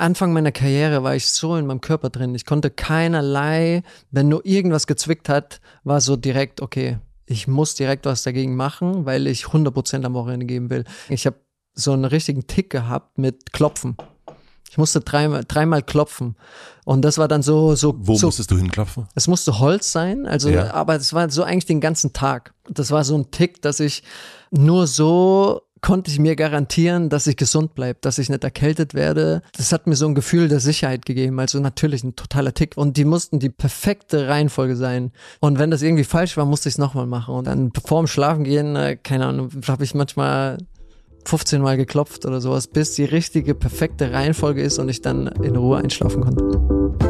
Anfang meiner Karriere war ich so in meinem Körper drin. Ich konnte keinerlei, wenn nur irgendwas gezwickt hat, war so direkt, okay, ich muss direkt was dagegen machen, weil ich 100% am Wochenende geben will. Ich habe so einen richtigen Tick gehabt mit Klopfen. Ich musste dreimal, dreimal klopfen. Und das war dann so, so. Wo so, musstest du hinklopfen? Es musste Holz sein, also, Ja. aber es war so eigentlich den ganzen Tag. Das war so ein Tick, dass ich nur so konnte ich mir garantieren, dass ich gesund bleibe, dass ich nicht erkältet werde. Das hat mir so ein Gefühl der Sicherheit gegeben. Also natürlich ein totaler Tick. Und die mussten die perfekte Reihenfolge sein. Und wenn das irgendwie falsch war, musste ich es nochmal machen. Und dann vorm Schlafen gehen, äh, keine Ahnung, habe ich manchmal 15 Mal geklopft oder sowas, bis die richtige, perfekte Reihenfolge ist und ich dann in Ruhe einschlafen konnte.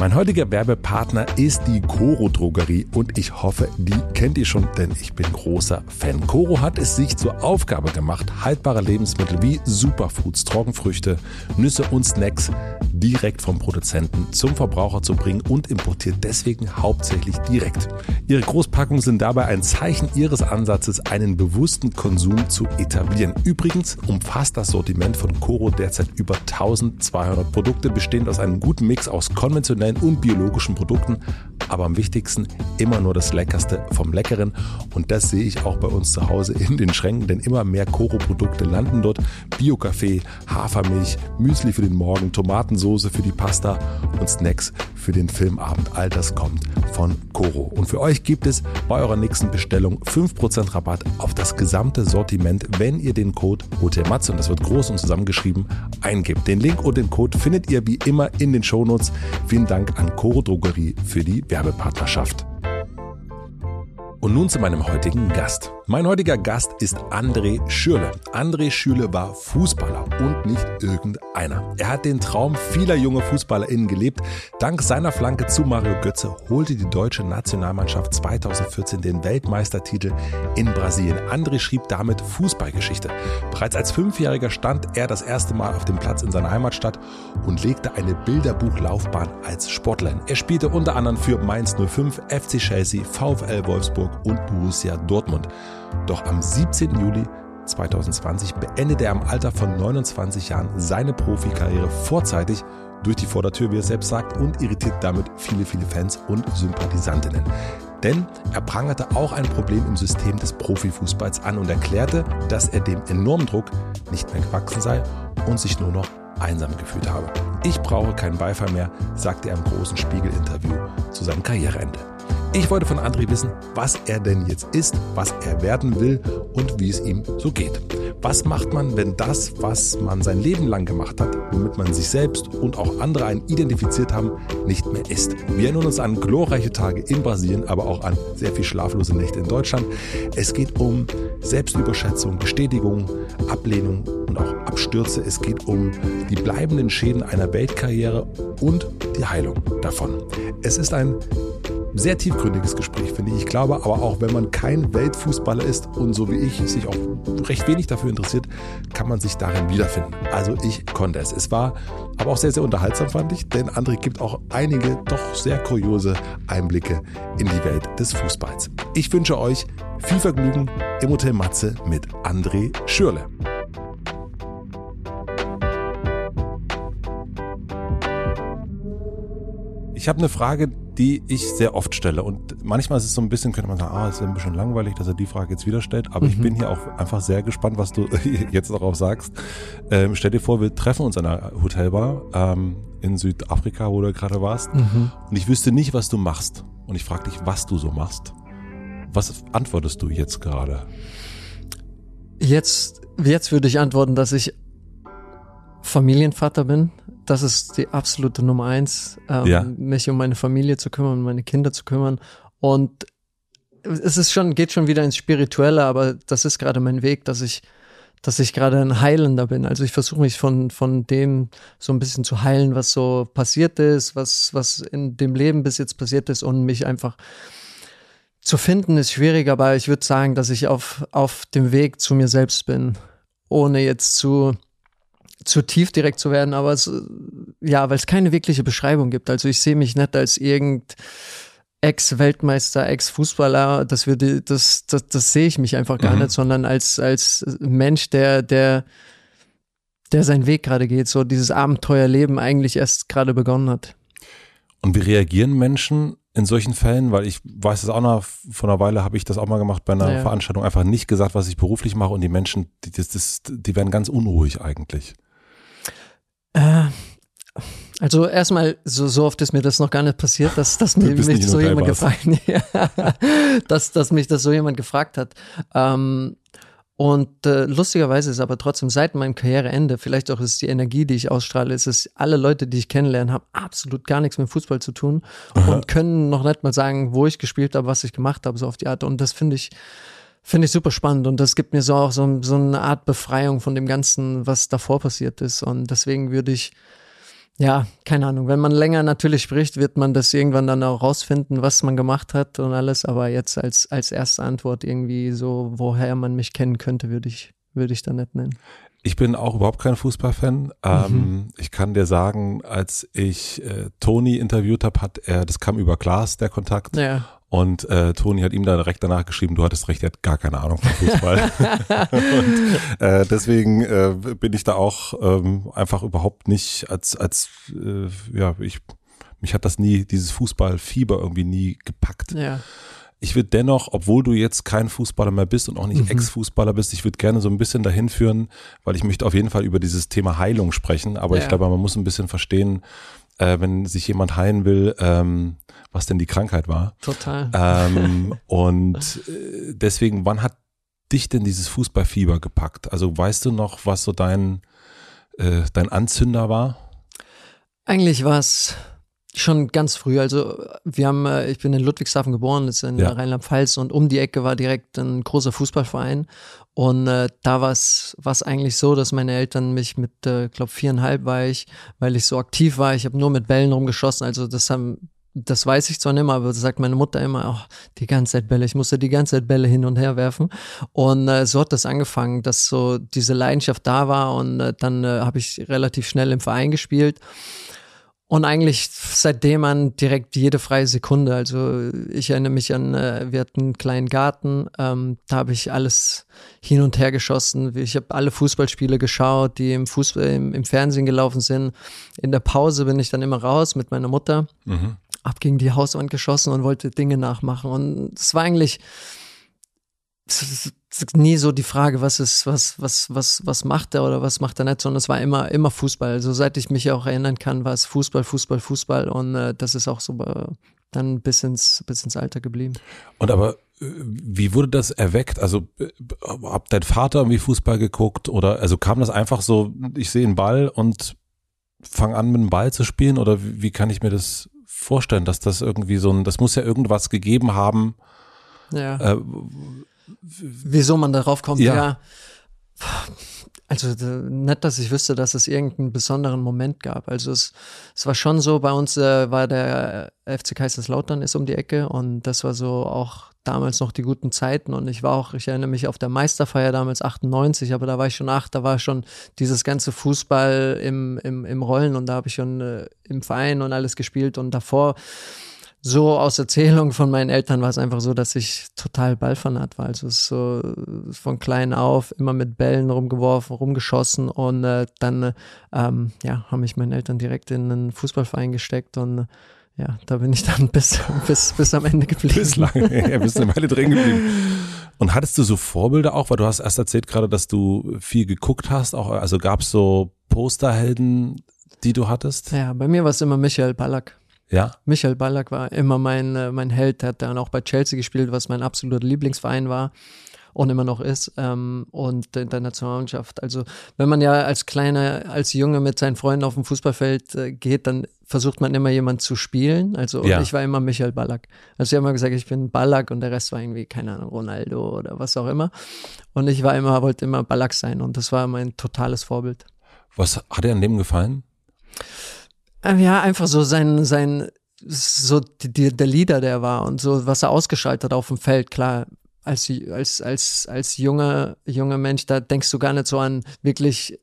Mein heutiger Werbepartner ist die Coro Drogerie und ich hoffe, die kennt ihr schon, denn ich bin großer Fan. Coro hat es sich zur Aufgabe gemacht, haltbare Lebensmittel wie Superfoods, Trockenfrüchte, Nüsse und Snacks direkt vom Produzenten zum Verbraucher zu bringen und importiert deswegen hauptsächlich direkt. Ihre Großpackungen sind dabei ein Zeichen ihres Ansatzes, einen bewussten Konsum zu etablieren. Übrigens umfasst das Sortiment von Coro derzeit über 1200 Produkte, bestehend aus einem guten Mix aus konventionellen und biologischen Produkten, aber am wichtigsten immer nur das Leckerste vom Leckeren. Und das sehe ich auch bei uns zu Hause in den Schränken, denn immer mehr Coro-Produkte landen dort. Bio-Kaffee, Hafermilch, Müsli für den Morgen, Tomatensoße für die Pasta und Snacks für den Filmabend. All das kommt von Coro. Und für euch gibt es bei eurer nächsten Bestellung 5% Rabatt auf das gesamte Sortiment, wenn ihr den Code HOTELMATZE, und das wird groß und zusammengeschrieben, eingebt. Den Link und den Code findet ihr wie immer in den Shownotes. Vielen Dank an Coro Drogerie für die Werbepartnerschaft. Und nun zu meinem heutigen Gast. Mein heutiger Gast ist André Schürle. André Schürle war Fußballer und nicht irgendeiner. Er hat den Traum vieler junger FußballerInnen gelebt. Dank seiner Flanke zu Mario Götze holte die deutsche Nationalmannschaft 2014 den Weltmeistertitel in Brasilien. André schrieb damit Fußballgeschichte. Bereits als Fünfjähriger stand er das erste Mal auf dem Platz in seiner Heimatstadt und legte eine Bilderbuchlaufbahn als Sportler. Er spielte unter anderem für Mainz 05, FC Chelsea, VfL Wolfsburg und Borussia Dortmund. Doch am 17. Juli 2020 beendete er im Alter von 29 Jahren seine Profikarriere vorzeitig durch die Vordertür, wie er selbst sagt, und irritiert damit viele, viele Fans und Sympathisantinnen. Denn er prangerte auch ein Problem im System des Profifußballs an und erklärte, dass er dem enormen Druck nicht mehr gewachsen sei und sich nur noch einsam gefühlt habe. Ich brauche keinen Beifall mehr, sagte er im großen Spiegel-Interview zu seinem Karriereende. Ich wollte von André wissen, was er denn jetzt ist, was er werden will und wie es ihm so geht. Was macht man, wenn das, was man sein Leben lang gemacht hat, womit man sich selbst und auch andere einen identifiziert haben, nicht mehr ist? Wir erinnern uns an glorreiche Tage in Brasilien, aber auch an sehr viel schlaflose Nächte in Deutschland. Es geht um Selbstüberschätzung, Bestätigung, Ablehnung und auch Abstürze. Es geht um die bleibenden Schäden einer Weltkarriere und die Heilung davon. Es ist ein sehr tiefgründiges Gespräch, finde ich. Ich glaube aber auch, wenn man kein Weltfußballer ist und so wie ich sich auch recht wenig dafür interessiert, kann man sich darin wiederfinden. Also ich konnte es. Es war aber auch sehr, sehr unterhaltsam, fand ich, denn André gibt auch einige doch sehr kuriose Einblicke in die Welt des Fußballs. Ich wünsche euch viel Vergnügen im Hotel Matze mit André Schürle. Ich habe eine Frage, die ich sehr oft stelle. Und manchmal ist es so ein bisschen, könnte man sagen, ah, ist ein bisschen langweilig, dass er die Frage jetzt wieder stellt. Aber ich bin hier auch einfach sehr gespannt, was du jetzt darauf sagst. Ähm, stell dir vor, wir treffen uns an einer Hotelbar ähm, in Südafrika, wo du gerade warst. Und ich wüsste nicht, was du machst. Und ich frage dich, was du so machst. Was antwortest du jetzt gerade? Jetzt, jetzt würde ich antworten, dass ich Familienvater bin. Das ist die absolute Nummer eins, ähm, Ja. mich um meine Familie zu kümmern, um meine Kinder zu kümmern. Und es ist schon, geht schon wieder ins Spirituelle, aber das ist gerade mein Weg, dass ich, dass ich gerade ein Heilender bin. Also ich versuche mich von, von dem so ein bisschen zu heilen, was so passiert ist, was, was in dem Leben bis jetzt passiert ist und mich einfach zu finden ist schwierig, aber ich würde sagen, dass ich auf, auf dem Weg zu mir selbst bin, ohne jetzt zu, zu tief direkt zu werden, aber es, ja, weil es keine wirkliche Beschreibung gibt. Also ich sehe mich nicht als irgend Ex-Weltmeister, Ex-Fußballer, das, würde, das, das, das sehe ich mich einfach gar mhm. nicht, sondern als, als Mensch, der, der, der seinen Weg gerade geht, so dieses Abenteuerleben eigentlich erst gerade begonnen hat. Und wie reagieren Menschen in solchen Fällen? Weil ich weiß es auch noch, vor einer Weile habe ich das auch mal gemacht bei einer ja. Veranstaltung, einfach nicht gesagt, was ich beruflich mache und die Menschen, die, das, das, die werden ganz unruhig eigentlich. Äh, also erstmal, so, so oft ist mir das noch gar nicht passiert, dass, dass mich, mich so jemand gefragt, dass, dass mich das so jemand gefragt hat. Ähm, und äh, lustigerweise ist aber trotzdem seit meinem Karriereende, vielleicht auch ist es die Energie, die ich ausstrahle, ist es, alle Leute, die ich kennenlerne, haben absolut gar nichts mit Fußball zu tun Aha. und können noch nicht mal sagen, wo ich gespielt habe, was ich gemacht habe, so auf die Art. Und das finde ich, finde ich super spannend und das gibt mir so auch so, so eine Art Befreiung von dem Ganzen, was davor passiert ist. Und deswegen würde ich ja, keine Ahnung. Wenn man länger natürlich spricht, wird man das irgendwann dann auch rausfinden, was man gemacht hat und alles. Aber jetzt als, als erste Antwort irgendwie so, woher man mich kennen könnte, würde ich, würde ich da nicht nennen. Ich bin auch überhaupt kein Fußballfan. Ähm, mhm. Ich kann dir sagen, als ich äh, Toni interviewt habe, hat er, das kam über Glas, der Kontakt. Ja. Und äh, Toni hat ihm da direkt danach geschrieben, du hattest recht, er hat gar keine Ahnung von Fußball. und äh, deswegen äh, bin ich da auch ähm, einfach überhaupt nicht als, als äh, ja, ich, mich hat das nie, dieses Fußballfieber irgendwie nie gepackt. Ja. Ich würde dennoch, obwohl du jetzt kein Fußballer mehr bist und auch nicht mhm. Ex-Fußballer bist, ich würde gerne so ein bisschen dahin führen, weil ich möchte auf jeden Fall über dieses Thema Heilung sprechen, aber ja. ich glaube, man muss ein bisschen verstehen, äh, wenn sich jemand heilen will, ähm, was denn die Krankheit war. Total. Ähm, und äh, deswegen, wann hat dich denn dieses Fußballfieber gepackt? Also weißt du noch, was so dein, äh, dein Anzünder war? Eigentlich war es schon ganz früh. Also wir haben, äh, ich bin in Ludwigshafen geboren, das ist in ja. Rheinland-Pfalz und um die Ecke war direkt ein großer Fußballverein. Und äh, da war es eigentlich so, dass meine Eltern mich mit, äh, glaube viereinhalb war ich, weil ich so aktiv war. Ich habe nur mit Bällen rumgeschossen. Also das haben das weiß ich zwar nicht mehr, aber sagt meine Mutter immer, oh, die ganze Zeit Bälle, ich musste die ganze Zeit Bälle hin und her werfen. Und äh, so hat das angefangen, dass so diese Leidenschaft da war und äh, dann äh, habe ich relativ schnell im Verein gespielt. Und eigentlich seitdem an direkt jede freie Sekunde. Also ich erinnere mich an, äh, wir hatten einen kleinen Garten, ähm, da habe ich alles hin und her geschossen. Ich habe alle Fußballspiele geschaut, die im, Fußball, im, im, Fernsehen gelaufen sind. In der Pause bin ich dann immer raus mit meiner Mutter, mhm. Hab gegen die Hauswand geschossen und wollte Dinge nachmachen. Und es war eigentlich nie so die Frage, was ist, was, was, was, was macht er oder was macht er nicht, sondern es war immer, immer Fußball. Also seit ich mich auch erinnern kann, war es Fußball, Fußball, Fußball und äh, das ist auch so äh, dann bis ins, bis ins Alter geblieben. Und aber äh, wie wurde das erweckt? Also äh, hat dein Vater irgendwie Fußball geguckt oder also kam das einfach so, ich sehe einen Ball und fange an mit dem Ball zu spielen oder wie, wie kann ich mir das vorstellen, dass das irgendwie so ein, das muss ja irgendwas gegeben haben. Ja. Äh, wieso man darauf kommt, ja. ja. Also nicht, dass ich wüsste, dass es irgendeinen besonderen Moment gab. Also es, es war schon so, bei uns äh, war der FC Kaiserslautern ist um die Ecke und das war so auch damals noch die guten Zeiten und ich war auch, ich erinnere mich auf der Meisterfeier damals 98, aber da war ich schon acht, da war schon dieses ganze Fußball im, im, im Rollen und da habe ich schon äh, im Verein und alles gespielt und davor so aus Erzählungen von meinen Eltern war es einfach so, dass ich total Ballfanat war. Also so von klein auf immer mit Bällen rumgeworfen, rumgeschossen und äh, dann ähm, ja, haben mich meine Eltern direkt in einen Fußballverein gesteckt und ja, da bin ich dann bis, bis, bis am Ende geblieben. Bis lange, ja, bist eine drin geblieben. Und hattest du so Vorbilder auch, weil du hast erst erzählt gerade, dass du viel geguckt hast, auch, also gab es so Posterhelden, die du hattest? Ja, bei mir war es immer Michael Ballack. Ja. Michael Ballack war immer mein, äh, mein Held, hat dann auch bei Chelsea gespielt, was mein absoluter Lieblingsverein war und immer noch ist ähm, und in der Nationalmannschaft. Also wenn man ja als Kleiner, als Junge mit seinen Freunden auf dem Fußballfeld äh, geht, dann versucht man immer jemand zu spielen. Also ja. ich war immer Michael Ballack. Also ich habe immer gesagt, ich bin Ballack und der Rest war irgendwie, keine Ahnung, Ronaldo oder was auch immer. Und ich war immer, wollte immer Ballack sein und das war mein totales Vorbild. Was hat dir an dem gefallen? Äh, ja, einfach so sein, sein, so die, die, der Leader, der war und so, was er ausgeschaltet hat auf dem Feld, klar, als, als, als, als junger, junger Mensch, da denkst du gar nicht so an wirklich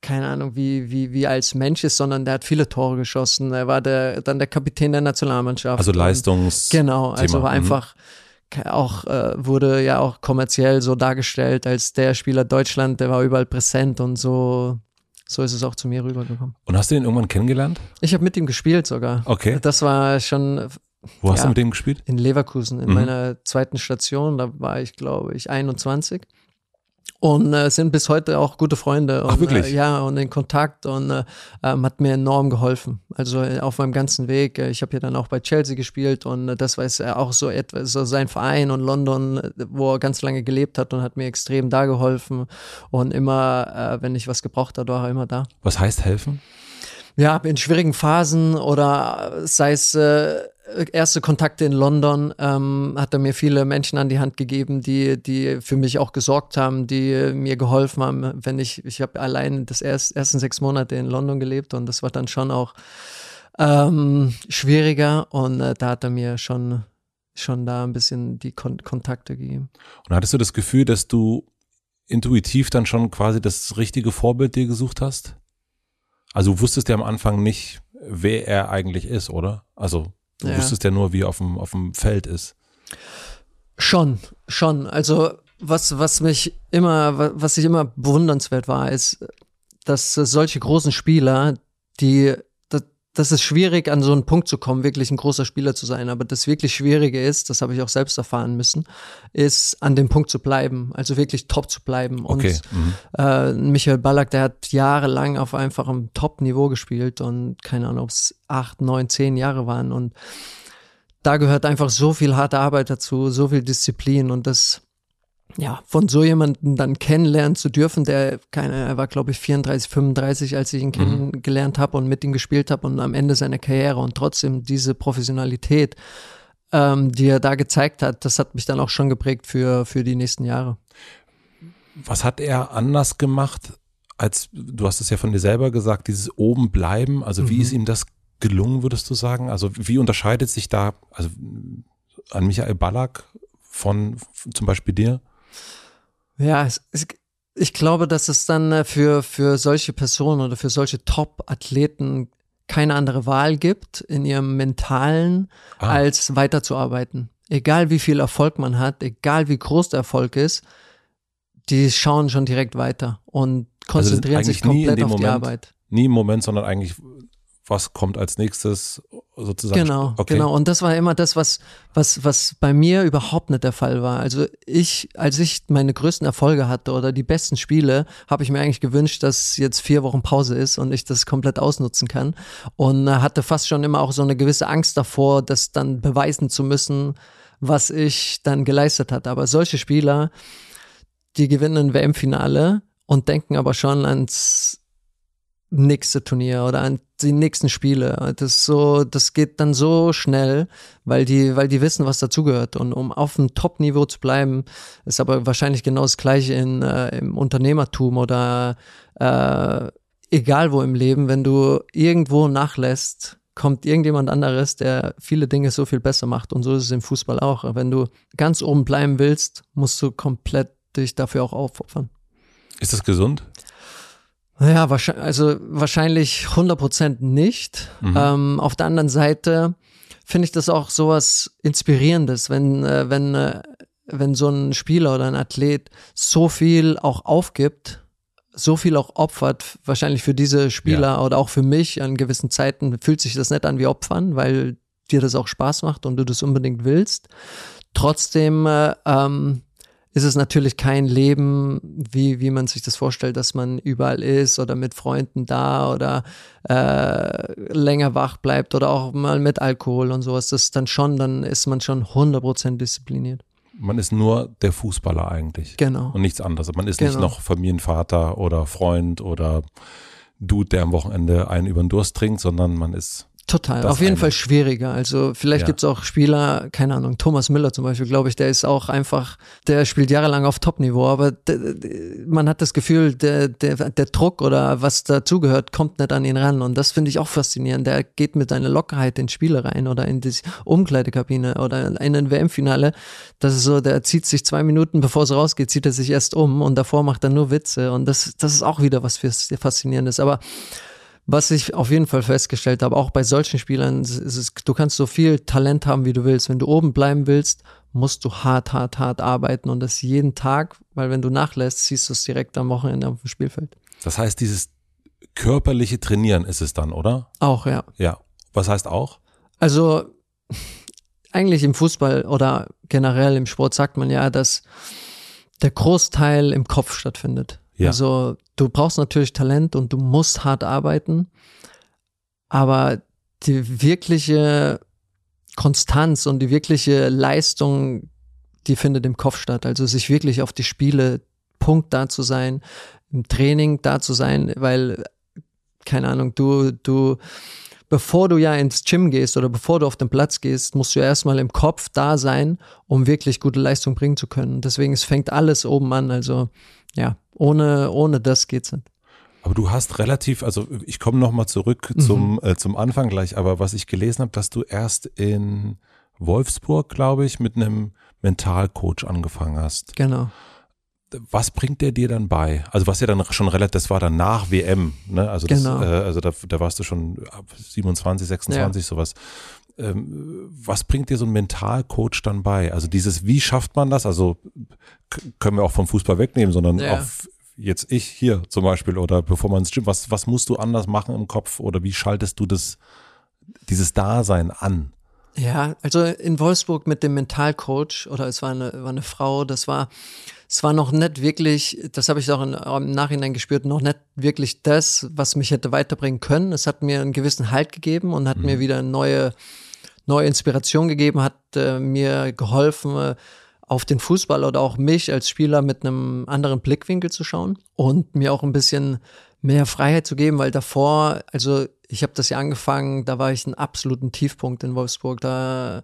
keine Ahnung, wie, wie, wie als Mensch ist, sondern der hat viele Tore geschossen. Er war der, dann der Kapitän der Nationalmannschaft. Also Leistungs. Und, genau, also war mhm. einfach auch, äh, wurde ja auch kommerziell so dargestellt als der Spieler Deutschland, der war überall präsent und so. So ist es auch zu mir rübergekommen. Und hast du ihn irgendwann kennengelernt? Ich habe mit ihm gespielt sogar. Okay. Das war schon. Wo hast ja, du mit ihm gespielt? In Leverkusen, in mhm. meiner zweiten Station. Da war ich, glaube ich, 21 und äh, sind bis heute auch gute Freunde. Und, Ach, wirklich? Äh, ja, und in Kontakt und äh, ähm, hat mir enorm geholfen. Also äh, auf meinem ganzen Weg. Äh, ich habe ja dann auch bei Chelsea gespielt und äh, das war jetzt auch so etwas, so sein Verein und London, äh, wo er ganz lange gelebt hat und hat mir extrem da geholfen. Und immer, äh, wenn ich was gebraucht habe, war er immer da. Was heißt helfen? Ja, in schwierigen Phasen oder sei es äh, erste Kontakte in London, ähm, hat er mir viele Menschen an die Hand gegeben, die, die für mich auch gesorgt haben, die mir geholfen haben. Wenn ich, ich habe allein das erst, ersten sechs Monate in London gelebt und das war dann schon auch ähm, schwieriger und äh, da hat er mir schon, schon da ein bisschen die Kon Kontakte gegeben. Und hattest du das Gefühl, dass du intuitiv dann schon quasi das richtige Vorbild dir gesucht hast? Also du wusstest ja am Anfang nicht, wer er eigentlich ist, oder? Also du ja. wusstest ja nur, wie er auf dem, auf dem Feld ist. Schon, schon. Also was, was mich immer, was ich immer bewundernswert war, ist, dass solche großen Spieler, die das ist schwierig, an so einen Punkt zu kommen, wirklich ein großer Spieler zu sein. Aber das wirklich Schwierige ist, das habe ich auch selbst erfahren müssen, ist an dem Punkt zu bleiben, also wirklich top zu bleiben. Okay. Und mhm. äh, Michael Ballack, der hat jahrelang auf einfachem Top-Niveau gespielt und keine Ahnung, ob es acht, neun, zehn Jahre waren. Und da gehört einfach so viel harte Arbeit dazu, so viel Disziplin und das ja, von so jemandem dann kennenlernen zu dürfen, der, keine, er war glaube ich 34, 35, als ich ihn mhm. kennengelernt habe und mit ihm gespielt habe und am Ende seiner Karriere und trotzdem diese Professionalität, ähm, die er da gezeigt hat, das hat mich dann auch schon geprägt für, für die nächsten Jahre. Was hat er anders gemacht, als, du hast es ja von dir selber gesagt, dieses oben bleiben, also mhm. wie ist ihm das gelungen, würdest du sagen? Also wie unterscheidet sich da, also an Michael Ballack von zum Beispiel dir? Ja, es, es, ich glaube, dass es dann äh, für, für solche Personen oder für solche Top-Athleten keine andere Wahl gibt in ihrem Mentalen, ah. als weiterzuarbeiten. Egal wie viel Erfolg man hat, egal wie groß der Erfolg ist, die schauen schon direkt weiter und also konzentrieren also sich komplett auf Moment, die Arbeit. Nie im Moment, sondern eigentlich was kommt als nächstes sozusagen. Genau, okay. genau. Und das war immer das, was, was, was bei mir überhaupt nicht der Fall war. Also ich, als ich meine größten Erfolge hatte oder die besten Spiele, habe ich mir eigentlich gewünscht, dass jetzt vier Wochen Pause ist und ich das komplett ausnutzen kann. Und hatte fast schon immer auch so eine gewisse Angst davor, das dann beweisen zu müssen, was ich dann geleistet hatte. Aber solche Spieler, die gewinnen ein WM-Finale und denken aber schon ans nächste Turnier oder an die nächsten Spiele. Das so, das geht dann so schnell, weil die, weil die wissen, was dazugehört. Und um auf dem Top-Niveau zu bleiben, ist aber wahrscheinlich genau das Gleiche in, äh, im Unternehmertum oder äh, egal wo im Leben, wenn du irgendwo nachlässt, kommt irgendjemand anderes, der viele Dinge so viel besser macht. Und so ist es im Fußball auch. Wenn du ganz oben bleiben willst, musst du komplett dich dafür auch aufopfern. Ist das gesund? Ja, wahrscheinlich, also wahrscheinlich 100 nicht. Mhm. Ähm, auf der anderen Seite finde ich das auch sowas Inspirierendes, wenn, äh, wenn, äh, wenn so ein Spieler oder ein Athlet so viel auch aufgibt, so viel auch opfert, wahrscheinlich für diese Spieler ja. oder auch für mich an gewissen Zeiten fühlt sich das nicht an wie Opfern, weil dir das auch Spaß macht und du das unbedingt willst. Trotzdem äh, ähm, ist es natürlich kein Leben, wie, wie man sich das vorstellt, dass man überall ist oder mit Freunden da oder äh, länger wach bleibt oder auch mal mit Alkohol und sowas. Das ist dann schon, dann ist man schon 100% diszipliniert. Man ist nur der Fußballer eigentlich. Genau. Und nichts anderes. Man ist genau. nicht noch Familienvater oder Freund oder Dude, der am Wochenende einen über den Durst trinkt, sondern man ist Total, Das auf jeden eine. Fall schwieriger. Also vielleicht Ja. gibt's auch Spieler, keine Ahnung, Thomas Müller zum Beispiel, glaube ich, der ist auch einfach, der spielt jahrelang auf Top-Niveau, aber man hat das Gefühl, der, der, der Druck oder was dazugehört, kommt nicht an ihn ran. Und das finde ich auch faszinierend. Der geht mit seiner Lockerheit in Spiele rein oder in die Umkleidekabine oder in ein WM-Finale. Das ist so, der zieht sich zwei Minuten, bevor es rausgeht, zieht er sich erst um und davor macht er nur Witze. Und das, das ist auch wieder was fürs Faszinierendes. Aber was ich auf jeden Fall festgestellt habe, auch bei solchen Spielern, ist es, du kannst so viel Talent haben, wie du willst. Wenn du oben bleiben willst, musst du hart, hart, hart arbeiten und das jeden Tag, weil wenn du nachlässt, siehst du es direkt am Wochenende auf dem Spielfeld. Das heißt, dieses körperliche Trainieren ist es dann, oder? Auch, ja. Ja. Was heißt auch? Also eigentlich im Fußball oder generell im Sport sagt man ja, dass der Großteil im Kopf stattfindet. Ja. Also du brauchst natürlich Talent und du musst hart arbeiten, aber die wirkliche Konstanz und die wirkliche Leistung, die findet im Kopf statt. Also sich wirklich auf die Spiele Punkt da zu sein, im Training da zu sein, weil keine Ahnung, du du bevor du ja ins Gym gehst oder bevor du auf den Platz gehst, musst du ja erstmal im Kopf da sein, um wirklich gute Leistung bringen zu können. Deswegen, es fängt alles oben an. Also, ja, ohne, ohne das geht's nicht. Aber du hast relativ, also ich komme nochmal zurück Mhm. zum, äh, zum Anfang gleich, aber was ich gelesen habe, dass du erst in Wolfsburg, glaube ich, mit einem Mentalcoach angefangen hast. Genau. Was bringt der dir dann bei? Also was ja dann schon relativ, das war dann nach WM, ne? Also das, Genau. äh, also da, da warst du schon ab 27, 26, sowas. Ähm, was bringt dir so ein Mentalcoach dann bei? Also dieses, wie schafft man das? Also können wir auch vom Fußball wegnehmen, sondern Ja. auf jetzt ich hier zum Beispiel oder bevor man ins Gym, was, was musst du anders machen im Kopf oder wie schaltest du das, dieses Dasein an? Ja, also in Wolfsburg mit dem Mentalcoach oder es war eine, war eine Frau, das war, es war noch nicht wirklich, das habe ich auch in, im Nachhinein gespürt, noch nicht wirklich das, was mich hätte weiterbringen können. Es hat mir einen gewissen Halt gegeben und hat mir wieder neue, neue Inspiration gegeben, hat äh, mir geholfen, äh, auf den Fußball oder auch mich als Spieler mit einem anderen Blickwinkel zu schauen und mir auch ein bisschen mehr Freiheit zu geben, weil davor, also ich habe das ja angefangen, da war ich einen absoluten Tiefpunkt in Wolfsburg, da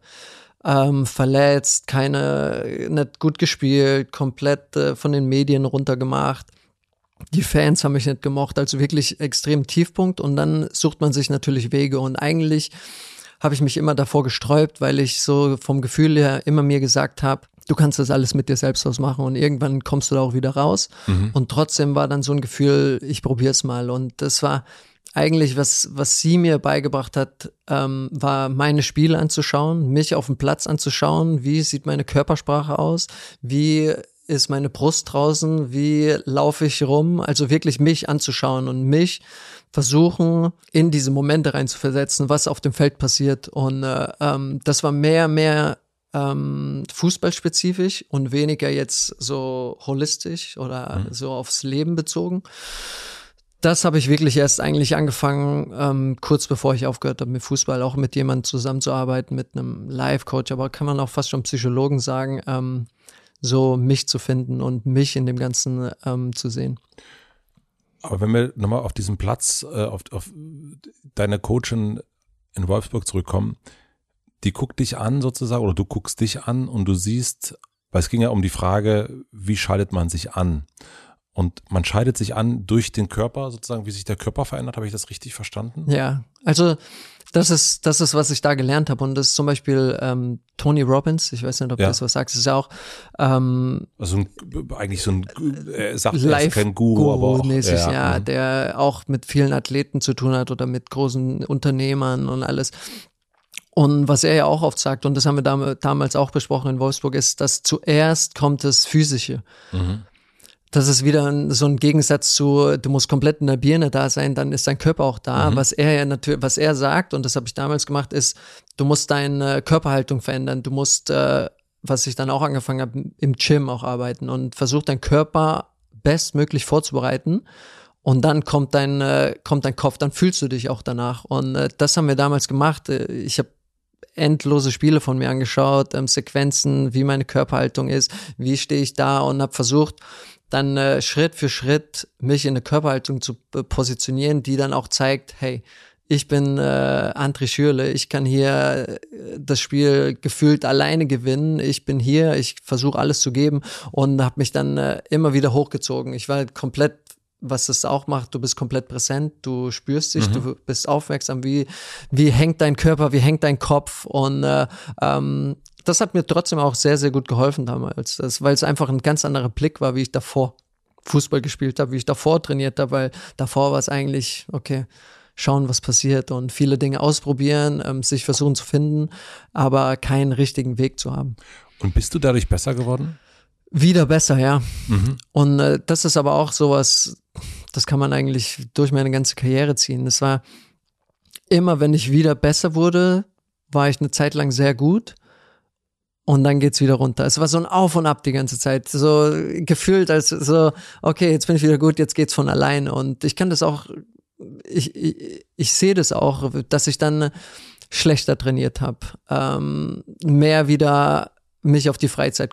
ähm, verletzt, keine, nicht gut gespielt, komplett äh, von den Medien runtergemacht. Die Fans haben mich nicht gemocht, also wirklich extrem Tiefpunkt und dann sucht man sich natürlich Wege und eigentlich habe ich mich immer davor gesträubt, weil ich so vom Gefühl her immer mir gesagt habe, du kannst das alles mit dir selbst ausmachen und irgendwann kommst du da auch wieder raus. Und trotzdem war dann so ein Gefühl, ich probiere es mal. Und das war eigentlich, was, was sie mir beigebracht hat, ähm, war meine Spiele anzuschauen, mich auf dem Platz anzuschauen, wie sieht meine Körpersprache aus, wie ist meine Brust draußen, wie laufe ich rum, also wirklich mich anzuschauen und mich versuchen, in diese Momente reinzuversetzen, was auf dem Feld passiert. Und äh, ähm, das war mehr, mehr ähm, fußballspezifisch und weniger jetzt so holistisch oder so aufs Leben bezogen. Das habe ich wirklich erst eigentlich angefangen, ähm, kurz bevor ich aufgehört habe mit Fußball, auch mit jemandem zusammenzuarbeiten, mit einem Live-Coach, aber kann man auch fast schon Psychologen sagen, ähm, so mich zu finden und mich in dem Ganzen ähm, zu sehen. Aber wenn wir nochmal auf diesen Platz, äh, auf, auf deine Coachin in Wolfsburg zurückkommen, die guckt dich an sozusagen oder du guckst dich an und du siehst, weil es ging ja um die Frage, wie schaltet man sich an? Und man scheidet sich an durch den Körper sozusagen, wie sich der Körper verändert. Habe ich das richtig verstanden? Ja, also das ist, das ist, was ich da gelernt habe. Und das ist zum Beispiel ähm, Tony Robbins, ich weiß nicht, ob Ja. du das was sagst, ist ja auch ähm, Also ein, eigentlich so ein, er sagt, er ist kein Guru, aber auch. mäßig, ja, mhm. der auch mit vielen Athleten zu tun hat oder mit großen Unternehmern und alles. Und was er ja auch oft sagt, und das haben wir dam damals auch besprochen in Wolfsburg, ist, dass zuerst kommt das Physische. Mhm. Das ist wieder so ein Gegensatz zu, du musst komplett in der Birne da sein, dann ist dein Körper auch da. Mhm. Was er ja natürlich, was er sagt, und das habe ich damals gemacht, ist, du musst deine Körperhaltung verändern. Du musst, äh, was ich dann auch angefangen habe, im Gym auch arbeiten und versuch deinen Körper bestmöglich vorzubereiten. Und dann kommt dein, äh, kommt dein Kopf, dann fühlst du dich auch danach. Und äh, das haben wir damals gemacht. Äh, Ich habe endlose Spiele von mir angeschaut, ähm, Sequenzen, wie meine Körperhaltung ist, wie stehe ich da und habe versucht, dann äh, Schritt für Schritt mich in eine Körperhaltung zu äh, positionieren, die dann auch zeigt, hey, ich bin äh, André Schürle, ich kann hier äh, das Spiel gefühlt alleine gewinnen. Ich bin hier, ich versuche alles zu geben und habe mich dann äh, immer wieder hochgezogen. Ich war halt komplett was es auch macht, du bist komplett präsent, du spürst dich, mhm. du bist aufmerksam, wie, wie hängt dein Körper, wie hängt dein Kopf und äh, ähm, das hat mir trotzdem auch sehr, sehr gut geholfen damals, weil es einfach ein ganz anderer Blick war, wie ich davor Fußball gespielt habe, wie ich davor trainiert habe, weil davor war es eigentlich, okay, schauen, was passiert und viele Dinge ausprobieren, ähm, sich versuchen zu finden, aber keinen richtigen Weg zu haben. Und bist du dadurch besser geworden? Wieder besser, ja. Mhm. Und äh, das ist aber auch sowas, das kann man eigentlich durch meine ganze Karriere ziehen. Es war immer, wenn ich wieder besser wurde, war ich eine Zeit lang sehr gut. Und dann geht's wieder runter. Es war so ein Auf und Ab die ganze Zeit. So gefühlt als so, okay, jetzt bin ich wieder gut, jetzt geht's von allein. Und ich kann das auch ich, ich, ich sehe das auch, dass ich dann schlechter trainiert habe, ähm, mehr wieder mich auf die Freizeit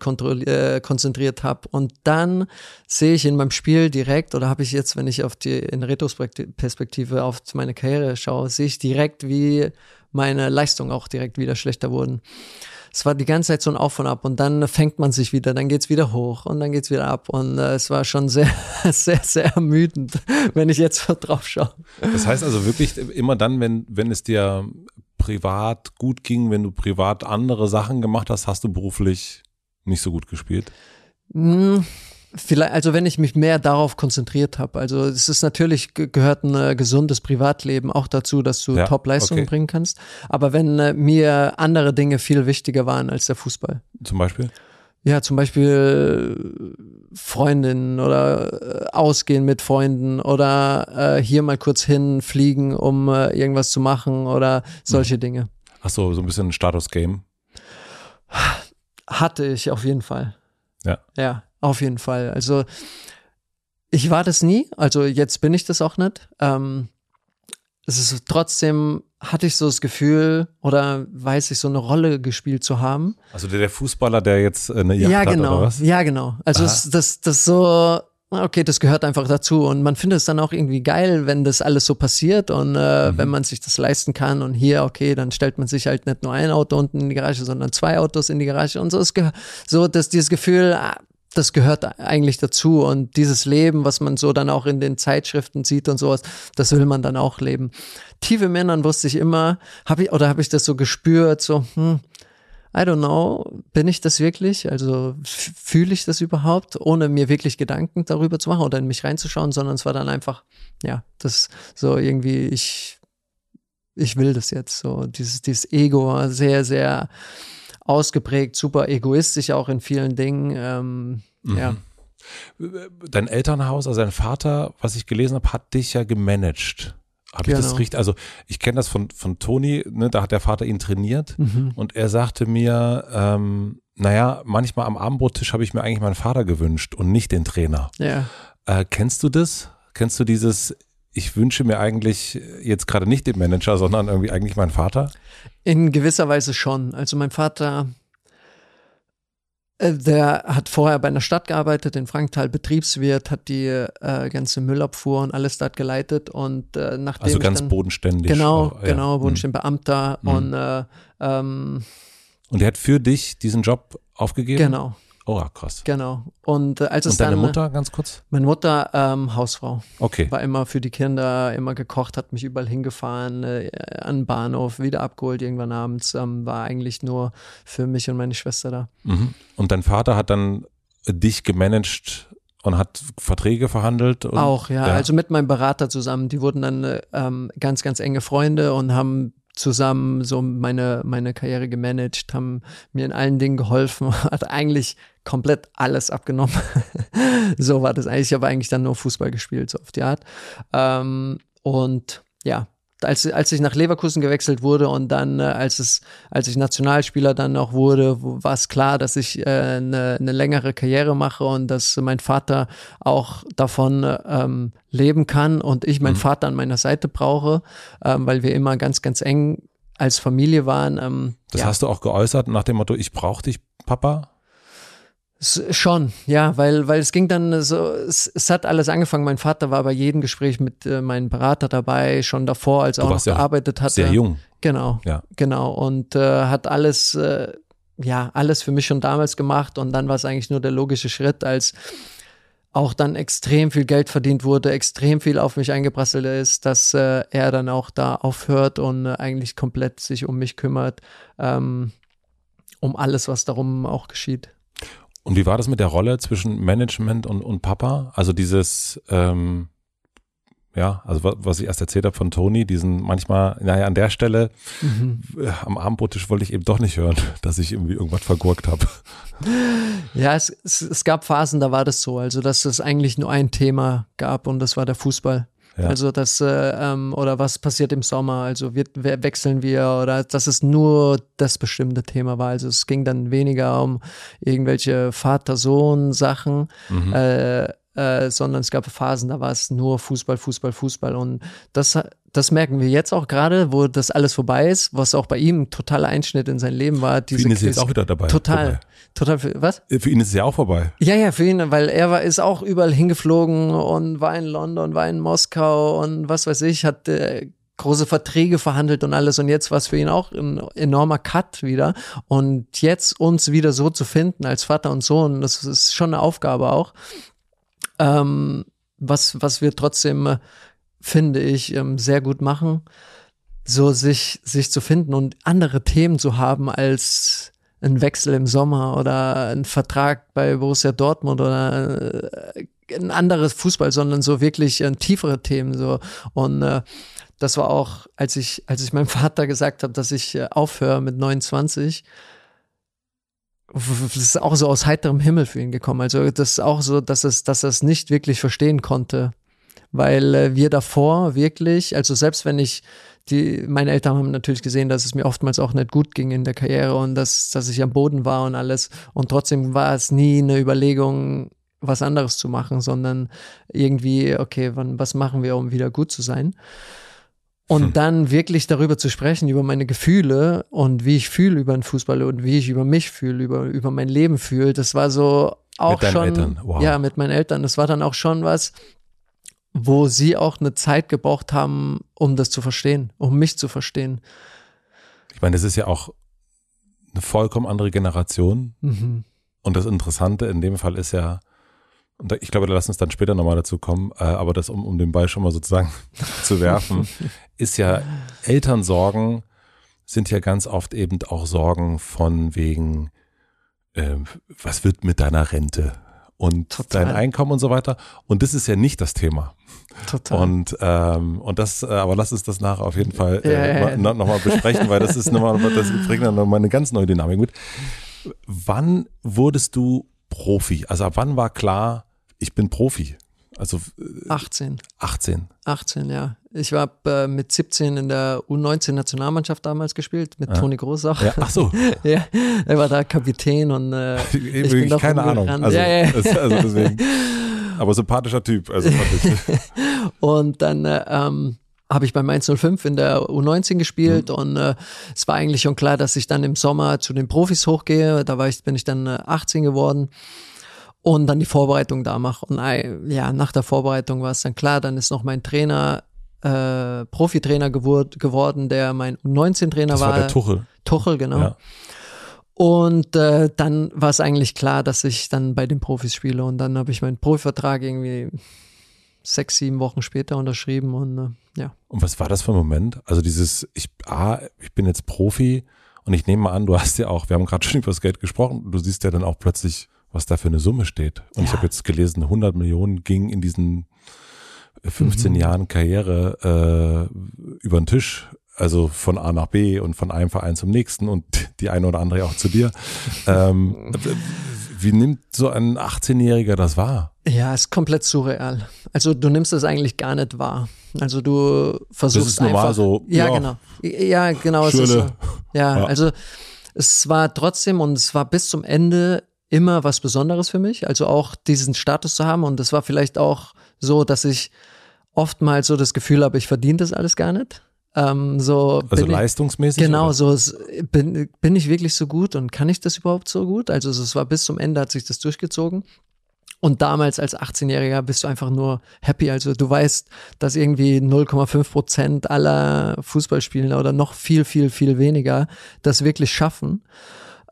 äh, konzentriert habe. Und dann sehe ich in meinem Spiel direkt, oder habe ich jetzt, wenn ich auf die in Retrospektive auf meine Karriere schaue, sehe ich direkt, wie meine Leistungen auch direkt wieder schlechter wurden es war die ganze Zeit so ein Auf und Ab und dann fängt man sich wieder, dann geht's wieder hoch und dann geht's wieder ab und äh, es war schon sehr, sehr, sehr ermüdend, wenn ich jetzt drauf schaue. Das heißt also wirklich immer dann, wenn, wenn es dir privat gut ging, wenn du privat andere Sachen gemacht hast, hast du beruflich nicht so gut gespielt? Hm. Vielleicht, also wenn ich mich mehr darauf konzentriert habe. Also es ist natürlich gehört ein äh, gesundes Privatleben auch dazu, dass du ja, Top-Leistungen okay. bringen kannst. Aber wenn äh, mir andere Dinge viel wichtiger waren als der Fußball. Zum Beispiel? Ja, zum Beispiel Freundinnen oder äh, ausgehen mit Freunden oder äh, hier mal kurz hinfliegen, um äh, irgendwas zu machen oder solche hm. Dinge. Ach so, so ein bisschen ein Status-Game. Hatte ich auf jeden Fall. Ja. Ja. Auf jeden Fall. Also ich war das nie, also jetzt bin ich das auch nicht. Ähm, es ist trotzdem hatte ich so das Gefühl oder weiß ich so eine Rolle gespielt zu haben. Also der, der Fußballer, der jetzt eine Yacht ja, genau, hat oder was? Ja, genau. Also das, das, das so okay, das gehört einfach dazu und man findet es dann auch irgendwie geil, wenn das alles so passiert und äh, mhm. wenn man sich das leisten kann und hier, okay, dann stellt man sich halt nicht nur ein Auto unten in die Garage, sondern zwei Autos in die Garage und so ist so dass dieses Gefühl, ah, das gehört eigentlich dazu und dieses Leben, was man so dann auch in den Zeitschriften sieht und sowas, das will man dann auch leben. Tiefe Männern wusste ich immer, habe ich oder habe ich das so gespürt, so hm, I don't know, bin ich das wirklich? Also fühle ich das überhaupt, ohne mir wirklich Gedanken darüber zu machen oder in mich reinzuschauen, sondern es war dann einfach, ja, das so irgendwie ich ich will das jetzt so dieses dieses Ego sehr sehr ausgeprägt, super egoistisch auch in vielen Dingen. Ähm, mhm. Ja. Dein Elternhaus, also dein Vater, was ich gelesen habe, hat dich ja gemanagt. Habe genau. ich das genau. richtig? Also ich kenne das von, von Toni, ne, da hat der Vater ihn trainiert mhm. und er sagte mir, ähm, naja, manchmal am Abendbrottisch habe ich mir eigentlich meinen Vater gewünscht und nicht den Trainer. Ja. Äh, kennst du das? Kennst du dieses, ich wünsche mir eigentlich jetzt gerade nicht den Manager, sondern irgendwie eigentlich meinen Vater? In gewisser Weise schon. Also mein Vater, äh, der hat vorher bei einer Stadt gearbeitet, in Franktal Betriebswirt, hat die äh, ganze Müllabfuhr und alles dort geleitet und äh, nachdem Also ganz dann, bodenständig. Genau, auch, ja. genau, bodenständig Beamter mhm. und äh, ähm, und er hat für dich diesen Job aufgegeben? Genau. Oh, krass. Genau. Und äh, als es Und deine dann, Mutter, ganz kurz? Meine Mutter, ähm, Hausfrau. Okay. War immer für die Kinder, immer gekocht, hat mich überall hingefahren, äh, an den Bahnhof, wieder abgeholt irgendwann abends. Ähm, war eigentlich nur für mich und meine Schwester da. Mhm. Und dein Vater hat dann dich gemanagt und hat Verträge verhandelt? Auch, ja. ja. Also mit meinem Berater zusammen. Die wurden dann äh, ähm, ganz, ganz enge Freunde und haben zusammen so meine, meine Karriere gemanagt, haben mir in allen Dingen geholfen, hat eigentlich komplett alles abgenommen. so war das eigentlich. Ich habe eigentlich dann nur Fußball gespielt, so auf die Art. Ähm, und ja, als, als ich nach Leverkusen gewechselt wurde und dann, äh, als es, als ich Nationalspieler dann auch wurde, war es klar, dass ich äh, eine, eine längere Karriere mache und dass mein Vater auch davon ähm, leben kann und ich meinen mhm. Vater an meiner Seite brauche, ähm, weil wir immer ganz, ganz eng als Familie waren. Ähm, das ja. hast du auch geäußert nach dem Motto, ich brauche dich, Papa? Schon, ja, weil, weil es ging dann so, es, es hat alles angefangen. Mein Vater war bei jedem Gespräch mit äh, meinem Berater dabei, schon davor, als er auch noch ja gearbeitet hatte. Sehr jung. Genau, Ja. genau. Und äh, hat alles, äh, ja, alles für mich schon damals gemacht. Und dann war es eigentlich nur der logische Schritt, als auch dann extrem viel Geld verdient wurde, extrem viel auf mich eingeprasselt ist, dass äh, er dann auch da aufhört und äh, eigentlich komplett sich um mich kümmert, ähm, um alles, was darum auch geschieht. Und wie war das mit der Rolle zwischen Management und, und Papa? Also dieses, ähm, ja, also wa- was ich erst erzählt habe von Toni, diesen manchmal, naja, an der Stelle äh, am Abendbrottisch wollte ich eben doch nicht hören, dass ich irgendwie irgendwas vergurkt habe. Ja, es, es, es gab Phasen, da war das so, also dass es eigentlich nur ein Thema gab und das war der Fußball. Ja. Also das, äh, ähm, oder was passiert im Sommer, also wird, wer- wechseln wir oder dass es nur das bestimmte Thema war. Also es ging dann weniger um irgendwelche Vater-Sohn-Sachen, Mhm. äh, äh, sondern es gab Phasen, da war es nur Fußball, Fußball, Fußball und das, das merken wir jetzt auch gerade, wo das alles vorbei ist, was auch bei ihm ein totaler Einschnitt in sein Leben war. Für Diese ihn ist es jetzt auch wieder dabei. Total, Vorbei. total, für- was? Äh, Für ihn ist es ja auch vorbei. Ja, ja, für ihn, weil er war, ist auch überall hingeflogen und war in London, war in Moskau und was weiß ich, hat äh, große Verträge verhandelt und alles und jetzt war es für ihn auch ein enormer Cut wieder und jetzt uns wieder so zu finden als Vater und Sohn, das ist schon eine Aufgabe auch, ähm, was, was wir trotzdem, äh, finde ich, ähm, sehr gut machen, so sich, sich zu finden und andere Themen zu haben als ein Wechsel im Sommer oder ein Vertrag bei Borussia Dortmund oder äh, ein anderes Fußball, sondern so wirklich äh, tiefere Themen so. Und äh, das war auch, als ich, als ich meinem Vater gesagt habe, dass ich aufhöre mit 29, w- das ist auch so aus heiterem Himmel für ihn gekommen. Also das ist auch so, dass es, dass er es nicht wirklich verstehen konnte, weil äh, wir davor wirklich, also selbst wenn ich die, meine Eltern haben natürlich gesehen, dass es mir oftmals auch nicht gut ging in der Karriere und dass, dass ich am Boden war und alles. Und trotzdem war es nie eine Überlegung, was anderes zu machen, sondern irgendwie, okay, wann, was machen wir, um wieder gut zu sein? Und Hm. dann wirklich darüber zu sprechen, über meine Gefühle und wie ich fühle über den Fußball und wie ich über mich fühle, über, über mein Leben fühle, das war so auch deinen schon. Eltern? Wow. Ja, mit meinen Eltern. Das war dann auch schon was, wo sie auch eine Zeit gebraucht haben, um das zu verstehen, um mich zu verstehen. Ich meine, das ist ja auch eine vollkommen andere Generation. Mhm. Und das Interessante in dem Fall ist ja, und ich glaube, da lassen uns dann später nochmal dazu kommen, äh, aber das, um, um den Ball schon mal sozusagen zu werfen, ist ja, Elternsorgen sind ja ganz oft eben auch Sorgen von wegen, äh, was wird mit deiner Rente und Total. dein Einkommen und so weiter. Und das ist ja nicht das Thema. Total. Und, ähm, und das, äh, aber lass uns das nachher auf jeden Fall äh, ja, mal- ja. noch, noch mal besprechen, weil das ist nochmal, das bringt dann nochmal eine ganz neue Dynamik mit. Wann wurdest du Profi? Also ab wann war klar, ich bin Profi? Also äh, 18. 18. 18, ja. Ich war äh, mit 17 in der U19-Nationalmannschaft damals gespielt, mit Ja. Toni Groß auch. Ja, ach so, Ja, er war da Kapitän und äh, ich bin doch keine Ahnung. Also, ja, ja, also deswegen. Aber sympathischer Typ. Also ich. Und dann äh, ähm, habe ich beim 105 in der U19 gespielt Mhm. und äh, es war eigentlich schon klar, dass ich dann im Sommer zu den Profis hochgehe. Da war ich, bin ich dann äh, 18 geworden und dann die Vorbereitung da mache. Und ja, nach der Vorbereitung war es dann klar, dann ist noch mein Trainer, äh, Profitrainer geword, geworden, der mein U19-Trainer Das war der Tuchel. Tuchel, genau. Ja. Und äh, dann war es eigentlich klar, dass ich dann bei den Profis spiele. Und dann habe ich meinen Profivertrag irgendwie sechs, sieben Wochen später unterschrieben und äh, ja. Und was war das für ein Moment? Also dieses, ich, ah, ich bin jetzt Profi und ich nehme mal an, du hast ja auch, wir haben gerade schon über das Geld gesprochen, du siehst ja dann auch plötzlich, was da für eine Summe steht. Und ich Ja. habe jetzt gelesen, 100 Millionen ging in diesen 15 Mhm. Jahren Karriere äh, über den Tisch. Also von A nach B und von einem Verein zum nächsten und die eine oder andere auch zu dir. ähm, wie nimmt so ein 18-Jähriger das wahr? Ja, ist komplett surreal. Also du nimmst es eigentlich gar nicht wahr. Also du versuchst Das ist normal einfach, so, Ja, ja. genau. Ja, genau. Es ist so. Ja, Ja. also es war trotzdem und es war bis zum Ende immer was Besonderes für mich. Also auch diesen Status zu haben und es war vielleicht auch so, dass ich oftmals so das Gefühl habe, ich verdiene das alles gar nicht. Ähm, so also leistungsmäßig? genau, oder? so bin, bin ich wirklich so gut und kann ich das überhaupt so gut? Also es war bis zum Ende hat sich das durchgezogen. Und damals als 18-Jähriger bist du einfach nur happy. Also du weißt, dass irgendwie 0,5 Prozent aller Fußballspieler oder noch viel, viel, viel weniger das wirklich schaffen,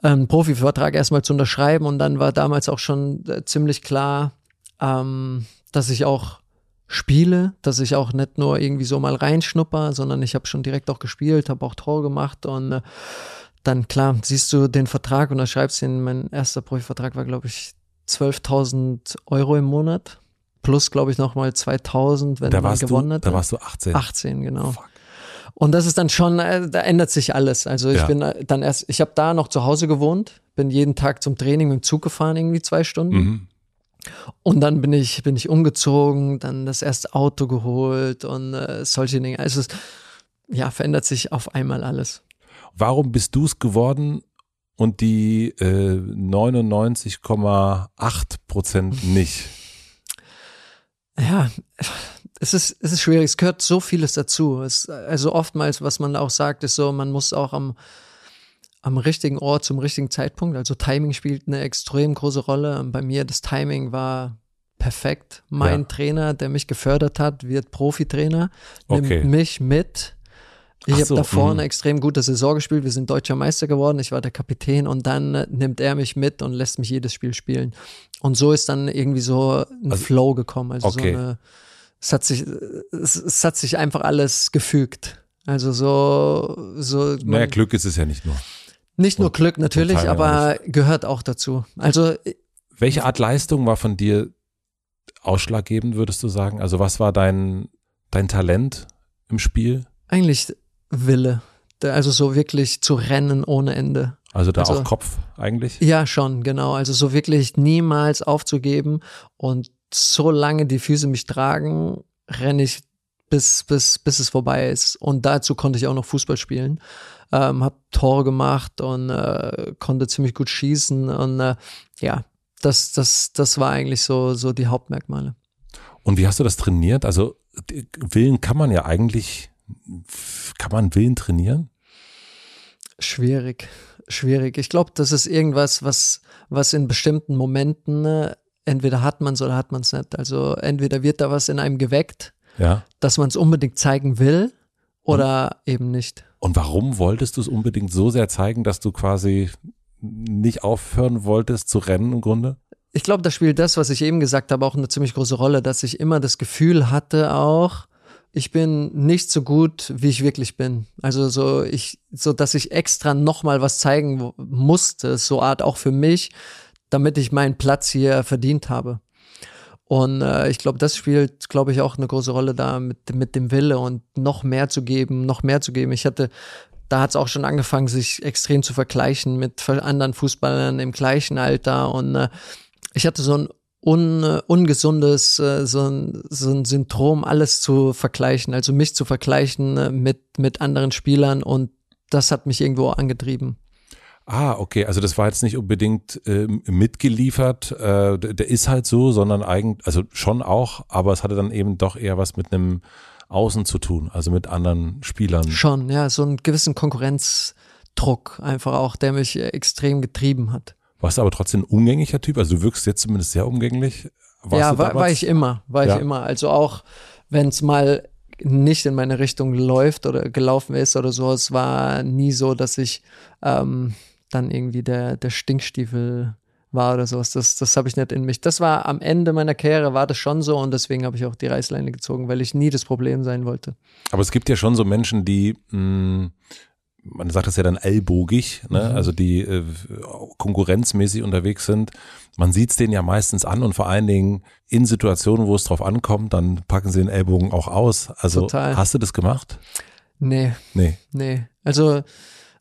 einen Profivertrag erstmal zu unterschreiben. Und dann war damals auch schon äh, ziemlich klar, ähm, dass ich auch spiele, dass ich auch nicht nur irgendwie so mal reinschnupper, sondern ich habe schon direkt auch gespielt, habe auch Tor gemacht und äh, dann klar, siehst du den Vertrag und da schreibst du ihn, mein erster Profivertrag war glaube ich 12.000 Euro im Monat. Plus, glaube ich, nochmal 2000, wenn da man gewonnen du, hat. Da warst du 18. 18, genau. Fuck. Und das ist dann schon, äh, da ändert sich alles. Also ich ja. bin äh, dann erst, ich habe da noch zu Hause gewohnt, bin jeden Tag zum Training mit dem Zug gefahren, irgendwie zwei Stunden. Mhm. Und dann bin ich, bin ich umgezogen, dann das erste Auto geholt und äh, solche Dinge. Also es ja, verändert sich auf einmal alles. Warum bist du es geworden und die äh, 99,8 Prozent nicht? Ja, es ist, es ist schwierig. Es gehört so vieles dazu. Es, also oftmals, was man auch sagt, ist so, man muss auch am, am richtigen Ort zum richtigen Zeitpunkt. Also Timing spielt eine extrem große Rolle. Und bei mir das Timing war perfekt. Mein ja. Trainer, der mich gefördert hat, wird Profitrainer, nimmt okay. mich mit ich habe so, davor eine extrem gute Saison gespielt. Wir sind deutscher Meister geworden. Ich war der Kapitän und dann nimmt er mich mit und lässt mich jedes Spiel spielen. Und so ist dann irgendwie so ein also, Flow gekommen. Also okay. so eine, es hat sich, es, es, hat sich einfach alles gefügt. Also so, so. Naja, Glück ist es ja nicht nur. Nicht nur Glück natürlich, aber gehört auch dazu. Also. Äh, Welche Art Leistung war von dir ausschlaggebend, würdest du sagen? Also was war dein, dein Talent im Spiel? Eigentlich Wille. Also so wirklich zu rennen ohne Ende. Also da also, auch Kopf eigentlich? Ja, schon, genau. Also so wirklich niemals aufzugeben und solange die Füße mich tragen, renne ich bis, bis, bis es vorbei ist. Und dazu konnte ich auch noch Fußball spielen. Ähm, hab Tore gemacht und äh, konnte ziemlich gut schießen und äh, ja, das, das, das war eigentlich so, so die Hauptmerkmale. Und wie hast du das trainiert? Also Willen kann man ja eigentlich kann man Willen trainieren? Schwierig, schwierig. Ich glaube, das ist irgendwas, was, was in bestimmten Momenten äh, entweder hat man es oder hat man es nicht. Also entweder wird da was in einem geweckt, ja. dass man es unbedingt zeigen will oder und, eben nicht. Und warum wolltest du es unbedingt so sehr zeigen, dass du quasi nicht aufhören wolltest zu rennen im Grunde? Ich glaube, da spielt das, was ich eben gesagt habe, auch eine ziemlich große Rolle, dass ich immer das Gefühl hatte auch, ich bin nicht so gut, wie ich wirklich bin. Also so ich, so dass ich extra nochmal was zeigen musste, so Art auch für mich, damit ich meinen Platz hier verdient habe. Und äh, ich glaube, das spielt, glaube ich, auch eine große Rolle da mit, mit dem Wille und noch mehr zu geben, noch mehr zu geben. Ich hatte, da hat es auch schon angefangen, sich extrem zu vergleichen mit anderen Fußballern im gleichen Alter. Und äh, ich hatte so ein un, ungesundes, äh, so ein, so ein Syndrom, alles zu vergleichen, also mich zu vergleichen äh, mit, mit anderen Spielern und das hat mich irgendwo angetrieben. Ah, okay, also das war jetzt nicht unbedingt äh, mitgeliefert, äh, der ist halt so, sondern eigentlich, also schon auch, aber es hatte dann eben doch eher was mit einem Außen zu tun, also mit anderen Spielern. Schon, ja, so einen gewissen Konkurrenzdruck einfach auch, der mich extrem getrieben hat. Warst du aber trotzdem ein umgänglicher Typ? Also du wirkst jetzt zumindest sehr umgänglich. Warst ja, war, war ich immer, war ja. ich immer. Also auch wenn es mal nicht in meine Richtung läuft oder gelaufen ist oder so, es war nie so, dass ich ähm, dann irgendwie der, der Stinkstiefel war oder sowas. Das, das habe ich nicht in mich. Das war am Ende meiner Karriere, war das schon so und deswegen habe ich auch die Reißleine gezogen, weil ich nie das Problem sein wollte. Aber es gibt ja schon so Menschen, die mh, mm, man sagt das ja dann ellbogig, ne? Mhm. also die äh, konkurrenzmäßig unterwegs sind. Man sieht es denen ja meistens an und vor allen Dingen in Situationen, wo es drauf ankommt, dann packen sie den Ellbogen auch aus. Also Total. hast du das gemacht? Nee. Nee. Nee. Also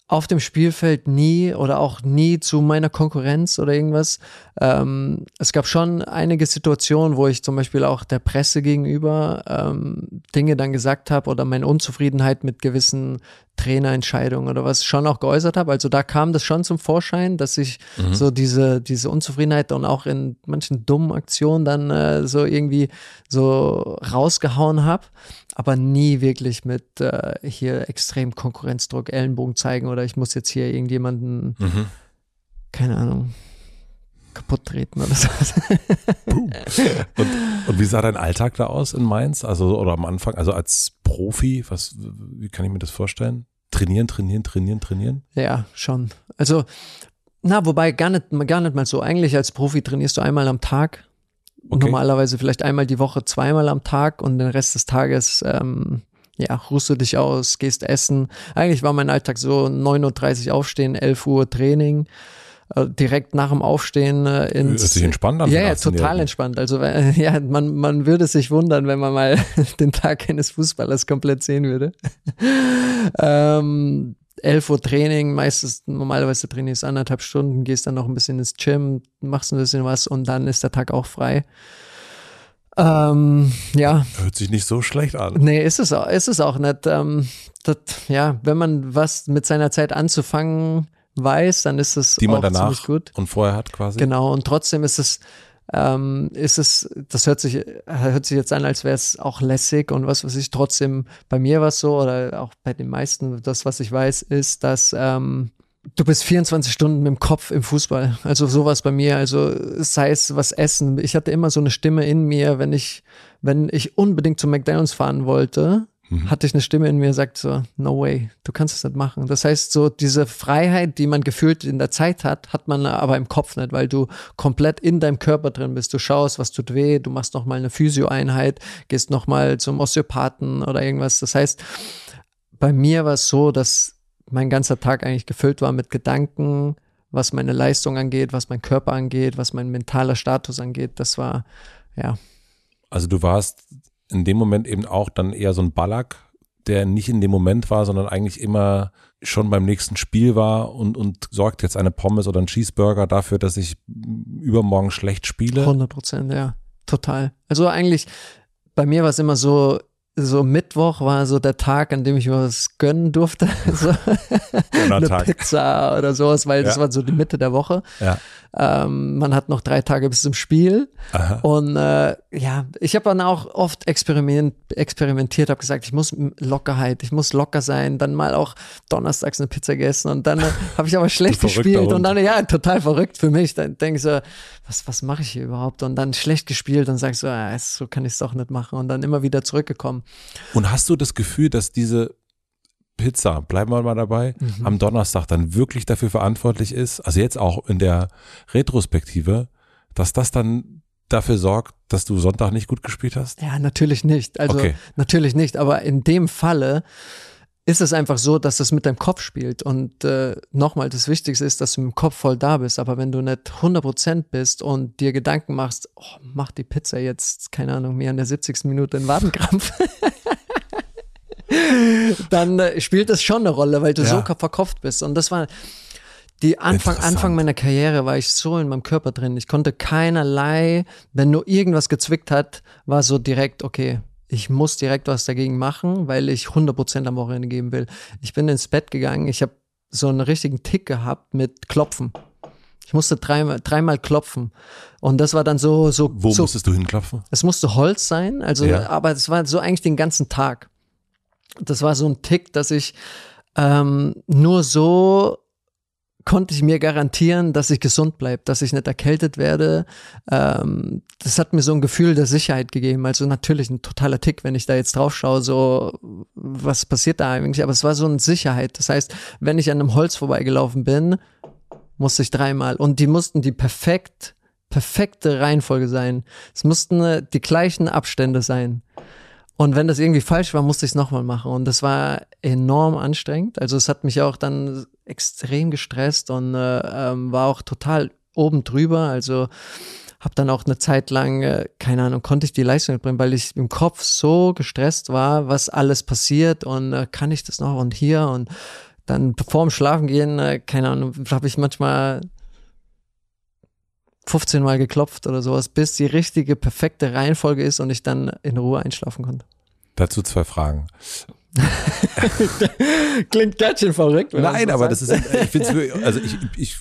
auf dem Spielfeld nie oder auch nie zu meiner Konkurrenz oder irgendwas. Ähm, es gab schon einige Situationen, wo ich zum Beispiel auch der Presse gegenüber ähm, Dinge dann gesagt habe oder meine Unzufriedenheit mit gewissen Trainerentscheidung oder was schon auch geäußert habe. Also da kam das schon zum Vorschein, dass ich mhm. so diese, diese Unzufriedenheit und auch in manchen dummen Aktionen dann äh, so irgendwie so rausgehauen habe, aber nie wirklich mit äh, hier extrem Konkurrenzdruck, Ellenbogen zeigen oder ich muss jetzt hier irgendjemanden, mhm. keine Ahnung, kaputt treten oder so. und, und wie sah dein Alltag da aus in Mainz? Also, oder am Anfang, also als Profi, was, wie kann ich mir das vorstellen? Trainieren, trainieren, trainieren, trainieren? Ja, schon. Also, na, wobei gar nicht, gar nicht mal so. Eigentlich als Profi trainierst du einmal am Tag. Okay. Normalerweise vielleicht einmal die Woche, zweimal am Tag und den Rest des Tages, ähm, ja, ruhst du dich aus, gehst essen. Eigentlich war mein Alltag so 9.30 Uhr aufstehen, 11 Uhr Training, direkt nach dem Aufstehen äh, ins. Ist sich entspannt an Ja, ja, total entspannt. Also äh, ja, man, man würde sich wundern, wenn man mal den Tag eines Fußballers komplett sehen würde. ähm, 11 Uhr Training, meistens normalerweise trainierst anderthalb Stunden, gehst dann noch ein bisschen ins Gym, machst ein bisschen was und dann ist der Tag auch frei. Ähm, ja. Hört sich nicht so schlecht an. Nee, ist es auch, ist es auch nicht. Ähm, das, ja, wenn man was mit seiner Zeit anzufangen weiß, dann ist es Die man auch danach ziemlich gut. und vorher hat quasi. Genau, und trotzdem ist es, ähm, ist es, das hört sich, hört sich jetzt an, als wäre es auch lässig und was weiß ich, trotzdem bei mir war es so oder auch bei den meisten, das, was ich weiß, ist, dass ähm, du bist 24 Stunden mit dem Kopf im Fußball. Also sowas bei mir, also sei es was essen. Ich hatte immer so eine Stimme in mir, wenn ich, wenn ich unbedingt zu McDonalds fahren wollte, mhm. hatte ich eine Stimme in mir, sagt so, no way, du kannst das nicht machen. Das heißt, so diese Freiheit, die man gefühlt in der Zeit hat, hat man aber im Kopf nicht, weil du komplett in deinem Körper drin bist. Du schaust, was tut weh, du machst nochmal eine Physio-Einheit, gehst nochmal zum Osteopathen oder irgendwas. Das heißt, bei mir war es so, dass mein ganzer Tag eigentlich gefüllt war mit Gedanken, was meine Leistung angeht, was mein Körper angeht, was mein mentaler Status angeht. Das war, ja. Also du warst in dem Moment eben auch dann eher so ein Ballack, der nicht in dem Moment war, sondern eigentlich immer schon beim nächsten Spiel war und, und sorgt jetzt eine Pommes oder ein Cheeseburger dafür, dass ich übermorgen schlecht spiele. 100 Prozent, ja. Total. Also eigentlich, bei mir war es immer so, so Mittwoch war so der Tag, an dem ich mir was gönnen durfte. so eine. Pizza oder sowas, weil ja. das war so die Mitte der Woche. Ja. Ähm, man hat noch drei Tage bis zum Spiel. Aha. Und äh, ja, ich habe dann auch oft experiment, experimentiert, habe gesagt, ich muss Lockerheit, ich muss locker sein, dann mal auch donnerstags eine Pizza gegessen und dann äh, habe ich aber schlecht gespielt und dann, ja, total verrückt für mich. Dann denke ich so, was, was mache ich hier überhaupt? Und dann schlecht gespielt und sag so, ah, so kann ich es doch nicht machen und dann immer wieder zurückgekommen. Und hast du das Gefühl, dass diese Pizza, bleiben wir mal dabei, mhm. am Donnerstag dann wirklich dafür verantwortlich ist, also jetzt auch in der Retrospektive, dass das dann dafür sorgt, dass du Sonntag nicht gut gespielt hast? Ja, natürlich nicht. Also okay. natürlich nicht, aber in dem Falle ist es einfach so, dass das mit deinem Kopf spielt. Und äh, nochmal, das Wichtigste ist, dass du mit dem Kopf voll da bist. Aber wenn du nicht 100% bist und dir Gedanken machst, oh, mach die Pizza jetzt, keine Ahnung, mehr in der 70. Minute in Wadenkrampf. dann äh, spielt das schon eine Rolle, weil du ja. so verkopft bist. Und das war die Anfang, Anfang meiner Karriere war ich so in meinem Körper drin. Ich konnte keinerlei, wenn nur irgendwas gezwickt hat, war so direkt, okay, ich muss direkt was dagegen machen, weil ich 100% am Wochenende geben will. Ich bin ins Bett gegangen, ich habe so einen richtigen Tick gehabt mit Klopfen. Ich musste dreimal, dreimal klopfen. Und das war dann so, so. Wo so, musstest du hinklopfen? Es musste Holz sein, also, ja. aber es war so eigentlich den ganzen Tag das war so ein Tick, dass ich ähm, nur so konnte ich mir garantieren, dass ich gesund bleibe, dass ich nicht erkältet werde. Ähm, das hat mir so ein Gefühl der Sicherheit gegeben. Also natürlich ein totaler Tick, wenn ich da jetzt drauf schaue, so was passiert da eigentlich. Aber es war so eine Sicherheit. Das heißt, wenn ich an einem Holz vorbeigelaufen bin, musste ich dreimal. Und die mussten die perfekt, perfekte Reihenfolge sein. Es mussten äh, die gleichen Abstände sein. Und wenn das irgendwie falsch war, musste ich es nochmal machen. Und das war enorm anstrengend. Also es hat mich auch dann extrem gestresst und äh, ähm, war auch total oben drüber. Also habe dann auch eine Zeit lang, äh, keine Ahnung, konnte ich die Leistung bringen, weil ich im Kopf so gestresst war, was alles passiert und äh, kann ich das noch und hier und dann vor dem Schlafengehen, äh, keine Ahnung, habe ich manchmal 15 Mal geklopft oder sowas, bis die richtige, perfekte Reihenfolge ist und ich dann in Ruhe einschlafen konnte. Dazu zwei Fragen. Klingt ganz schön verrückt. Nein, aber das ist, ich finde es, also ich, ich,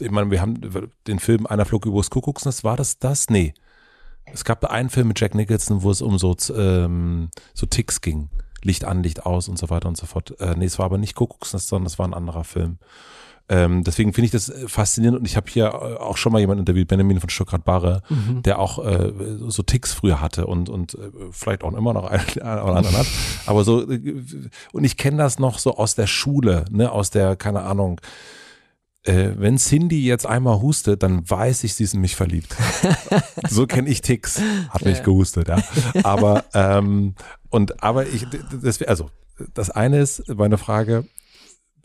ich meine, wir haben den Film Einer flog übers Kuckucksnest, war das das? Nee. Es gab einen Film mit Jack Nicholson, wo es um so, ähm, so Ticks ging. Licht an, Licht aus und so weiter und so fort. Äh, nee, es war aber nicht Kuckucksnest, sondern es war ein anderer Film. Ähm, deswegen finde ich das äh, faszinierend und ich habe hier äh, auch schon mal jemanden interviewt, Benjamin von Stuttgart-Barre, mhm. der auch äh, so Ticks früher hatte und, und äh, vielleicht auch immer noch einen oder anderen hat. Aber so, äh, und ich kenne das noch so aus der Schule, ne, aus der, keine Ahnung, äh, wenn Cindy jetzt einmal hustet, dann weiß ich, sie ist in mich verliebt. so kenne ich Ticks. Hat mich ja. gehustet, ja. Aber, ähm, und, aber ich, das, also, das eine ist meine Frage,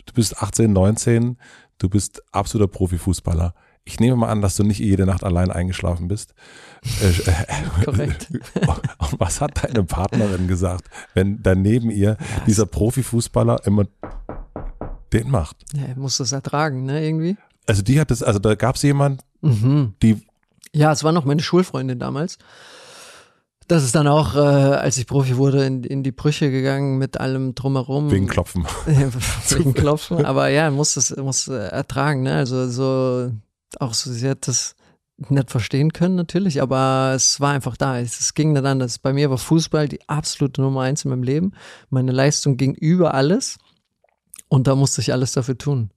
du bist 18, 19, du bist absoluter Profifußballer. Ich nehme mal an, dass du nicht jede Nacht allein eingeschlafen bist. Äh, äh, Korrekt. Und was hat deine Partnerin gesagt, wenn daneben ihr ja, dieser Profifußballer immer den macht? Ja, er muss das ertragen, ne, irgendwie. Also die hat das, also da gab es jemand, mhm. die. Ja, es war noch meine Schulfreundin damals. Das ist dann auch, äh, als ich Profi wurde, in, in die Brüche gegangen mit allem drumherum. Wegen Klopfen. Wegen Klopfen. Aber ja, muss es muss äh, ertragen. Ne? Also so auch so, sie hat das nicht verstehen können natürlich, aber es war einfach da. Es, es ging nicht anders. Bei mir war Fußball die absolute Nummer eins in meinem Leben. Meine Leistung ging über alles und da musste ich alles dafür tun.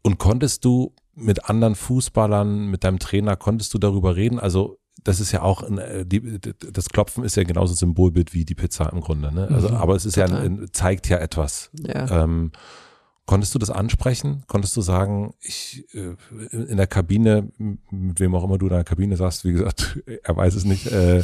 Und konntest du mit anderen Fußballern, mit deinem Trainer, konntest du darüber reden? Also das ist ja auch, ein, äh, die, das Klopfen ist ja genauso Symbolbild wie die Pizza im Grunde. Ne? Also, mhm, aber es ist total. ja, ein, zeigt ja etwas. Ja. Ähm, konntest du das ansprechen? Konntest du sagen, ich äh, in der Kabine, mit wem auch immer du in der Kabine sagst, wie gesagt, er weiß es nicht, äh,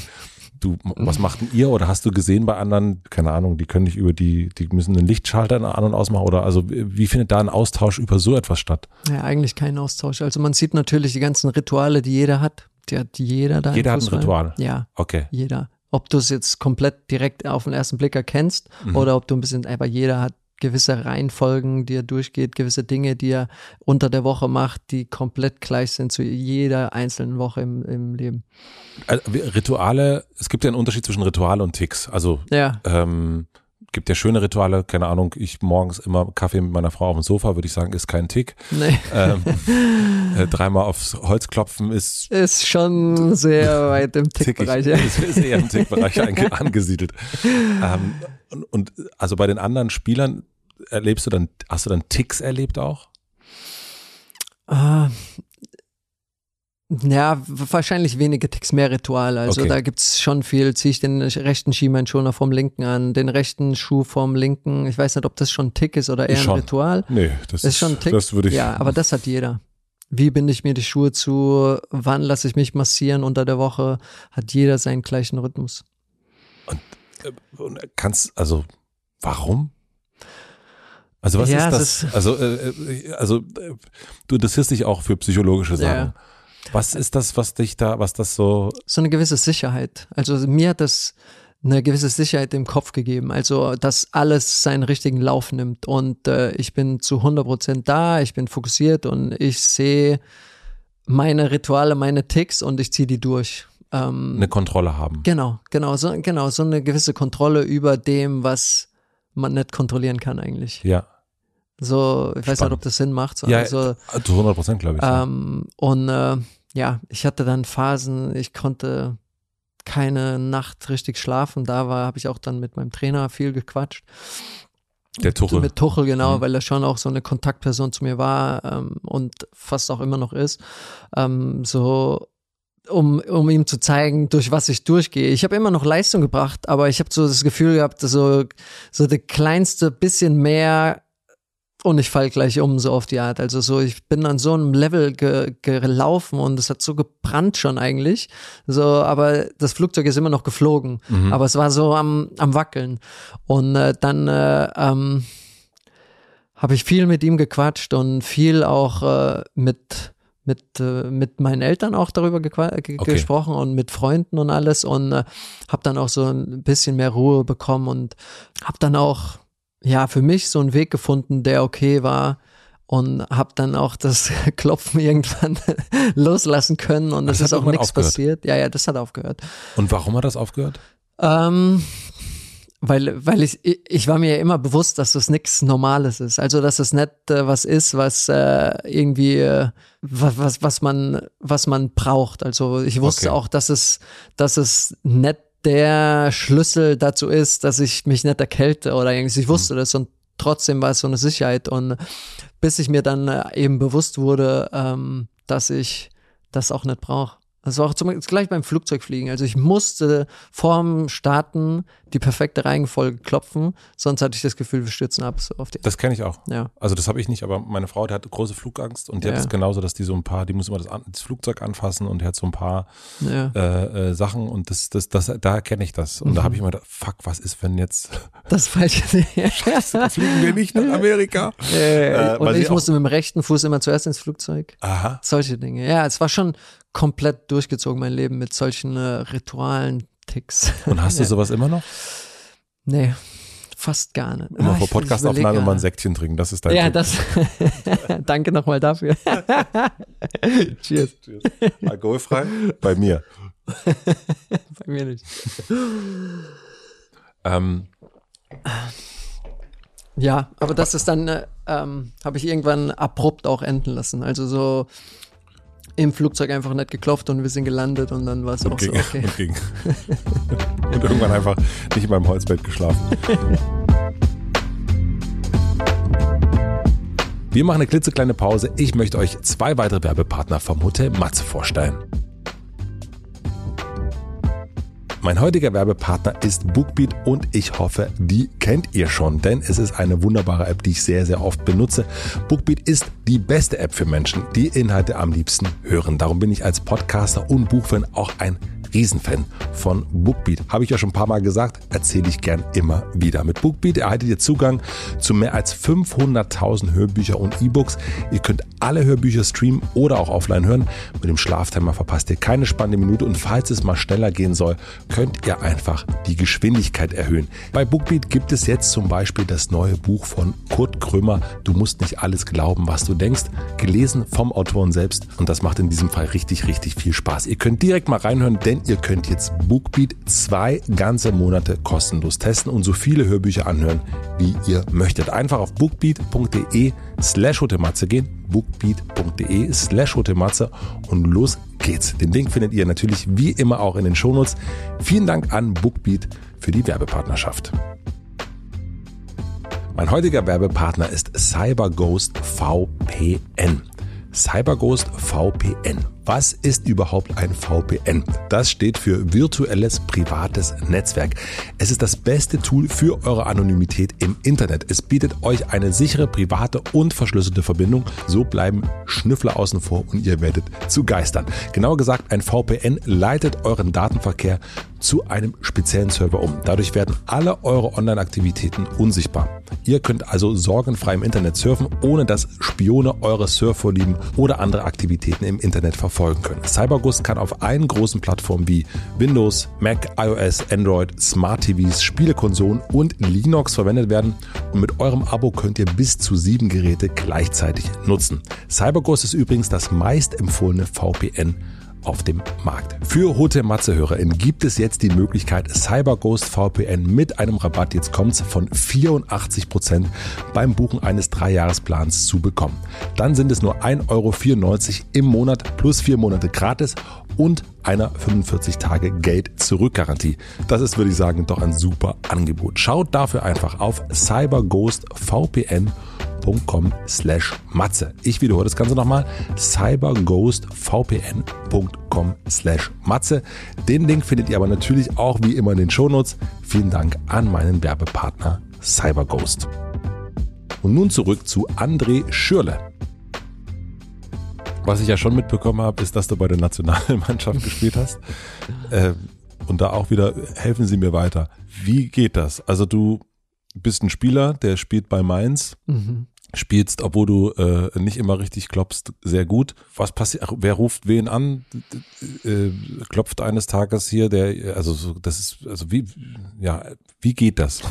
du, was macht denn ihr? Oder hast du gesehen bei anderen, keine Ahnung, die können nicht über die, die müssen einen Lichtschalter an und ausmachen oder also wie findet da ein Austausch über so etwas statt? Ja, eigentlich kein Austausch. Also man sieht natürlich die ganzen Rituale, die jeder hat die hat jeder da. Jeder hat ein Ritual. Ja. Okay. Jeder. Ob du es jetzt komplett direkt auf den ersten Blick erkennst mhm. oder ob du ein bisschen, aber jeder hat gewisse Reihenfolgen, die er durchgeht, gewisse Dinge, die er unter der Woche macht, die komplett gleich sind zu jeder einzelnen Woche im, im Leben. Also, Rituale, es gibt ja einen Unterschied zwischen Ritual und Ticks. Also ja. ähm, gibt ja schöne Rituale, keine Ahnung, ich morgens immer Kaffee mit meiner Frau auf dem Sofa, würde ich sagen, ist kein Tick. Nee. Ähm, äh, dreimal aufs Holz klopfen ist. Ist schon sehr weit im Tickbereich. Ja. Ist, ist eher im Tickbereich angesiedelt. Ähm, und, und also bei den anderen Spielern erlebst du dann, hast du dann Ticks erlebt auch? Uh, ja, wahrscheinlich wenige Ticks, mehr Ritual. Also okay. da gibt's schon viel. Ziehe ich den rechten Schienbeinschoner vom linken an, den rechten Schuh vom linken. Ich weiß nicht, ob das schon ein Tick ist oder eher schon. ein Ritual. Nee, das ist schon ein Tick. Das würde ich ja, aber das hat jeder. Wie binde ich mir die Schuhe zu? Wann lasse ich mich massieren unter der Woche? Hat jeder seinen gleichen Rhythmus. Und, äh, und kannst, also, warum? Also was ja, ist das? Ist also, äh, äh also äh, du interessierst dich auch für psychologische Sachen. Ja. Was ist das, was dich da, was das so? So eine gewisse Sicherheit. Also mir hat das eine gewisse Sicherheit im Kopf gegeben. Also, dass alles seinen richtigen Lauf nimmt und äh, ich bin zu 100 Prozent da, ich bin fokussiert und ich sehe meine Rituale, meine Ticks und ich ziehe die durch. Ähm, eine Kontrolle haben. Genau, genau, so, genau, so eine gewisse Kontrolle über dem, was man nicht kontrollieren kann eigentlich. Ja. So, ich Spannend. weiß nicht, ob das Sinn macht. So, ja, also, zu 100 Prozent, glaube ich. Ähm, ja. Und äh, ja, ich hatte dann Phasen, ich konnte keine Nacht richtig schlafen. Da war, habe ich auch dann mit meinem Trainer viel gequatscht. Der Tuchel. Mit Tuchel, genau, mhm. weil er schon auch so eine Kontaktperson zu mir war ähm, und fast auch immer noch ist. Ähm, so, um, um ihm zu zeigen, durch was ich durchgehe. Ich habe immer noch Leistung gebracht, aber ich habe so das Gefühl gehabt, so, so der kleinste bisschen mehr und ich fall gleich um, so auf die Art. Also so, ich bin an so einem Level ge gelaufen und es hat so gebrannt schon eigentlich. So, aber das Flugzeug ist immer noch geflogen. Mhm. Aber es war so am, am Wackeln. Und äh, dann äh, ähm, habe ich viel mit ihm gequatscht und viel auch äh, mit mit, äh, mit meinen Eltern auch darüber ge okay. gesprochen und mit Freunden und alles und äh, habe dann auch so ein bisschen mehr Ruhe bekommen und habe dann auch ja, für mich so einen Weg gefunden, der okay war und habe dann auch das Klopfen irgendwann loslassen können und es ist auch nichts passiert. Ja, ja, das hat aufgehört. Und warum hat das aufgehört? Ähm, weil, weil ich, ich war mir ja immer bewusst, dass das nichts Normales ist. Also, dass es nicht äh, was ist, was äh, irgendwie, äh, was, was, was man, was man braucht. Also, ich wusste Okay. auch, dass es, dass es nicht der Schlüssel dazu ist, dass ich mich nicht erkälte oder irgendwie. Ich wusste das und trotzdem war es so eine Sicherheit. Und bis ich mir dann äh, eben bewusst wurde, ähm, dass ich das auch nicht brauche. Das war auch zum Beispiel gleich beim Flugzeugfliegen. Also ich musste vorm Starten die perfekte Reihenfolge klopfen, sonst hatte ich das Gefühl, wir stürzen ab so auf die. Das kenne ich auch. Ja. Also das habe ich nicht, aber meine Frau, die hat große Flugangst und die Ja. hat es genauso, dass die so ein paar, die muss immer das, das Flugzeug anfassen und die hat so ein paar Ja. äh, äh, Sachen und das, das, das, da kenne ich das. Und da Mhm. habe ich immer gedacht, fuck, was ist, wenn jetzt Das falsche. fliegen wir nicht nach Amerika? äh, und ich musste mit dem rechten Fuß immer zuerst ins Flugzeug. Aha. Solche Dinge. Ja, es war schon komplett durchgezogen, mein Leben mit solchen äh, Ritualen, Ticks. Und hast du sowas immer noch? Nee, fast gar nicht. Immer Ah, vor Podcastaufnahme mal ein. Säckchen trinken, das ist dein Ja, Tipp. das. Danke nochmal dafür. Cheers. Alkoholfrei? Bei mir. Bei mir nicht. Ähm, Ja, aber das ist dann, äh, ähm, habe ich irgendwann abrupt auch enden lassen. Also so im Flugzeug einfach nicht geklopft und wir sind gelandet und dann war es auch und, so, ging, okay. und ging. und irgendwann einfach nicht in meinem Holzbett geschlafen. Wir machen eine klitzekleine Pause. Ich möchte euch zwei weitere Werbepartner vom Hotel Matze vorstellen. Mein heutiger Werbepartner ist Bookbeat und ich hoffe, die kennt ihr schon, denn es ist eine wunderbare App, die ich sehr, sehr oft benutze. Bookbeat ist die beste App für Menschen, die Inhalte am liebsten hören. Darum bin ich als Podcaster und Buchfan auch ein Riesenfan von Bookbeat. Habe ich ja schon ein paar Mal gesagt, erzähle ich gern immer wieder. Mit Bookbeat erhaltet ihr Zugang zu mehr als 500.000 Hörbücher und E-Books. Ihr könnt alle Hörbücher streamen oder auch offline hören. Mit dem Schlaftimer verpasst ihr keine spannende Minute und falls es mal schneller gehen soll, könnt ihr einfach die Geschwindigkeit erhöhen. Bei Bookbeat gibt es jetzt zum Beispiel das neue Buch von Kurt Krömer. Du musst nicht alles glauben, was du denkst. Gelesen vom Autoren selbst und das macht in diesem Fall richtig, richtig viel Spaß. Ihr könnt direkt mal reinhören, denn ihr könnt jetzt Bookbeat zwei ganze Monate kostenlos testen und so viele Hörbücher anhören, wie ihr möchtet. Einfach auf bookbeat.de slash hotematze gehen, bookbeat.de slash hotematze und los geht's. Den Link findet ihr natürlich wie immer auch in den Shownotes. Vielen Dank an Bookbeat für die Werbepartnerschaft. Mein heutiger Werbepartner ist CyberGhost VPN. CyberGhost VPN. Was ist überhaupt ein VPN? Das steht für virtuelles privates Netzwerk. Es ist das beste Tool für eure Anonymität im Internet. Es bietet euch eine sichere, private und verschlüsselte Verbindung. So bleiben Schnüffler außen vor und ihr werdet zu Geistern. Genauer gesagt, ein VPN leitet euren Datenverkehr zu einem speziellen Server um. Dadurch werden alle eure Online-Aktivitäten unsichtbar. Ihr könnt also sorgenfrei im Internet surfen, ohne dass Spione eure Surfvorlieben oder andere Aktivitäten im Internet verfolgen können. CyberGhost kann auf allen großen Plattformen wie Windows, Mac, iOS, Android, Smart TVs, Spielekonsolen und Linux verwendet werden und mit eurem Abo könnt ihr bis zu sieben Geräte gleichzeitig nutzen. CyberGhost ist übrigens das meist empfohlene VPN auf dem Markt. Für Hotel Matze HörerInnen gibt es jetzt die Möglichkeit, CyberGhost VPN mit einem Rabatt, jetzt kommt's, von 84% beim Buchen eines Dreijahresplans zu bekommen. Dann sind es nur 1,94 Euro im Monat plus vier Monate gratis und einer 45 Tage Geld zurück Garantie. Das ist, würde ich sagen, doch ein super Angebot. Schaut dafür einfach auf cyberghostvpn.com slash matze. Ich wiederhole das Ganze nochmal. cyberghostvpn.com slash matze. Den Link findet ihr aber natürlich auch wie immer in den Shownotes. Vielen Dank an meinen Werbepartner CyberGhost. Und nun zurück zu André Schürle. Was ich ja schon mitbekommen habe, ist, dass du bei der Nationalmannschaft gespielt hast. Äh, und da auch wieder, helfen Sie mir weiter. Wie geht das? Also du bist ein Spieler, der spielt bei Mainz, Mhm. Spielst, obwohl du äh, nicht immer richtig klopfst, sehr gut. Was passiert? Wer ruft wen an? Äh, klopft eines Tages hier der, also so, das ist, also wie, ja, wie geht das?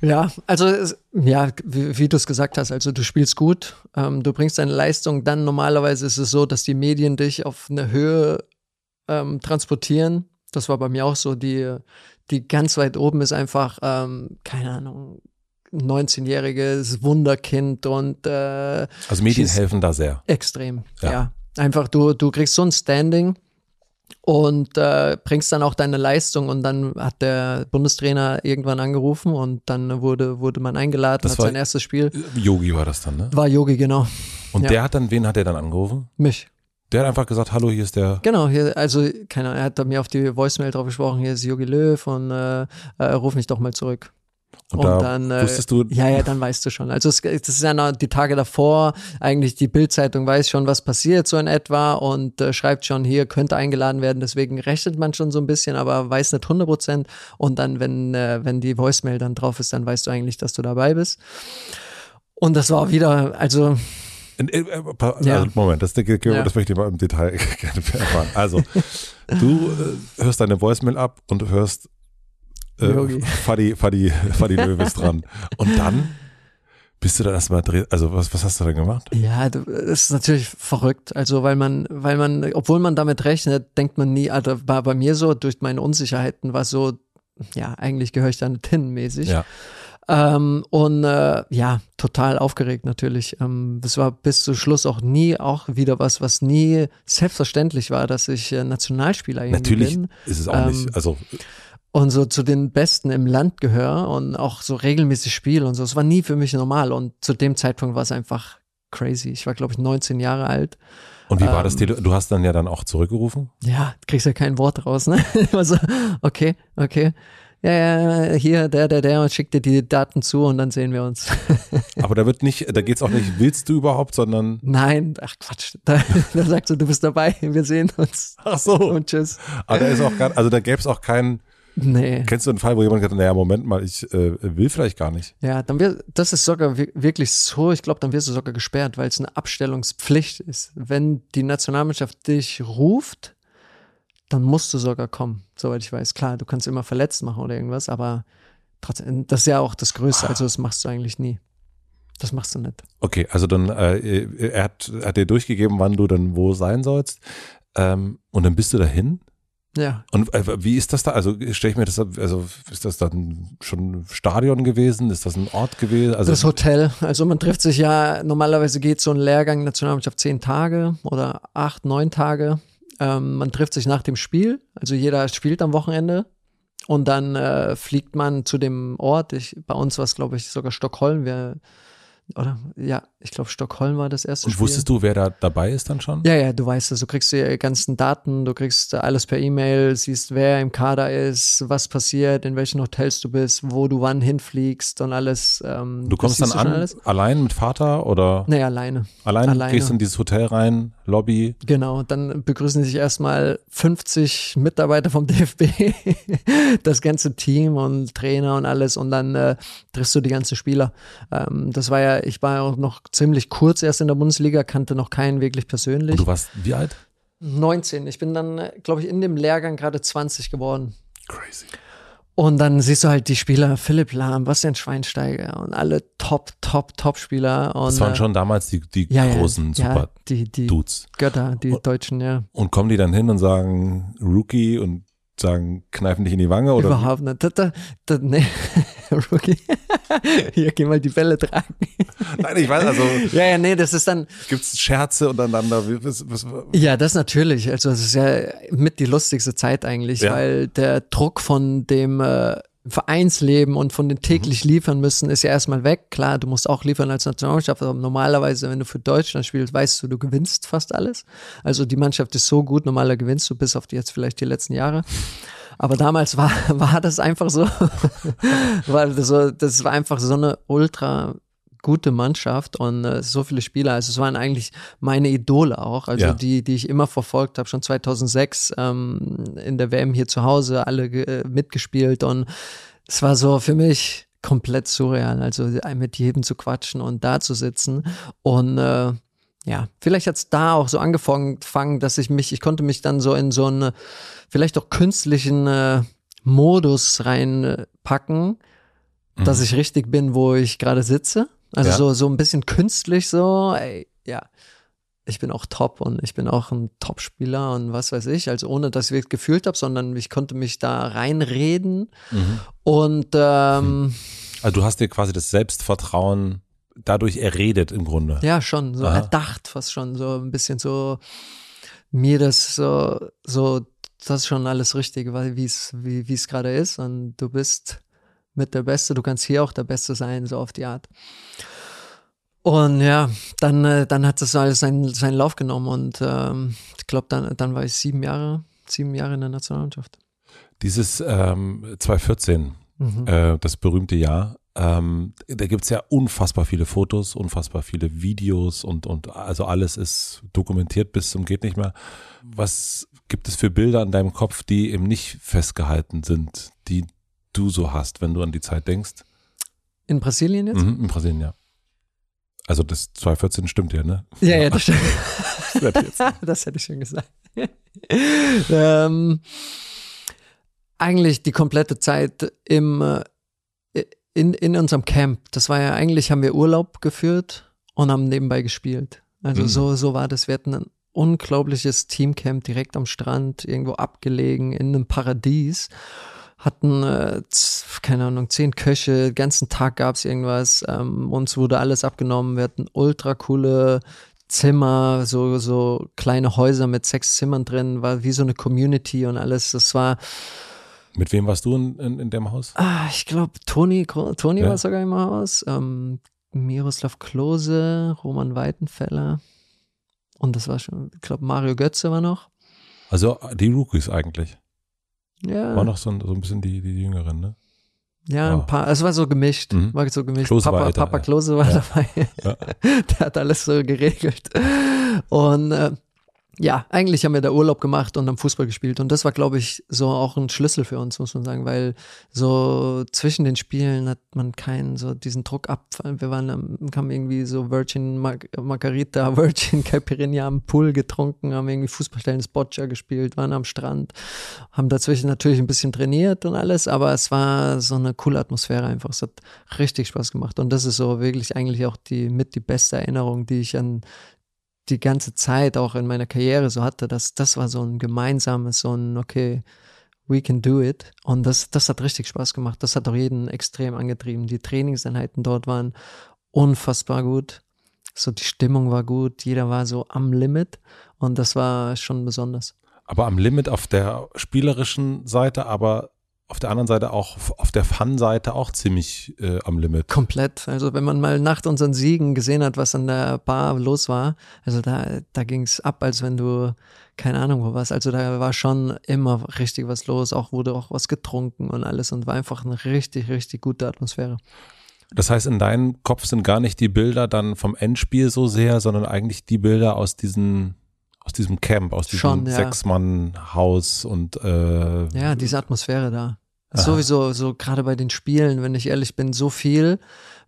Ja, also ja, wie, wie du es gesagt hast, also du spielst gut, ähm, du bringst deine Leistung, dann normalerweise ist es so, dass die Medien dich auf eine Höhe ähm, transportieren, Das war bei mir auch so. Die, die ganz weit oben ist einfach, ähm, keine Ahnung, 19-jähriges Wunderkind und äh, Also Medien helfen da sehr. extrem. Ja. Ja. Einfach, du, du kriegst so ein Standing und äh, bringst dann auch deine Leistung und dann hat der Bundestrainer irgendwann angerufen und dann wurde, wurde man eingeladen, Das hat war- sein erstes Spiel. Yogi war das dann, ne? War Yogi, genau. Und Ja. der hat dann, wen hat er dann angerufen? Mich. Der hat einfach gesagt, hallo, hier ist der. Genau, hier, also, keine Ahnung, er hat mir auf die Voicemail drauf gesprochen, hier ist Yogi Löw und äh, äh, ruf mich doch mal zurück. Und, Und da dann, äh, wusstest du, Ja, ja, dann weißt du schon. Also es, das ist ja noch die Tage davor, eigentlich die Bildzeitung weiß schon, was passiert so in etwa und äh, schreibt schon, hier könnte eingeladen werden, deswegen rechnet man schon so ein bisschen, aber weiß nicht 100 Prozent und dann, wenn, äh, wenn die Voicemail dann drauf ist, dann weißt du eigentlich, dass du dabei bist. Und das war wieder, also äh, Ja. also, Moment, das, das, Ja. das möchte ich mal im Detail gerne erfahren. Also, du äh, hörst deine Voicemail ab und hörst äh. Fadi, Fadi, Fadi Löw ist dran. Und dann bist du dann erstmal dreh, also was, was hast du dann gemacht? Ja, es ist natürlich verrückt. Also, weil man, weil man, obwohl man damit rechnet, denkt man nie, also war bei mir so, durch meine Unsicherheiten war so, ja, eigentlich gehöre ich da nicht hin mäßig. Ja. Ähm, und äh, ja, total aufgeregt natürlich. Ähm, das war bis zum Schluss auch nie auch wieder was, was nie selbstverständlich war, dass ich äh, Nationalspieler Natürlich bin ist es auch Ähm, nicht, also und so zu den Besten im Land gehöre und auch so regelmäßig spiele und so. Es war nie für mich normal und zu dem Zeitpunkt war es einfach crazy. Ich war, glaube ich, 19 Jahre alt. und wie war das? ähm, Tele du hast dann ja dann auch zurückgerufen? Ja, du kriegst ja kein Wort raus, ne? Immer so, okay, okay. Ja, ja, hier, der, der, der und schickt dir die Daten zu und dann sehen wir uns. Aber da wird nicht, da geht's auch nicht, willst du überhaupt, sondern Nein, ach Quatsch. Da, da sagst du, du bist dabei, wir sehen uns. Ach so. Und tschüss. aber da ist auch gar, also da gäbe es auch keinen, Nee. kennst du einen Fall, wo jemand gesagt hat, naja, Moment mal, ich äh, will vielleicht gar nicht. Ja, dann wird, das ist sogar wi- wirklich so, ich glaube, dann wirst du sogar gesperrt, weil es eine Abstellungspflicht ist. Wenn die Nationalmannschaft dich ruft, dann musst du sogar kommen, soweit ich weiß. Klar, du kannst immer verletzt machen oder irgendwas, aber trotzdem, das ist ja auch das Größte, also das machst du eigentlich nie. Das machst du nicht. Okay, also dann, äh, er hat, hat dir durchgegeben, wann du dann wo sein sollst. Ähm, und dann bist du dahin. Ja, Und äh, wie ist das da? Also stelle ich mir das, also ist das dann schon ein Stadion gewesen? Ist das ein Ort gewesen? Also das Hotel. Also man trifft sich ja, normalerweise geht so ein Lehrgang Nationalmannschaft zehn Tage oder acht, neun Tage. Ähm, man trifft sich nach dem Spiel, also jeder spielt am Wochenende und dann äh, fliegt man zu dem Ort. Ich, bei uns war es, glaube ich, sogar Stockholm. Wir, oder? Ja, ich glaube, Stockholm war das erste und Spiel. wusstest du, wer da dabei ist dann schon? Ja, ja, du weißt es. Du kriegst die ganzen Daten, du kriegst alles per E-Mail, siehst, wer im Kader ist, was passiert, in welchen Hotels du bist, wo du wann hinfliegst und alles. Ähm, Du kommst dann schon an, allein mit Vater oder Nee, alleine. allein alleine. gehst in dieses Hotel rein, Lobby. Genau, dann begrüßen sich erstmal 50 Mitarbeiter vom DFB, das ganze Team und Trainer und alles und dann äh, triffst du die ganzen Spieler. Ähm, das war ja, ich war ja auch noch ziemlich kurz erst in der Bundesliga, kannte noch keinen wirklich persönlich. Und du warst wie alt? 19, ich bin dann, glaube ich, in dem Lehrgang gerade 20 geworden. Crazy. Und dann siehst du halt die Spieler, Philipp Lahm, Bastian Schweinsteiger und alle Top, Top, Top-Spieler. Und, Das waren äh, schon damals die, die ja, großen ja, Super die, die Dudes. Götter, die Deutschen, ja. Und kommen die dann hin und sagen Rookie und sagen, kneifen dich in die Wange oder? Überhaupt nicht. Da, da, da, nee. Rookie. Hier, geh mal die Bälle tragen. Nein, ich weiß, also Ja, ja, nee, das ist dann, gibt's Scherze untereinander. Was, was, ja, das natürlich. Also, es ist ja mit die lustigste Zeit eigentlich, Ja. weil der Druck von dem äh, Vereinsleben und von den täglich Mhm. liefern müssen ist ja erstmal weg. Klar, du musst auch liefern als Nationalmannschaft, aber normalerweise, wenn du für Deutschland spielst, weißt du, du gewinnst fast alles. Also, die Mannschaft ist so gut, normaler gewinnst du bis auf die jetzt vielleicht die letzten Jahre. Aber damals war, war das einfach so, weil das, das war einfach so eine ultra gute Mannschaft und äh, so viele Spieler. Also es waren eigentlich meine Idole auch, also Ja. die, die ich immer verfolgt habe, schon 2006 ähm, in der WM hier zu Hause, alle äh, mitgespielt und es war so für mich komplett surreal, also mit jedem zu quatschen und da zu sitzen und äh, ja, vielleicht hat's da auch so angefangen, fangen, dass ich mich, ich konnte mich dann so in so einen vielleicht auch künstlichen äh, Modus reinpacken, dass ich richtig bin, wo ich gerade sitze. Also Ja. so, so ein bisschen künstlich so, ey, ja. ich bin auch top und ich bin auch ein Top-Spieler und was weiß ich. Also ohne, dass ich es gefühlt habe, sondern ich konnte mich da reinreden. Mhm. Und ähm, also du hast dir quasi das Selbstvertrauen dadurch erredet im Grunde. Ja, schon, so Aha. erdacht fast schon, so ein bisschen so mir das so, so, das ist schon alles richtig, weil wie es wie es gerade ist und du bist mit der Beste, du kannst hier auch der Beste sein, so auf die Art. Und ja, dann, äh, dann hat das alles seinen, seinen Lauf genommen und ähm, ich glaube, dann, dann war ich sieben Jahre, sieben Jahre in der Nationalmannschaft. Dieses ähm, 2014, mhm. äh, das berühmte Jahr, ähm, da gibt es ja unfassbar viele Fotos, unfassbar viele Videos und, und also alles ist dokumentiert bis zum geht nicht mehr. Was gibt es für Bilder in deinem Kopf, die eben nicht festgehalten sind, die du so hast, wenn du an die Zeit denkst? In Brasilien jetzt? Mhm, in Brasilien, ja. Also das 2014 stimmt ja, ne? Ja, ja, das stimmt. das hätte ich schon gesagt. ähm, eigentlich die komplette Zeit im, äh, in, in unserem Camp. Das war ja eigentlich, haben wir Urlaub geführt und haben nebenbei gespielt. Also mhm. so, so war das. Wir hatten unglaubliches Teamcamp direkt am Strand, irgendwo abgelegen in einem Paradies hatten, äh, keine Ahnung, zehn Köche, den ganzen Tag gab es irgendwas, ähm, uns wurde alles abgenommen, wir hatten ultra coole Zimmer, so, so kleine Häuser mit sechs Zimmern drin, war wie so eine Community und alles, das war mit wem warst du in, in, in dem Haus? Ah, ich glaube, Toni, Toni ja. war sogar im Haus. Ähm, Miroslav Klose, Roman Weitenfeller. Und das war schon, ich glaube, Mario Götze war noch. Also die Rookies eigentlich. Ja. War noch so ein, so ein bisschen die, die Jüngeren, ne? Ja, ein paar, es war so gemischt, mhm. war so gemischt. Klose Papa, älter, Papa Klose war ja. dabei. Ja. Der hat alles so geregelt. Und äh, ja, eigentlich haben wir da Urlaub gemacht und haben Fußball gespielt. Und das war, glaube ich, so auch ein Schlüssel für uns, muss man sagen, weil so zwischen den Spielen hat man keinen so diesen Druck ab. Wir waren, haben irgendwie so Virgin Mar Margarita, Virgin Caipirinha am Pool getrunken, haben irgendwie Fußballstellen Boccia gespielt, waren am Strand, haben dazwischen natürlich ein bisschen trainiert und alles, aber es war so eine coole Atmosphäre einfach. Es hat richtig Spaß gemacht. Und das ist so wirklich eigentlich auch die mit die beste Erinnerung, die ich an die ganze Zeit auch in meiner Karriere so hatte, dass das war so ein gemeinsames, so ein, okay, we can do it. Und das, das hat richtig Spaß gemacht. Das hat auch jeden extrem angetrieben. Die Trainingseinheiten dort waren unfassbar gut. So die Stimmung war gut. Jeder war so am Limit. Und das war schon besonders. Aber am Limit auf der spielerischen Seite, aber auf der anderen Seite auch, auf der Fun-Seite auch ziemlich äh, am Limit. Komplett. Also wenn man mal nach unseren Siegen gesehen hat, was an der Bar los war, also da, da ging es ab, als wenn du, keine Ahnung wo warst. Also da war schon immer richtig was los, auch wurde auch was getrunken und alles und war einfach eine richtig, richtig gute Atmosphäre. Das heißt, in deinem Kopf sind gar nicht die Bilder dann vom Endspiel so sehr, sondern eigentlich die Bilder aus diesen aus diesem Camp, aus diesem Schon, ja. Sechs-Mann-Haus und äh, ja, diese Atmosphäre da. Sowieso, so gerade bei den Spielen, wenn ich ehrlich bin, so viel,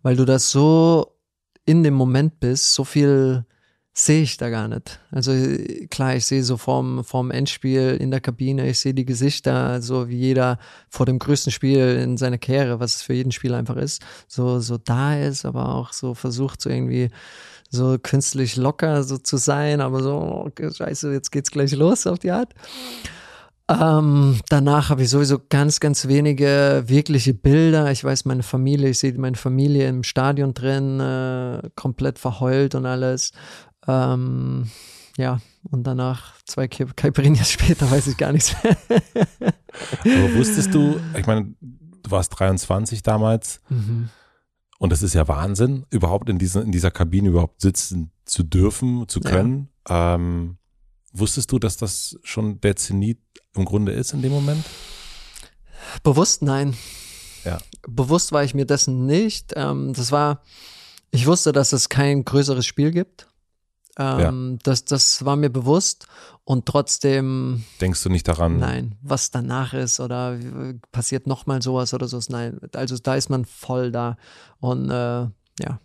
weil du das so in dem Moment bist, so viel sehe ich da gar nicht. Also klar, ich sehe so vorm, vorm Endspiel in der Kabine, ich sehe die Gesichter, so wie jeder vor dem größten Spiel in seiner Karriere, was es für jeden Spieler einfach ist, so, so da ist, aber auch so versucht, so irgendwie so künstlich locker so zu sein, aber so, okay, scheiße, jetzt geht's gleich los auf die Art. Ähm, danach habe ich sowieso ganz, ganz wenige wirkliche Bilder. Ich weiß, meine Familie, ich sehe meine Familie im Stadion drin, äh, komplett verheult und alles. Ähm, ja, und danach zwei Caipirinhas später weiß ich gar nichts mehr. Aber wusstest du, ich meine, du warst 23 damals. Mhm. Und das ist ja Wahnsinn, überhaupt in, diesen, in dieser Kabine überhaupt sitzen zu dürfen, zu können. Ja. Ähm, wusstest du, dass das schon der Zenit im Grunde ist in dem Moment? Bewusst nein. Ja. Bewusst war ich mir dessen nicht. Ähm, das war, ich wusste, dass es kein größeres Spiel gibt. Ähm, ja. das, das war mir bewusst und trotzdem. Denkst du nicht daran? Nein, was danach ist oder passiert nochmal sowas oder so. Nein, also da ist man voll da und äh, ja.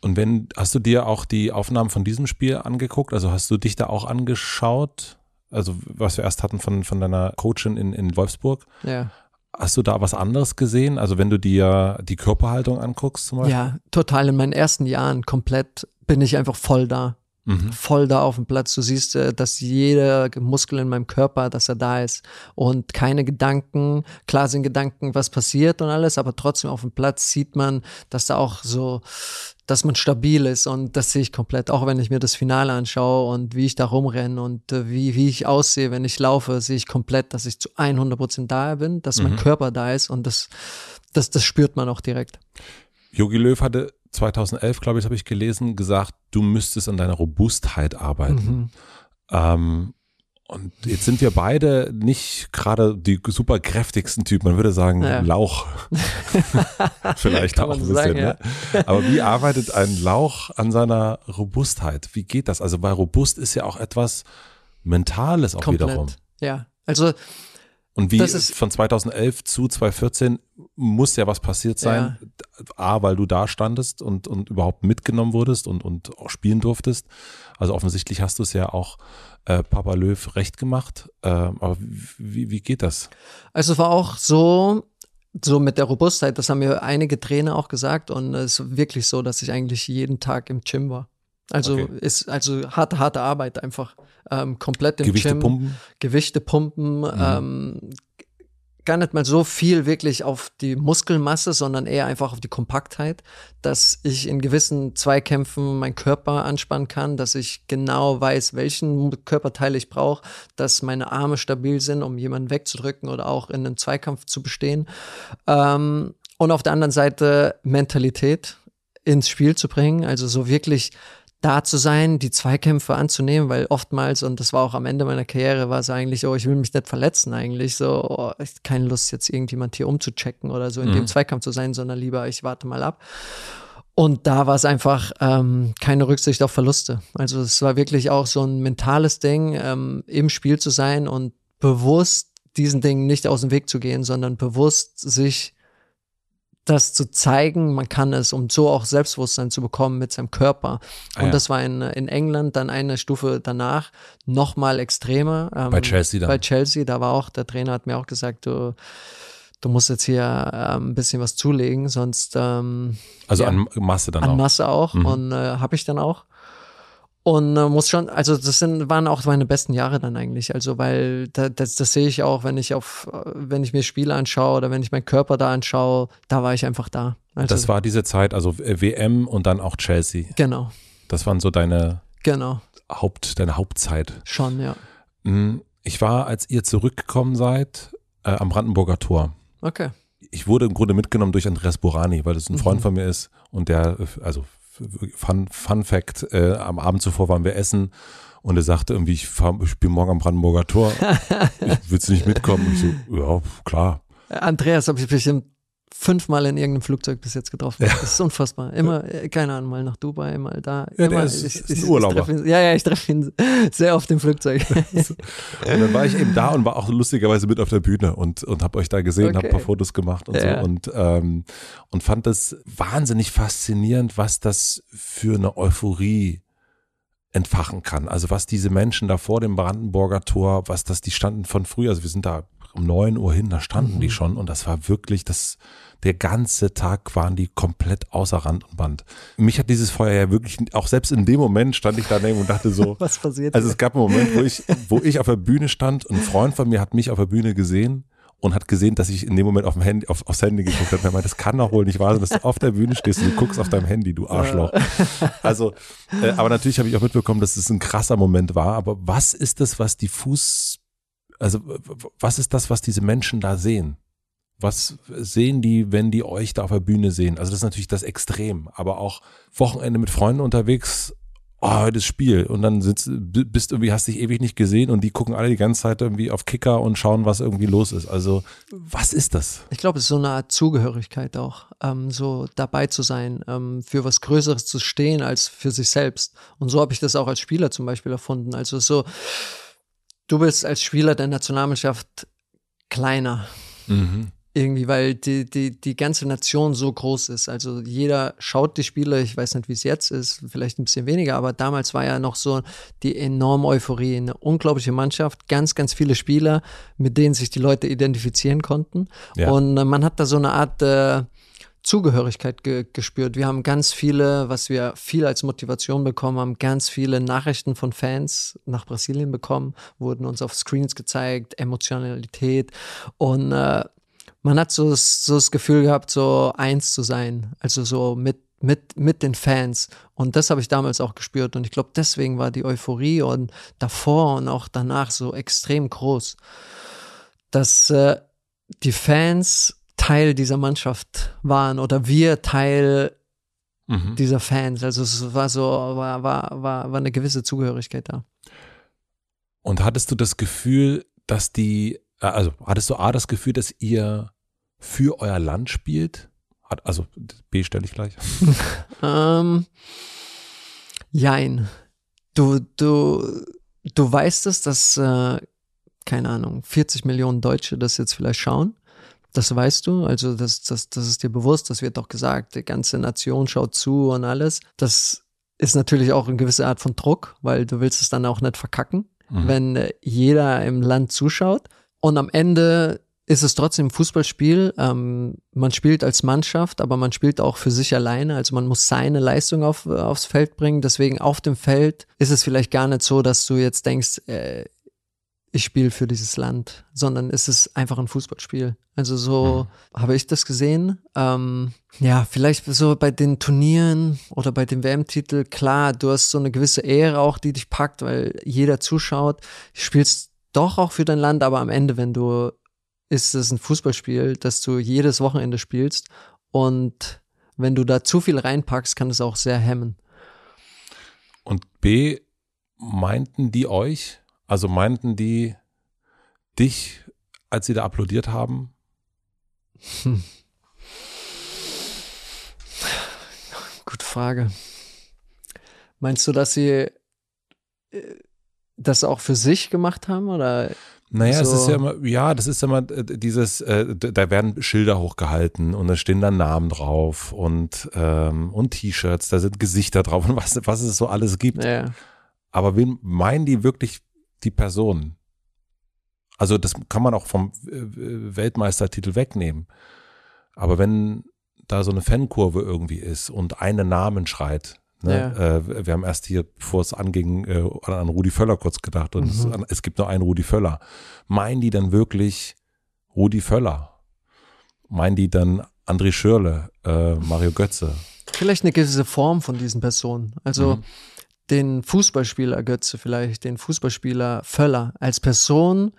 Und wenn, hast du dir auch die Aufnahmen von diesem Spiel angeguckt? Also hast du dich da auch angeschaut? Also, was wir erst hatten von, von deiner Coachin in, in Wolfsburg. Ja. Hast du da was anderes gesehen? Also, wenn du dir die Körperhaltung anguckst zum Beispiel? Ja, total. In meinen ersten Jahren komplett bin ich einfach voll da. mhm. voll da auf dem Platz. Du siehst, äh, dass jeder Muskel in meinem Körper, dass er da ist und keine Gedanken. Klar sind Gedanken, was passiert und alles, aber trotzdem auf dem Platz sieht man, dass da auch so dass man stabil ist und das sehe ich komplett. Auch wenn ich mir das Finale anschaue und wie ich da rumrenne und äh, wie, wie ich aussehe, wenn ich laufe, sehe ich komplett, dass ich zu 100 Prozent da bin, dass mhm. mein Körper da ist und das, das, das spürt man auch direkt. Jogi Löw hatte 2011, glaube ich, habe ich gelesen, gesagt, du müsstest an deiner Robustheit arbeiten. Mhm. Ähm, und jetzt sind wir beide nicht gerade die super kräftigsten Typen. Man würde sagen, ja. Lauch. Vielleicht auch ein bisschen. Sagen, ne? Aber wie arbeitet ein Lauch an seiner Robustheit? Wie geht das? Also bei robust ist ja auch etwas Mentales auch Komplett. wiederum. Ja, also und wie von 2011 zu 2014 muss ja was passiert sein. Ja. A, weil du da standest und, und überhaupt mitgenommen wurdest und, und auch spielen durftest. Also offensichtlich hast du es ja auch äh, Papa Löw recht gemacht. Äh, aber wie, wie geht das? Also es war auch so, so mit der Robustheit, das haben mir einige Trainer auch gesagt und es ist wirklich so, dass ich eigentlich jeden Tag im Gym war. Also okay. ist also harte, harte Arbeit einfach. Ähm, komplett im Gewichte Gym. Pumpen. Gewichte pumpen. Mhm. Ähm, gar nicht mal so viel wirklich auf die Muskelmasse, sondern eher einfach auf die Kompaktheit, dass ich in gewissen Zweikämpfen meinen Körper anspannen kann, dass ich genau weiß, welchen Körperteil ich brauche, dass meine Arme stabil sind, um jemanden wegzudrücken oder auch in einem Zweikampf zu bestehen. Ähm, und auf der anderen Seite Mentalität ins Spiel zu bringen, also so wirklich da zu sein, die Zweikämpfe anzunehmen, weil oftmals, und das war auch am Ende meiner Karriere, war es eigentlich, oh, ich will mich nicht verletzen eigentlich, so, oh, ich keine Lust, jetzt irgendjemand hier umzuchecken oder so in mhm. dem Zweikampf zu sein, sondern lieber, ich warte mal ab. Und da war es einfach ähm, keine Rücksicht auf Verluste. Also es war wirklich auch so ein mentales Ding, ähm, im Spiel zu sein und bewusst diesen Dingen nicht aus dem Weg zu gehen, sondern bewusst sich das zu zeigen, man kann es, um so auch Selbstbewusstsein zu bekommen mit seinem Körper. Ah, und ja. das war in, in England dann eine Stufe danach noch mal extremer. Ähm, bei Chelsea dann. Bei Chelsea, da war auch, der Trainer hat mir auch gesagt, du, du musst jetzt hier ähm, ein bisschen was zulegen, sonst ähm, Also ja, an Masse dann an auch. An Masse auch mhm. und äh, habe ich dann auch. Und äh, muss schon, also das sind, waren auch meine besten Jahre dann eigentlich. Also, weil da, das, das sehe ich auch, wenn ich auf, wenn ich mir Spiele anschaue oder wenn ich meinen Körper da anschaue, da war ich einfach da. Also, das war diese Zeit, also äh, WM und dann auch Chelsea. Genau. Das waren so deine genau. Haupt, deine Hauptzeit. Schon, ja. Hm, ich war, als ihr zurückgekommen seid, äh, am Brandenburger Tor. Okay. Ich wurde im Grunde mitgenommen durch Andreas Burani, weil das ein Freund mhm. von mir ist und der, also Fun, Fun Fact, äh, am Abend zuvor waren wir essen und er sagte irgendwie, ich, ich bin morgen am Brandenburger Tor, ich, willst du nicht mitkommen? Und ich so, ja, klar. Andreas habe ich bestimmt fünfmal in irgendeinem Flugzeug bis jetzt getroffen. Ja. Das ist unfassbar. Immer, äh, keine Ahnung, mal nach Dubai, mal da. Ja, immer, ist, ich, ist ein Urlauber. Ihn, ja, ja, ich treffe ihn sehr oft im Flugzeug. und dann war ich eben da und war auch lustigerweise mit auf der Bühne und, und habe euch da gesehen, okay. habe ein paar Fotos gemacht und ja. so und, ähm, und fand das wahnsinnig faszinierend, was das für eine Euphorie entfachen kann. Also was diese Menschen da vor dem Brandenburger Tor, was das, die standen von früh, also wir sind da um neun Uhr hin, da standen mhm. die schon und das war wirklich das, der ganze Tag waren die komplett außer Rand und Band. Mich hat dieses Feuer ja wirklich, auch selbst in dem Moment stand ich daneben und dachte so, was passiert? Also es gab einen Moment, wo ich, wo ich auf der Bühne stand und ein Freund von mir hat mich auf der Bühne gesehen und hat gesehen, dass ich in dem Moment auf dem Handy, auf, aufs Handy geguckt habe. Er meinte, das kann doch wohl nicht wahr sein, dass du auf der Bühne stehst und du guckst auf deinem Handy, du Arschloch. Also, äh, aber natürlich habe ich auch mitbekommen, dass es ein krasser Moment war. Aber was ist das, was die Fuß also was ist das, was diese Menschen da sehen? Was sehen die, wenn die euch da auf der Bühne sehen? Also das ist natürlich das Extrem, aber auch Wochenende mit Freunden unterwegs, oh, heute ist Spiel und dann sitzt, bist irgendwie, hast dich ewig nicht gesehen und die gucken alle die ganze Zeit irgendwie auf Kicker und schauen, was irgendwie los ist. Also was ist das? Ich glaube, es ist so eine Art Zugehörigkeit auch, ähm, so dabei zu sein, ähm, für was Größeres zu stehen als für sich selbst. Und so habe ich das auch als Spieler zum Beispiel erfunden. Also so, du bist als Spieler der Nationalmannschaft kleiner. Mhm. Irgendwie, weil die, die, die ganze Nation so groß ist. Also jeder schaut die Spiele, ich weiß nicht, wie es jetzt ist, vielleicht ein bisschen weniger, aber damals war ja noch so die enorme Euphorie, eine unglaubliche Mannschaft, ganz, ganz viele Spieler, mit denen sich die Leute identifizieren konnten. Ja. Und äh, man hat da so eine Art äh, Zugehörigkeit ge gespürt. Wir haben ganz viele, was wir viel als Motivation bekommen haben, ganz viele Nachrichten von Fans nach Brasilien bekommen, wurden uns auf Screens gezeigt, Emotionalität und äh, man hat so, so das Gefühl gehabt, so eins zu sein, also so mit mit, mit den Fans. Und das habe ich damals auch gespürt. Und ich glaube, deswegen war die Euphorie und davor und auch danach so extrem groß, dass äh, die Fans Teil dieser Mannschaft waren oder wir Teil mhm. dieser Fans. Also es war so, war, war, war, war eine gewisse Zugehörigkeit da. Und hattest du das Gefühl, dass die, äh, also hattest du A das Gefühl, dass ihr für euer Land spielt? Also B stelle ich gleich. ähm, jein. Du, du, du weißt es, dass, äh, keine Ahnung, 40 Millionen Deutsche das jetzt vielleicht schauen. Das weißt du, also das, das, das ist dir bewusst, das wird doch gesagt, die ganze Nation schaut zu und alles. Das ist natürlich auch eine gewisse Art von Druck, weil du willst es dann auch nicht verkacken, mhm. wenn äh, jeder im Land zuschaut. Und am Ende ist es trotzdem ein Fußballspiel. Ähm, man spielt als Mannschaft, aber man spielt auch für sich alleine. Also man muss seine Leistung auf, aufs Feld bringen. Deswegen auf dem Feld ist es vielleicht gar nicht so, dass du jetzt denkst, äh, ich spiele für dieses Land, sondern es ist einfach ein Fußballspiel. Also so mhm. habe ich das gesehen. Ähm, ja, vielleicht so bei den Turnieren oder bei dem WM-Titel, klar, du hast so eine gewisse Ehre auch, die dich packt, weil jeder zuschaut. Du spielst doch auch für dein Land, aber am Ende, wenn du ist es ein Fußballspiel, das du jedes Wochenende spielst. Und wenn du da zu viel reinpackst, kann es auch sehr hemmen. Und B, meinten die euch, also meinten die dich, als sie da applaudiert haben? Hm. Gute Frage. Meinst du, dass sie äh, das auch für sich gemacht haben oder? Naja, so. es ist ja immer, ja, das ist ja immer äh, dieses, äh, da werden Schilder hochgehalten und da stehen dann Namen drauf und, ähm, und T-Shirts, da sind Gesichter drauf und was, was es so alles gibt. Ja. Aber wen meinen die wirklich die Personen? Also das kann man auch vom äh, Weltmeistertitel wegnehmen. Aber wenn da so eine Fankurve irgendwie ist und eine Namen schreit, Ne? Ja. Äh, wir haben erst hier, bevor es anging, äh, an Rudi Völler kurz gedacht und mhm. es, es, gibt nur einen Rudi Völler. Meinen die dann wirklich Rudi Völler? Meinen die dann André Schürle, äh, Mario Götze? Vielleicht eine gewisse Form von diesen Personen. Also mhm. den Fußballspieler Götze vielleicht, den Fußballspieler Völler als Person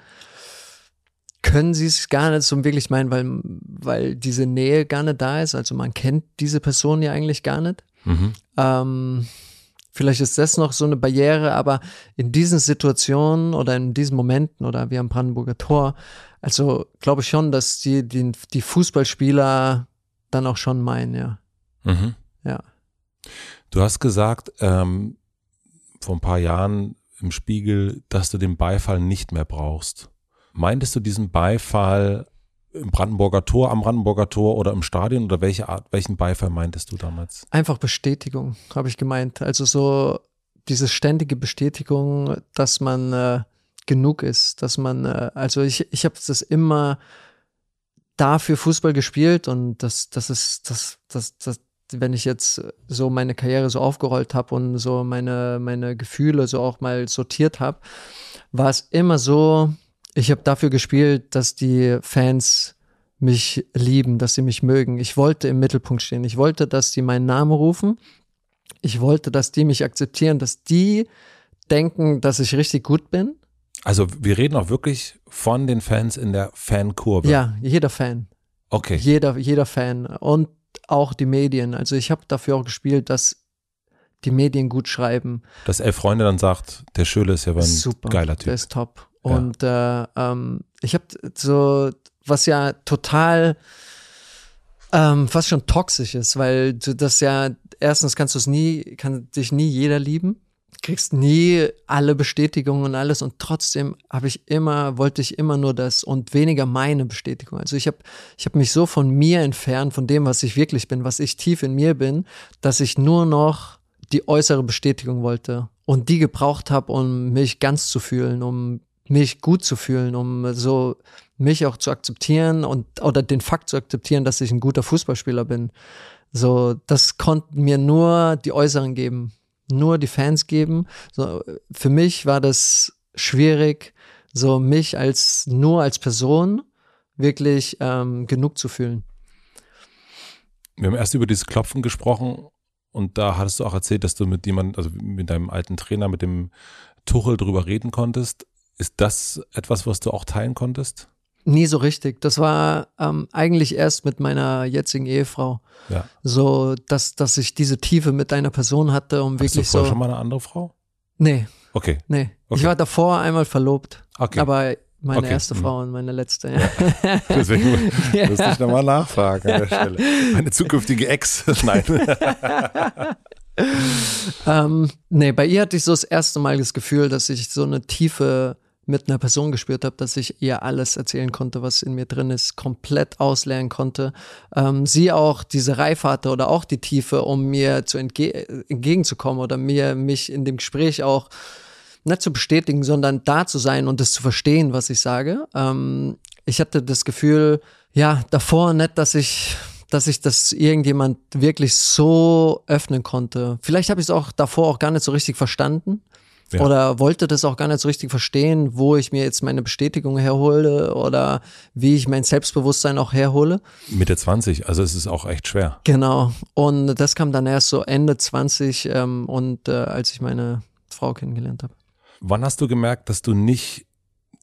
können sie es gar nicht so wirklich meinen, weil, weil diese Nähe gar nicht da ist. Also man kennt diese Person ja eigentlich gar nicht. Mhm. Ähm, vielleicht ist das noch so eine Barriere, aber in diesen Situationen oder in diesen Momenten oder wie am Brandenburger Tor, also glaube ich schon, dass die, die, die Fußballspieler dann auch schon meinen, ja. Mhm. Ja. Du hast gesagt, ähm, vor ein paar Jahren im Spiegel, dass du den Beifall nicht mehr brauchst. Meintest du diesen Beifall im Brandenburger Tor, am Brandenburger Tor oder im Stadion oder welche Art, welchen Beifall meintest du damals? Einfach Bestätigung, habe ich gemeint. Also so diese ständige Bestätigung, dass man äh, genug ist, dass man, äh, also ich, ich habe das immer dafür Fußball gespielt und das, das ist, das, das, das, wenn ich jetzt so meine Karriere so aufgerollt habe und so meine, meine Gefühle so auch mal sortiert habe, war es immer so, ich habe dafür gespielt, dass die Fans mich lieben, dass sie mich mögen. Ich wollte im Mittelpunkt stehen. Ich wollte, dass die meinen Namen rufen. Ich wollte, dass die mich akzeptieren, dass die denken, dass ich richtig gut bin. Also wir reden auch wirklich von den Fans in der Fankurve. Ja, jeder Fan. Okay. Jeder, jeder Fan und auch die Medien. Also ich habe dafür auch gespielt, dass die Medien gut schreiben. Dass elf Freunde dann sagt, der Schöle ist ja ein Super, geiler Typ. Der ist top. Und äh, ähm, ich habe so, was ja total ähm, fast schon toxisch ist, weil du das ja, erstens kannst du es nie, kann dich nie jeder lieben, kriegst nie alle Bestätigungen und alles und trotzdem habe ich immer, wollte ich immer nur das und weniger meine Bestätigung. Also ich habe ich hab mich so von mir entfernt, von dem, was ich wirklich bin, was ich tief in mir bin, dass ich nur noch die äußere Bestätigung wollte und die gebraucht habe, um mich ganz zu fühlen, um mich gut zu fühlen, um so mich auch zu akzeptieren und oder den Fakt zu akzeptieren, dass ich ein guter Fußballspieler bin. So, das konnten mir nur die Äußeren geben, nur die Fans geben. So, für mich war das schwierig, so mich als nur als Person wirklich ähm, genug zu fühlen. Wir haben erst über dieses Klopfen gesprochen und da hattest du auch erzählt, dass du mit jemandem, also mit deinem alten Trainer, mit dem Tuchel drüber reden konntest. Ist das etwas, was du auch teilen konntest? Nie so richtig. Das war ähm, eigentlich erst mit meiner jetzigen Ehefrau. Ja. So, dass, dass ich diese Tiefe mit einer Person hatte, um Hast wirklich du vorher so. schon mal eine andere Frau? Nee, Okay. nee. Okay. Ich war davor einmal verlobt. Okay. Aber meine Okay. erste Mhm. Frau und meine letzte. Ja. Deswegen Ja. musste ich nochmal nachfragen an der Stelle. Meine zukünftige Ex. Nein. ähm, nee, bei ihr hatte ich so das erste Mal das Gefühl, dass ich so eine Tiefe mit einer Person gespürt habe, dass ich ihr alles erzählen konnte, was in mir drin ist, komplett ausleeren konnte. Ähm, sie auch diese Reife hatte oder auch die Tiefe, um mir zu entge entgegenzukommen oder mir mich in dem Gespräch auch nicht zu bestätigen, sondern da zu sein und das zu verstehen, was ich sage. Ähm, ich hatte das Gefühl, ja, davor nicht, dass ich, dass ich das irgendjemand wirklich so öffnen konnte. Vielleicht habe ich es auch davor auch gar nicht so richtig verstanden. Ja. Oder wollte das auch gar nicht so richtig verstehen, wo ich mir jetzt meine Bestätigung herhole oder wie ich mein Selbstbewusstsein auch herhole. Mitte 20, also es ist auch echt schwer. Genau. Und das kam dann erst so Ende 20 ähm, und äh, als ich meine Frau kennengelernt habe. Wann hast du gemerkt, dass du nicht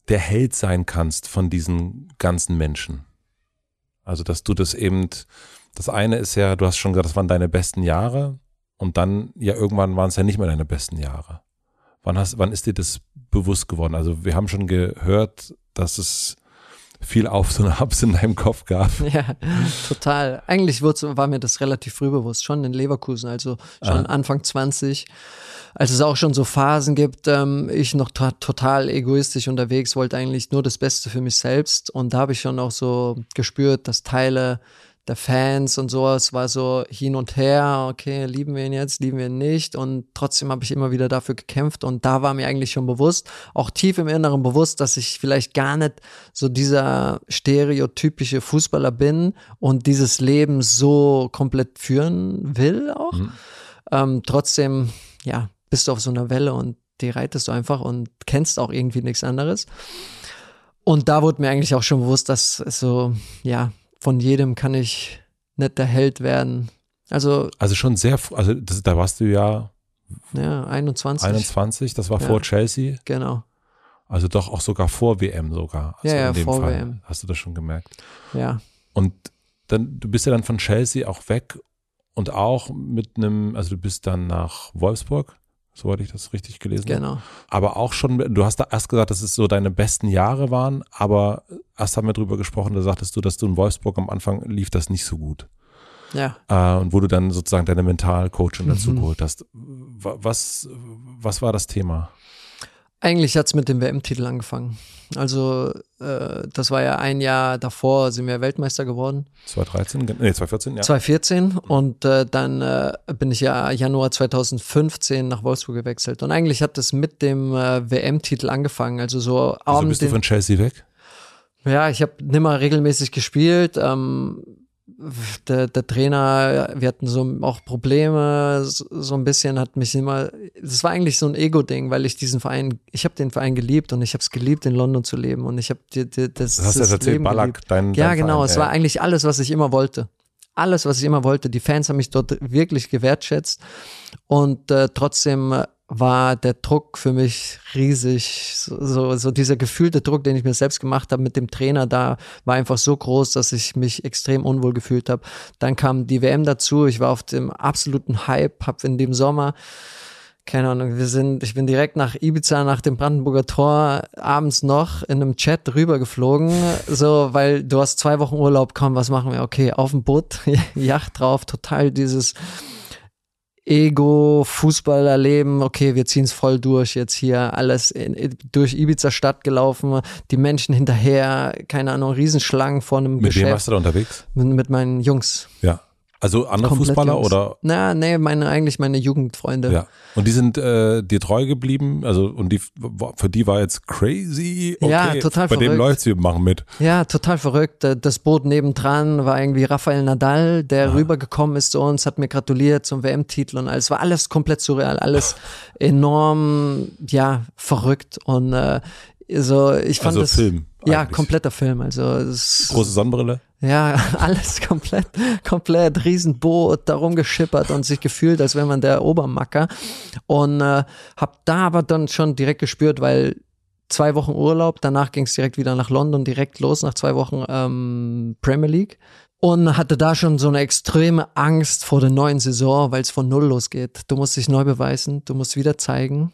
der Held sein kannst von diesen ganzen Menschen? Also, dass du das eben, das eine ist ja, du hast schon gesagt, das waren deine besten Jahre und dann, ja, irgendwann waren es ja nicht mehr deine besten Jahre. Wann hast, wann ist dir das bewusst geworden? Also, wir haben schon gehört, dass es viel Aufs und Abs in deinem Kopf gab. Ja, total. Eigentlich war mir das relativ früh bewusst, schon in Leverkusen, also schon Ah. Anfang 20, als es auch schon so Phasen gibt, ähm, ich noch to total egoistisch unterwegs, wollte eigentlich nur das Beste für mich selbst und da habe ich schon auch so gespürt, dass Teile der Fans und sowas war so hin und her, okay, lieben wir ihn jetzt, lieben wir ihn nicht und trotzdem habe ich immer wieder dafür gekämpft und da war mir eigentlich schon bewusst, auch tief im Inneren bewusst, dass ich vielleicht gar nicht so dieser stereotypische Fußballer bin und dieses Leben so komplett führen will auch. Mhm. Ähm, trotzdem, ja, bist du auf so einer Welle und die reitest du einfach und kennst auch irgendwie nichts anderes. Und da wurde mir eigentlich auch schon bewusst, dass es so, ja, von jedem kann ich nicht der Held werden. Also, Also schon sehr, also das, da warst du ja ja, 21. 21, das war Ja. vor Chelsea, Genau. also doch auch sogar vor WM sogar. Also Ja, ja, in dem vor Fall. WM. Hast du das schon gemerkt? Ja. Und dann, du bist ja dann von Chelsea auch weg und auch mit einem, also du bist dann nach Wolfsburg, soweit ich das richtig gelesen habe. Genau. Aber auch schon, du hast da erst gesagt, dass es so deine besten Jahre waren, aber erst haben wir drüber gesprochen, da sagtest du, dass du in Wolfsburg am Anfang lief das nicht so gut. Ja. Äh, und wo du dann sozusagen deine Mentalcoaching dazu Mhm. geholt hast. Wa- Was, was war das Thema? Eigentlich hat's mit dem WM-Titel angefangen. Also, äh, das war ja ein Jahr davor, sind wir Weltmeister geworden. 2013? Nee, 2014, ja. 2014 und äh, dann äh, bin ich ja Januar 2015 nach Wolfsburg gewechselt. Und eigentlich hat das mit dem äh, WM-Titel angefangen. Also so Also bist du von Chelsea weg? Ja, ich habe nimmer regelmäßig gespielt. Ähm, der, der Trainer, wir hatten so auch Probleme, so, so ein bisschen hat mich immer, das war eigentlich so ein Ego-Ding, weil ich diesen Verein, ich habe den Verein geliebt und ich habe es geliebt, in London zu leben und ich habe das, das, Das hast du das erzählt, Leben Ballack, geliebt. dein, Ja, dein genau, Verein, es war eigentlich alles, was ich immer wollte. Alles, was ich immer wollte. Die Fans haben mich dort wirklich gewertschätzt und äh, trotzdem war der Druck für mich riesig. So, so, so dieser gefühlte Druck, den ich mir selbst gemacht habe mit dem Trainer da, war einfach so groß, dass ich mich extrem unwohl gefühlt habe. Dann kam die WM dazu. Ich war auf dem absoluten Hype, habe in dem Sommer keine Ahnung, wir sind, ich bin direkt nach Ibiza, nach dem Brandenburger Tor, abends noch in einem Chat rübergeflogen, so, weil du hast zwei Wochen Urlaub, komm, was machen wir? Okay, auf dem Boot, Yacht drauf, total dieses Ego, Fußballerleben, okay, wir ziehen es voll durch, jetzt hier alles in, durch Ibiza Stadt gelaufen, die Menschen hinterher, keine Ahnung, Riesenschlangen vor einem Mit Geschäft wem warst du da unterwegs? mit, mit meinen Jungs. Ja. Also andere Komplett Fußballer Jungs. oder? Na, nee, meine, eigentlich meine Jugendfreunde. Ja. Und die sind äh, dir treu geblieben? Also und die für die war jetzt crazy. Okay, Ja, total Bei dem verrückt. läuft's, wir machen mit. Ja, total verrückt. Äh, Das Boot nebendran war irgendwie Rafael Nadal, der rübergekommen ist zu uns, hat mir gratuliert zum WM-Titel und alles. War alles komplett surreal, alles enorm, ja, verrückt. Und äh, so, ich fand Also das. Film Ja, eigentlich. kompletter Film. Also Große Sonnenbrille. Ja, alles komplett, komplett Riesenboot darum geschippert und sich gefühlt, als wäre man der Obermacker. Und äh, hab da aber dann schon direkt gespürt, weil zwei Wochen Urlaub, danach ging es direkt wieder nach London, direkt los, nach zwei Wochen ähm, Premier League. Und hatte da schon so eine extreme Angst vor der neuen Saison, weil es von Null losgeht. Du musst dich neu beweisen, du musst wieder zeigen,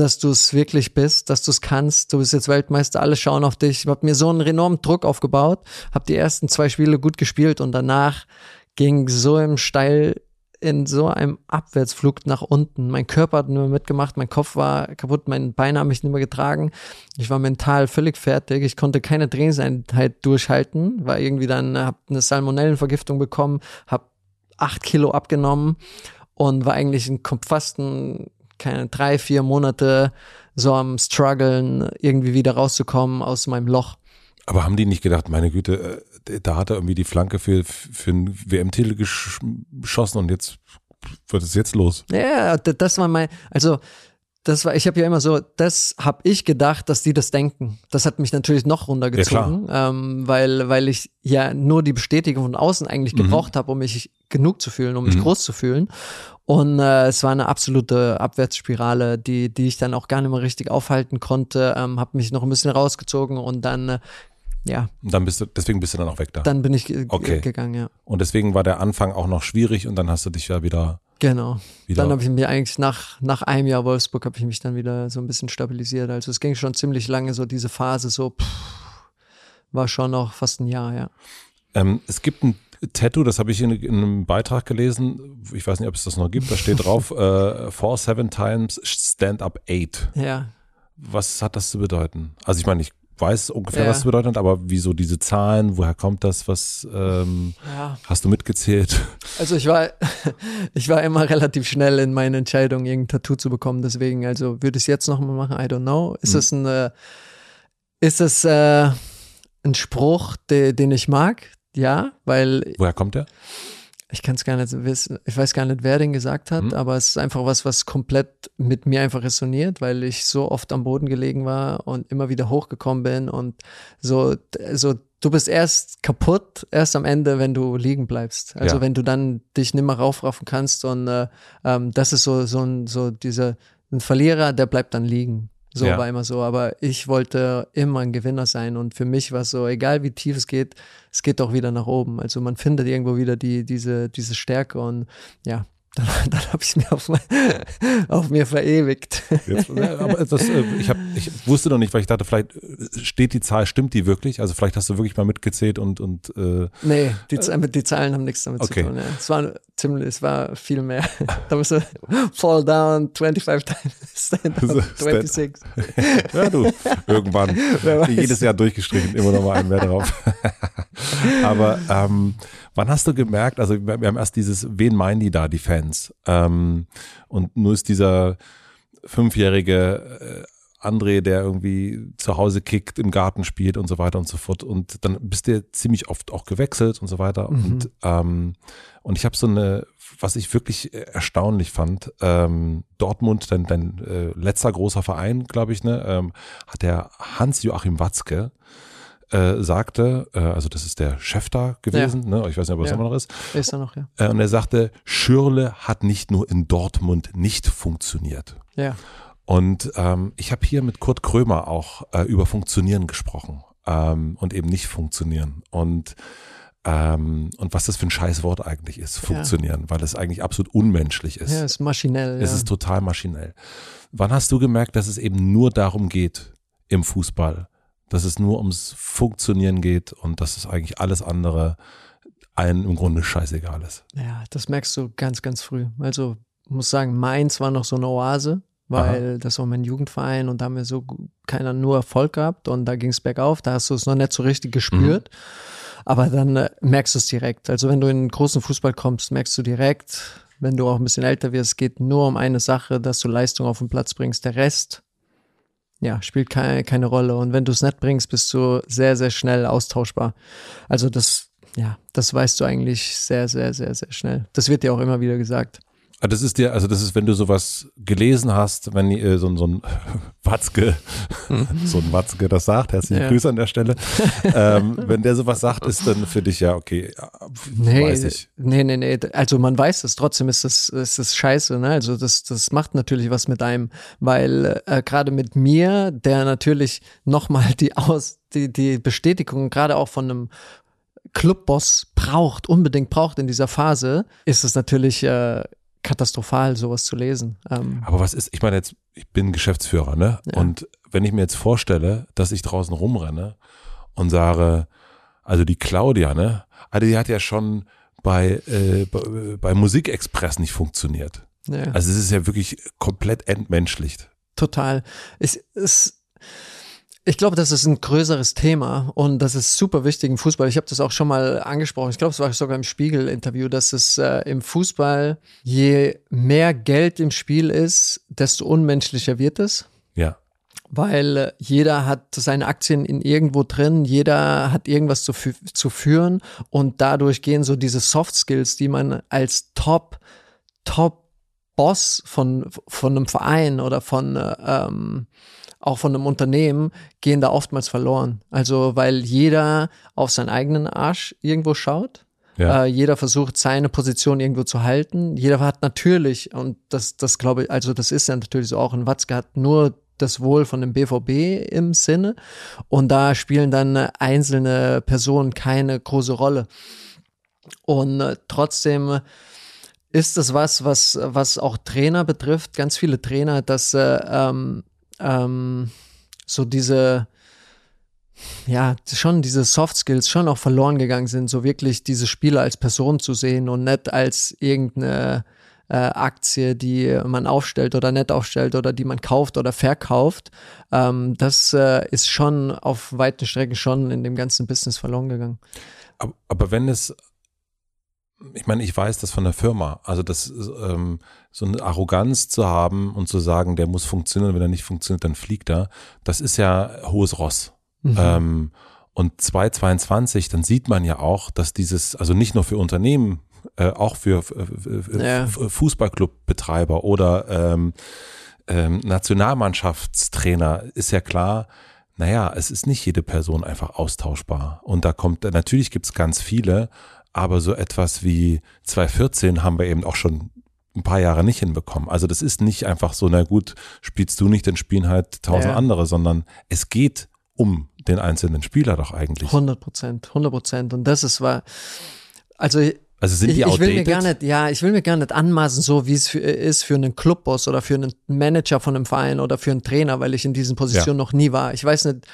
dass du es wirklich bist, dass du es kannst. Du bist jetzt Weltmeister, alle schauen auf dich. Ich habe mir so einen enormen Druck aufgebaut, habe die ersten zwei Spiele gut gespielt und danach ging so im Steil in so einem Abwärtsflug nach unten. Mein Körper hat nur mitgemacht, mein Kopf war kaputt, mein Bein haben mich nicht mehr getragen. Ich war mental völlig fertig. Ich konnte keine Trainingseinheit durchhalten, war irgendwie dann, habe eine Salmonellenvergiftung bekommen, habe acht Kilo abgenommen und war eigentlich in kom- fast ein, keine drei, vier Monate so am struggeln, irgendwie wieder rauszukommen aus meinem Loch. Aber haben die nicht gedacht, meine Güte, äh, da hat er irgendwie die Flanke für, für einen WM-Titel gesch geschossen und jetzt wird es jetzt los. Ja, das war mein, also das war, ich habe ja immer so, das habe ich gedacht, dass die das denken. Das hat mich natürlich noch runtergezogen, ähm, weil, weil ich ja nur die Bestätigung von außen eigentlich gebraucht habe, um mich genug zu fühlen, um mich groß zu fühlen. Und äh, es war eine absolute Abwärtsspirale, die, die ich dann auch gar nicht mehr richtig aufhalten konnte, ähm, habe mich noch ein bisschen rausgezogen und dann, äh, ja, Und dann bist du, deswegen bist du dann auch weg da. dann bin ich ge- Okay. gegangen, ja. Und deswegen war der Anfang auch noch schwierig und dann hast du dich ja wieder, Genau. wieder Dann habe ich mir eigentlich nach, nach einem Jahr Wolfsburg habe ich mich dann wieder so ein bisschen stabilisiert. Also es ging schon ziemlich lange, so diese Phase, so pff, war schon noch fast ein Jahr, ja. Ähm, es gibt ein Tattoo, das habe ich in, in einem Beitrag gelesen. Ich weiß nicht, ob es das noch gibt. Da steht drauf: äh, Four seven times stand up eight. Ja, Was hat das zu bedeuten? Also ich meine, ich weiß ungefähr, Ja. was es bedeutet, aber wieso diese Zahlen? Woher kommt das? Was ähm, ja. hast du mitgezählt? Also ich war, ich war immer relativ schnell in meiner Entscheidung, irgendein Tattoo zu bekommen. Deswegen, also würde ich es jetzt nochmal machen? I don't know. Ist Hm. es ein, äh, ist es äh, ein Spruch, de, den ich mag? Ja, weil Woher kommt der? Ich kann es gar nicht wissen, ich weiß gar nicht, wer den gesagt hat, Mhm. aber es ist einfach was, was komplett mit mir einfach resoniert, weil ich so oft am Boden gelegen war und immer wieder hochgekommen bin und so, so du bist erst kaputt, erst am Ende, wenn du liegen bleibst. Also Ja. wenn du dann dich nimmer raufraffen kannst und äh, ähm, das ist so, so ein, so dieser, ein Verlierer, der bleibt dann liegen. So Ja. war immer so, aber ich wollte immer ein Gewinner sein und für mich war es so, egal wie tief es geht, es geht doch wieder nach oben. Also man findet irgendwo wieder die, diese, diese Stärke und ja, dann, dann habe ich es mir auf, mein, auf mir verewigt. Jetzt, aber das, äh, ich, hab, ich wusste noch nicht, weil ich dachte, vielleicht äh, steht die Zahl, stimmt die wirklich? Also vielleicht hast du wirklich mal mitgezählt und, und äh, Nee, die, Z- die Zahlen haben nichts damit Okay. zu tun. Ja. Es war ziemlich, es war viel mehr. da musst du fall down 25 times, stand up stand- 26. ja du, irgendwann jedes Jahr durchgestrichen, immer noch mal einen mehr drauf. Aber ähm, wann hast du gemerkt, also wir haben erst dieses, wen meinen die da, die Fans? Ähm, und nur ist dieser fünfjährige äh, André, der irgendwie zu Hause kickt, im Garten spielt und so weiter und so fort. Und dann bist du ziemlich oft auch gewechselt und so weiter. Und, ähm, und ich habe so eine, was ich wirklich äh, erstaunlich fand, ähm, Dortmund, dein, dein äh, letzter großer Verein, glaube ich, ne, ähm, hat der Hans-Joachim Watzke äh, sagte, äh, also das ist der Chef da gewesen, ne, ich weiß nicht, ob er Ja. immer noch ist, Ist er noch, ja. äh, und er sagte, Schürle hat nicht nur in Dortmund nicht funktioniert. Ja. Und ähm, ich habe hier mit Kurt Krömer auch äh, über Funktionieren gesprochen ähm, und eben nicht funktionieren. Und ähm, und was das für ein Scheißwort eigentlich ist, funktionieren, weil es eigentlich absolut unmenschlich ist. Ja, ist maschinell. Es ja. ist total maschinell. Wann hast du gemerkt, dass es eben nur darum geht im Fußball, dass es nur ums Funktionieren geht und dass es eigentlich alles andere einem im Grunde scheißegal ist? Ja, das merkst du ganz, ganz früh. Also, ich muss sagen, Mainz war noch so eine Oase, weil das war mein Jugendverein und da haben wir so keiner nur Erfolg gehabt und da ging es bergauf, da hast du es noch nicht so richtig gespürt. Aber dann äh, merkst du es direkt. Also wenn du in großen Fußball kommst, merkst du direkt, wenn du auch ein bisschen älter wirst, es geht nur um eine Sache, dass du Leistung auf den Platz bringst. Der Rest, ja, spielt keine, keine Rolle. Und wenn du es nicht bringst, bist du sehr, sehr schnell austauschbar. Also das, ja, das weißt du eigentlich sehr, sehr, sehr, sehr schnell. Das wird dir auch immer wieder gesagt. Ah, das ist dir, also das ist, wenn du sowas gelesen hast, wenn äh, so, so ein Watzke, so ein Watzke das sagt, herzliche ja. Grüße an der Stelle. ähm, wenn der sowas sagt, ist dann für dich ja okay, nee, weiß ich. Nee, nee, nee, also man weiß es, trotzdem ist das, ist scheiße, ne? Also das, das macht natürlich was mit einem, weil äh, gerade mit mir, der natürlich nochmal die Aus, die, die Bestätigung gerade auch von einem Clubboss braucht, unbedingt braucht in dieser Phase, ist es natürlich äh, katastrophal, sowas zu lesen. Ähm, Aber was ist, ich meine jetzt, ich bin Geschäftsführer, ne? Ja. Und wenn ich mir jetzt vorstelle, dass ich draußen rumrenne und sage, also die Claudia, ne? Also die hat ja schon bei, äh, bei, bei Musikexpress nicht funktioniert. Ja. Also es ist ja wirklich komplett entmenschlicht. Total. Es ist ich glaube, das ist ein größeres Thema und das ist super wichtig im Fußball. Ich habe das auch schon mal angesprochen. Ich glaube, es war sogar im Spiegel-Interview, dass es äh, im Fußball, je mehr Geld im Spiel ist, desto unmenschlicher wird es. Ja. Weil äh, jeder hat seine Aktien in irgendwo drin, jeder hat irgendwas zu, zu führen und dadurch gehen so diese Soft Skills, die man als Top, Top Boss von, von einem Verein oder von äh, ähm, auch von einem Unternehmen, gehen da oftmals verloren. Also weil jeder auf seinen eigenen Arsch irgendwo schaut. Ja. Äh, jeder versucht, seine Position irgendwo zu halten. Jeder hat natürlich, und das, das glaube ich, also das ist ja natürlich so auch, ein Watzke hat nur das Wohl von dem BVB im Sinne. Und da spielen dann einzelne Personen keine große Rolle. Und äh, trotzdem ist das was, was, was auch Trainer betrifft, ganz viele Trainer, dass äh, ähm, ähm, so diese, ja, schon diese Soft Skills schon auch verloren gegangen sind, so wirklich diese Spieler als Person zu sehen und nicht als irgendeine äh, Aktie, die man aufstellt oder nicht aufstellt oder die man kauft oder verkauft. Ähm, das äh, ist schon auf weiten Strecken schon in dem ganzen Business verloren gegangen. Aber, aber wenn es ich meine, ich weiß das von der Firma. Also das ähm, so eine Arroganz zu haben und zu sagen, der muss funktionieren, wenn er nicht funktioniert, dann fliegt er. Das ist ja hohes Ross. Mhm. Ähm, und 2022, dann sieht man ja auch, dass dieses, also nicht nur für Unternehmen, äh, auch für, für ja. Fußballclubbetreiber oder ähm, ähm, Nationalmannschaftstrainer ist ja klar, naja, es ist nicht jede Person einfach austauschbar. Und da kommt, natürlich gibt es ganz viele, aber so etwas wie 2014 haben wir eben auch schon ein paar Jahre nicht hinbekommen. Also das ist nicht einfach so, na gut, spielst du nicht, dann spielen halt tausend ja. andere, sondern es geht um den einzelnen Spieler doch eigentlich. 100 Prozent, 100 Prozent. Und das ist war, also also sind die ich, ich will mir gar nicht, ja, ich will mir gar nicht anmaßen, so wie es für, ist für einen Clubboss oder für einen Manager von einem Verein oder für einen Trainer, weil ich in diesen Positionen ja. noch nie war. Ich weiß nicht,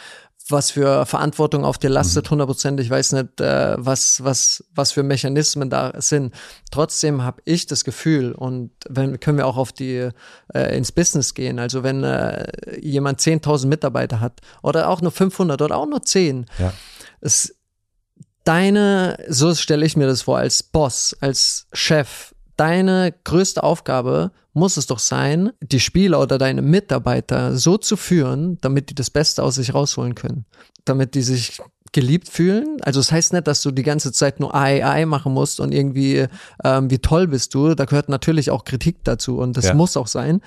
was für Verantwortung auf dir lastet, mhm. hundertprozentig. Ich weiß nicht, äh, was, was, was für Mechanismen da sind. Trotzdem habe ich das Gefühl, und wenn können wir auch auf die äh, ins Business gehen. Also wenn äh, jemand 10.000 Mitarbeiter hat oder auch nur 500 oder auch nur 10, ja. es, deine, so stelle ich mir das vor, als Boss, als Chef, deine größte Aufgabe muss es doch sein, die Spieler oder deine Mitarbeiter so zu führen, damit die das Beste aus sich rausholen können. Damit die sich geliebt fühlen. Also es das heißt nicht, dass du die ganze Zeit nur AI, machen musst und irgendwie, ähm, wie toll bist du. Da gehört natürlich auch Kritik dazu und das ja. muss auch sein.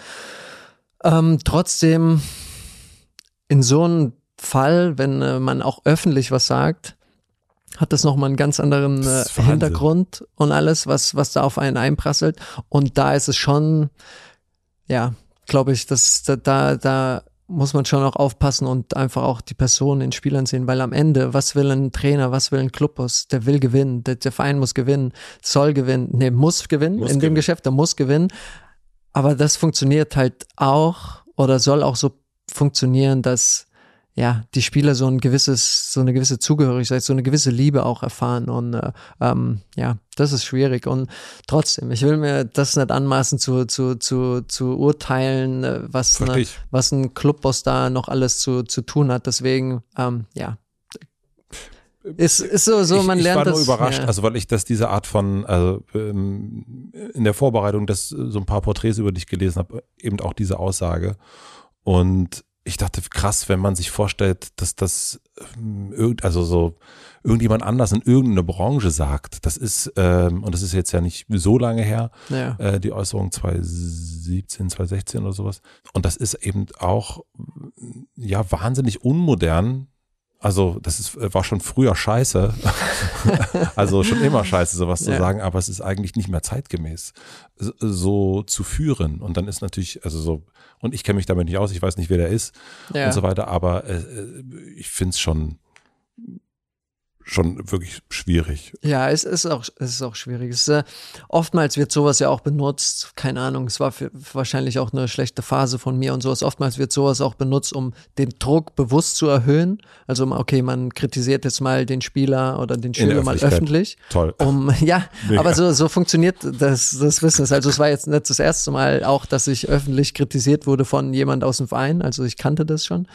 Ähm, trotzdem, in so einem Fall, wenn äh, man auch öffentlich was sagt, hat das nochmal einen ganz anderen äh, Hintergrund und alles, was, was da auf einen einprasselt. Und da ist es schon, ja, glaube ich, dass da, da, muss man schon auch aufpassen und einfach auch die Person in Spielern sehen, weil am Ende, was will ein Trainer, was will ein Clubboss? Der will gewinnen, der, der Verein muss gewinnen, soll gewinnen, nee, muss gewinnen muss in gewinnen. dem Geschäft, der muss gewinnen. Aber das funktioniert halt auch oder soll auch so funktionieren, dass ja, die Spieler so ein gewisses, so eine gewisse Zugehörigkeit, so eine gewisse Liebe auch erfahren. Und äh, ähm, ja, das ist schwierig. Und trotzdem, ich will mir das nicht anmaßen zu, zu, zu, zu urteilen, äh, was, ne, was ein Clubboss da noch alles zu, zu tun hat. Deswegen, ähm, ja, ist, ist so, so man ich, lernt Ich war nur das, überrascht, ja. also weil ich das diese Art von, also ähm, in der Vorbereitung, das so ein paar Porträts über dich gelesen habe, eben auch diese Aussage. Und ich dachte, krass, wenn man sich vorstellt, dass das ähm, irgend, also so irgendjemand anders in irgendeine Branche sagt. Das ist, ähm, und das ist jetzt ja nicht so lange her, ja. äh, die Äußerung 2017, 2016 oder sowas. Und das ist eben auch ja wahnsinnig unmodern. Also das ist, war schon früher scheiße, also schon immer scheiße, sowas zu Ja. sagen, aber es ist eigentlich nicht mehr zeitgemäß, so zu führen. Und dann ist natürlich, also so, und ich kenne mich damit nicht aus, ich weiß nicht, wer der ist ja. und so weiter, aber äh, äh, ich finde es schon, schon wirklich schwierig. Ja, es ist auch, es ist auch schwierig. Ist, äh, oftmals wird sowas ja auch benutzt, keine Ahnung, es war für, wahrscheinlich auch eine schlechte Phase von mir und sowas. Oftmals wird sowas auch benutzt, um den Druck bewusst zu erhöhen. Also, okay, man kritisiert jetzt mal den Spieler oder den Schüler mal öffentlich. Toll. Um, ja, Mega. aber so, so funktioniert das, das Business. Also es war jetzt nicht das erste Mal auch, dass ich öffentlich kritisiert wurde von jemand aus dem Verein. Also ich kannte das schon.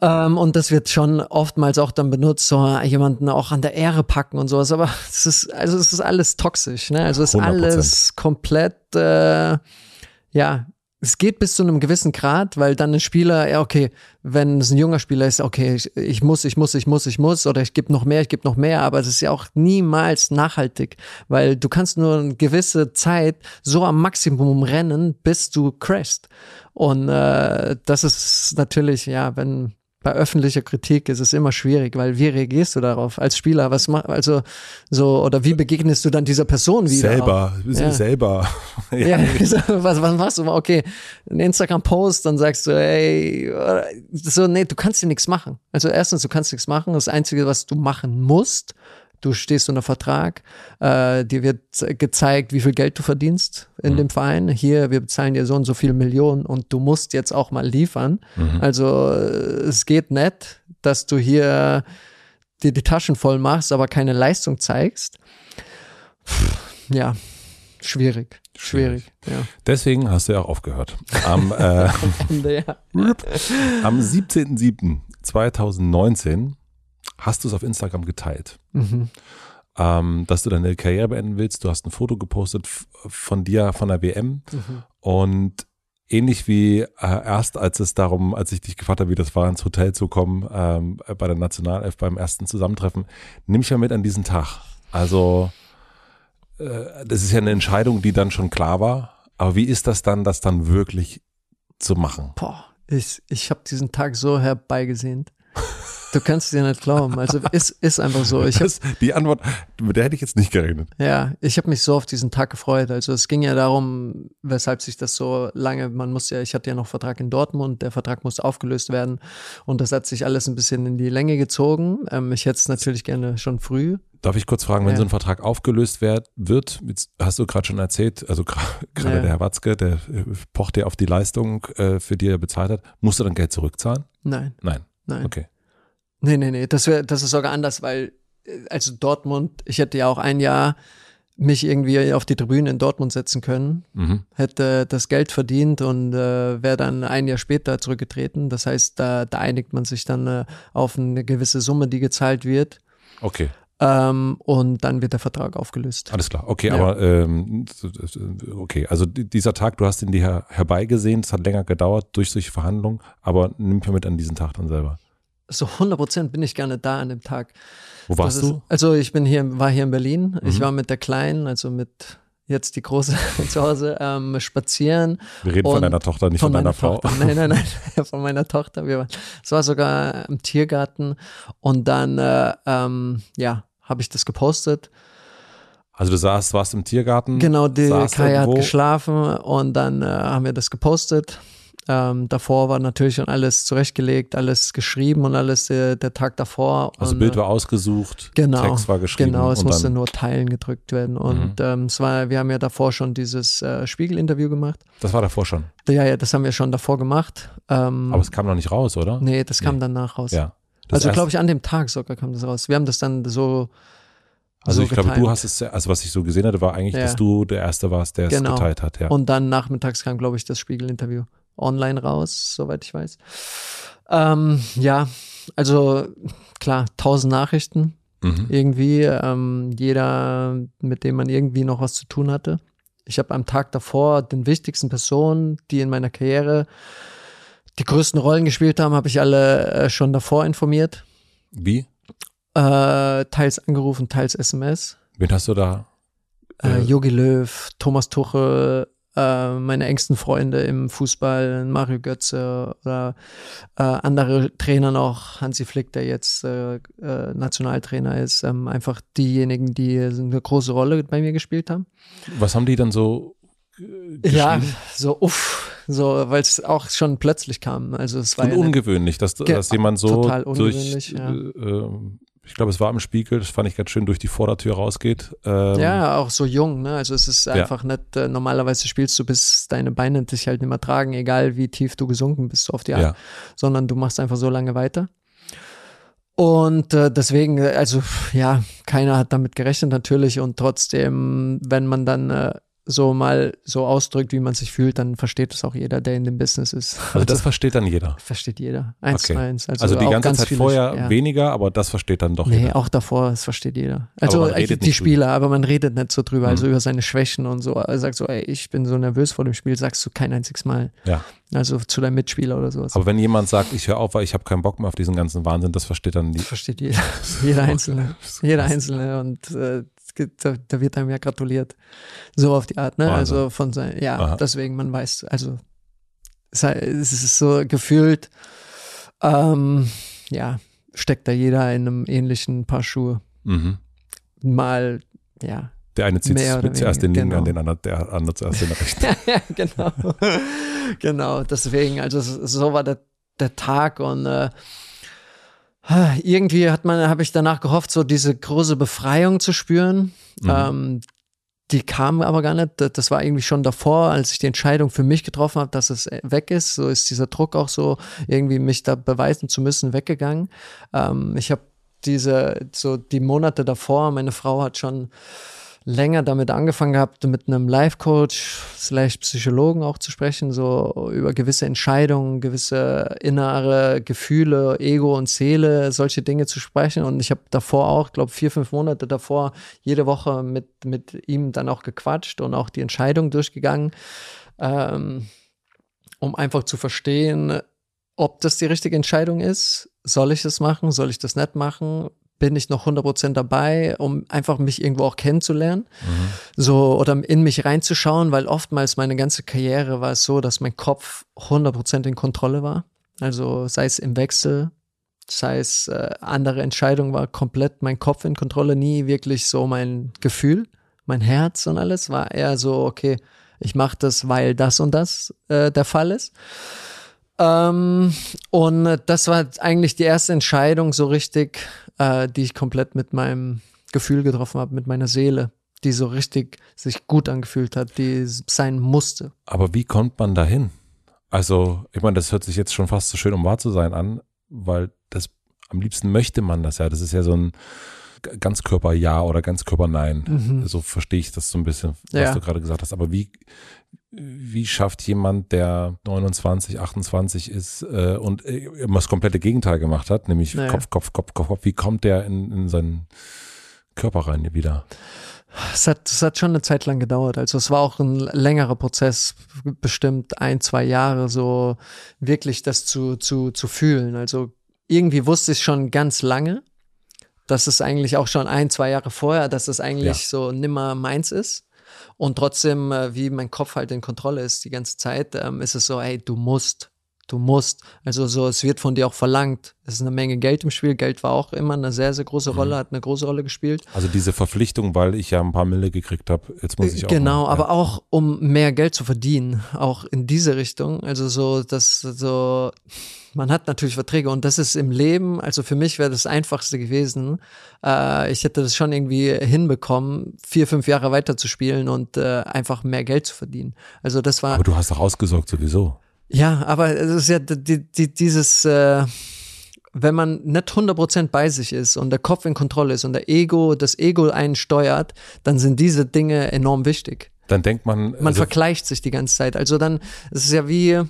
Ähm, und das wird schon oftmals auch dann benutzt, so jemanden auch an der Ehre packen und sowas. Aber es ist, also es ist alles toxisch, ne? Also es ist 100%. alles komplett, äh, ja, es geht bis zu einem gewissen Grad, weil dann ein Spieler, ja, okay, wenn es ein junger Spieler ist, okay, ich, ich muss, ich muss, ich muss, ich muss, oder ich gebe noch mehr, ich gebe noch mehr, aber das ist ja auch niemals nachhaltig, weil du kannst nur eine gewisse Zeit so am Maximum rennen, bis du crashst. Und äh, das ist natürlich, ja, wenn bei öffentlicher Kritik ist es immer schwierig, weil wie reagierst du darauf als Spieler? Was mach, also so oder wie begegnest du dann dieser Person wieder? selber? Ja. selber. Ja, was, was machst du? Okay, ein Instagram-Post, dann sagst du, ey, so, nee, du kannst dir nichts machen. Also erstens, du kannst nichts machen. Das Einzige, was du machen musst, du stehst unter Vertrag, äh, dir wird gezeigt, wie viel Geld du verdienst in dem Verein. Hier, wir bezahlen dir so und so viele Millionen und du musst jetzt auch mal liefern. Also äh, es geht nicht, dass du hier dir die Taschen voll machst, aber keine Leistung zeigst. Pff, Ja, schwierig. Schwierig, ja. Deswegen hast du ja auch aufgehört. Am, äh, ja. am 17.07.2019 hast du es auf Instagram geteilt, Mhm. ähm, dass du deine Karriere beenden willst. Du hast ein Foto gepostet von dir von der WM Mhm. und ähnlich wie äh, erst, als es darum, als ich dich gefragt habe, wie das war, ins Hotel zu kommen, ähm, bei der Nationalelf beim ersten Zusammentreffen, nimm ich mal mit an diesen Tag. Also äh, das ist ja eine Entscheidung, die dann schon klar war. Aber wie ist das dann, das dann wirklich zu machen? Boah, ich, ich habe diesen Tag so herbeigesehnt. Du kannst es dir nicht glauben. Also ist, ist einfach so. Ich hab, Das, die Antwort, mit der hätte ich jetzt nicht gerechnet. ja, ich habe mich so auf diesen Tag gefreut. Also es ging ja darum, weshalb sich das so lange, man muss ja, ich hatte ja noch Vertrag in Dortmund, der Vertrag musste aufgelöst werden und das hat sich alles ein bisschen in die Länge gezogen. Ähm, ich hätte es natürlich gerne schon früh. Darf ich kurz fragen, wenn Ja. so ein Vertrag aufgelöst werd, wird, jetzt hast du gerade schon erzählt, also gerade Ja. der Herr Watzke, der äh, pocht ja auf die Leistung, äh, für die er bezahlt hat, musst du dann Geld zurückzahlen? Nein, Nein. nein. Okay. Nee, nee, nee, das, wär, das ist sogar anders, weil, äh, also Dortmund, ich hätte ja auch ein Jahr mich irgendwie auf die Tribüne in Dortmund setzen können, Mhm. hätte das Geld verdient und äh, wäre dann ein Jahr später zurückgetreten. Das heißt, da, da einigt man sich dann äh, auf eine gewisse Summe, die gezahlt wird. Okay, Ähm, und dann wird der Vertrag aufgelöst. alles klar. Okay, Ja. aber ähm, okay, also di- dieser Tag, du hast ihn dir her herbeigesehen, es hat länger gedauert durch solche Verhandlungen, aber nimm mich mal mit an diesen Tag dann selber. So 100 Prozent bin ich gerne da an dem Tag. Wo warst ist, du? Also ich bin hier, war hier in Berlin. Ich Mhm. war mit der Kleinen, also mit jetzt die Große zu Hause, ähm, spazieren. Wir reden von deiner Tochter, nicht von, deiner Frau. Tochter. Nein, nein, nein, von meiner Tochter. Wir waren, es war sogar im Tiergarten und dann, äh, ähm, ja, habe ich das gepostet. Also du saßt, warst im Tiergarten. Genau, die Kaya hat geschlafen und dann äh, haben wir das gepostet. Ähm, davor war natürlich schon alles zurechtgelegt, alles geschrieben und alles äh, der Tag davor. Also und, Bild war ausgesucht, Genau, Text war geschrieben. Genau, es musste nur Teilen gedrückt werden. Mhm. Und ähm, es war, wir haben ja davor schon dieses äh, Spiegel-Interview gemacht. Das war davor schon. Ja, ja, das haben wir schon davor gemacht. Ähm, Aber es kam noch nicht raus, oder? nee, das kam Nee. danach raus. Ja. Das also glaube ich, an dem Tag sogar kam das raus. Wir haben das dann so. Also so ich glaube, du hast es, also was ich so gesehen hatte, war eigentlich, Ja. dass du der Erste warst, der es Genau. geteilt hat. Ja. Und dann nachmittags kam, glaube ich, das Spiegel-Interview online raus, soweit ich weiß. Ähm, ja, also klar, tausend Nachrichten Mhm. irgendwie, ähm, jeder, mit dem man irgendwie noch was zu tun hatte. Ich habe am Tag davor den wichtigsten Personen, die in meiner Karriere die größten Rollen gespielt haben, habe ich alle äh, schon davor informiert. Wie? Äh, teils angerufen, teils SMS. Wen hast du da? Äh, Äh, Jogi Löw, Thomas Tuchel, äh, meine engsten Freunde im Fußball, Mario Götze oder äh, andere Trainer noch, Hansi Flick, der jetzt äh, äh, Nationaltrainer ist, ähm, einfach diejenigen, die eine große Rolle bei mir gespielt haben. Was haben die dann so äh, Ja, so uff, so, weil es auch schon plötzlich kam. Also es war Und ja ungewöhnlich, dass, dass jemand so total durch, ja. äh, äh, ich glaube, es war im Spiegel, das fand ich ganz schön, durch die Vordertür rausgeht. Ähm, Ja, auch so jung, ne? Also es ist einfach nicht, äh, normalerweise spielst du, bis deine Beine dich halt nicht mehr tragen, egal wie tief du gesunken bist auf die Art, Ja. sondern du machst einfach so lange weiter. Und äh, deswegen, äh, also ja, keiner hat damit gerechnet natürlich und trotzdem, wenn man dann äh, so mal so ausdrückt, wie man sich fühlt, dann versteht es auch jeder, der in dem Business ist. Also das versteht dann jeder. versteht jeder. Eins Okay. zu eins. Also, Also, die auch ganze ganz Zeit viele- vorher ja. weniger, aber das versteht dann doch Nee, jeder. auch davor, das versteht jeder. Also äh, die Spieler, aber man redet nicht so drüber, also Mhm. über seine Schwächen und so. Er sagt so, ey, ich bin so nervös vor dem Spiel, sagst du kein einziges Mal. Ja. Also zu deinem Mitspieler oder sowas. Aber wenn jemand sagt, ich höre auf, weil ich habe keinen Bock mehr auf diesen ganzen Wahnsinn, das versteht dann die. versteht jeder. Jeder Einzelne. Jeder. Einzelne. Und äh, gibt- da, da wird einem ja gratuliert. So auf die Art, ne? Wahnsinn. Also von sein, ja, Aha. deswegen, man weiß, also es ist so gefühlt, ähm, ja, steckt da jeder in einem ähnlichen Paar Schuhe. Mhm. Mal, ja, Der eine zieht zuerst den linken an, genau. den anderen, der andere zuerst den rechten. ja, genau. genau, deswegen, also so- so war der, der Tag und äh, irgendwie hat man, habe ich danach gehofft, so diese große Befreiung zu spüren. Mhm. Ähm, die kam aber gar nicht. Das- war irgendwie schon davor, als ich die Entscheidung für mich getroffen habe, dass es äh, weg ist. So ist dieser Druck auch so, irgendwie mich da beweisen zu müssen, weggegangen. Ähm, ich habe diese, so die Monate davor, meine Frau hat schon länger damit angefangen gehabt, mit einem Life-Coach slash Psychologen auch zu sprechen, so über gewisse Entscheidungen, gewisse innere Gefühle, Ego und Seele, solche Dinge zu sprechen. Und ich habe davor auch, glaube vier, fünf Monate davor, jede Woche mit, mit ihm dann auch gequatscht und auch die Entscheidung durchgegangen, ähm, um einfach zu verstehen, ob das die richtige Entscheidung ist. Soll ich das machen? Soll ich das nicht machen? Bin ich noch 100% dabei, um einfach mich irgendwo auch kennenzulernen? Mhm. so oder in mich reinzuschauen, weil oftmals meine ganze Karriere war es so, dass mein Kopf 100% in Kontrolle war. Also sei es im Wechsel, sei es äh, andere Entscheidungen, war komplett mein Kopf in Kontrolle, nie wirklich so mein Gefühl, mein Herz und alles war eher so, okay, ich mache das, weil das und das äh, der Fall ist. Ähm, und das war eigentlich die erste Entscheidung so richtig, äh, die ich komplett mit meinem Gefühl getroffen habe, mit meiner Seele, die so richtig sich gut angefühlt hat, die sein musste. Aber wie kommt man dahin? Also, ich meine, das hört sich jetzt schon fast so schön, um wahr zu sein an, weil das am liebsten möchte man das ja. Das ist ja so ein G- Ganzkörper-Ja oder Ganzkörper-Nein. Mhm. So verstehe ich das so ein bisschen, was Ja. du gerade gesagt hast. Aber wie, wie schafft jemand, der 29, 28 ist äh, und äh, immer das komplette Gegenteil gemacht hat, nämlich Naja. Kopf, Kopf, Kopf, Kopf, Kopf, wie kommt der in, in seinen Körper rein wieder? Es hat, es hat schon eine Zeit lang gedauert. Also es war auch ein längerer Prozess, bestimmt ein, zwei Jahre, so wirklich das zu, zu, zu fühlen. Also irgendwie wusste ich schon ganz lange, dass es eigentlich auch schon ein, zwei Jahre vorher, dass es eigentlich Ja. so nimmer meins ist. Und trotzdem, äh, wie mein Kopf halt in Kontrolle ist die ganze Zeit, ähm, ist es so, ey, du musst, du musst. Also so, es wird von dir auch verlangt. Es ist eine Menge Geld im Spiel. Geld war auch immer eine sehr, sehr große Rolle, hat eine große Rolle gespielt. Also diese Verpflichtung, weil ich ja ein paar Mille gekriegt habe, jetzt muss ich auch. Genau, mal, aber ja. auch um mehr Geld zu verdienen, auch in diese Richtung. Also so, dass so, man hat natürlich Verträge und das ist im Leben, also für mich wäre das Einfachste gewesen. Äh, ich hätte das schon irgendwie hinbekommen, vier, fünf Jahre weiter zu spielen und äh, einfach mehr Geld zu verdienen. Also das war. Aber du hast doch ausgesorgt sowieso. Ja, aber es ist ja die, die, dieses, äh, wenn man nicht 100% bei sich ist und der Kopf in Kontrolle ist und der Ego, das Ego einen steuert, dann sind diese Dinge enorm wichtig. Dann denkt man, Man also, vergleicht sich die ganze Zeit. Also dann, es ist ja wie,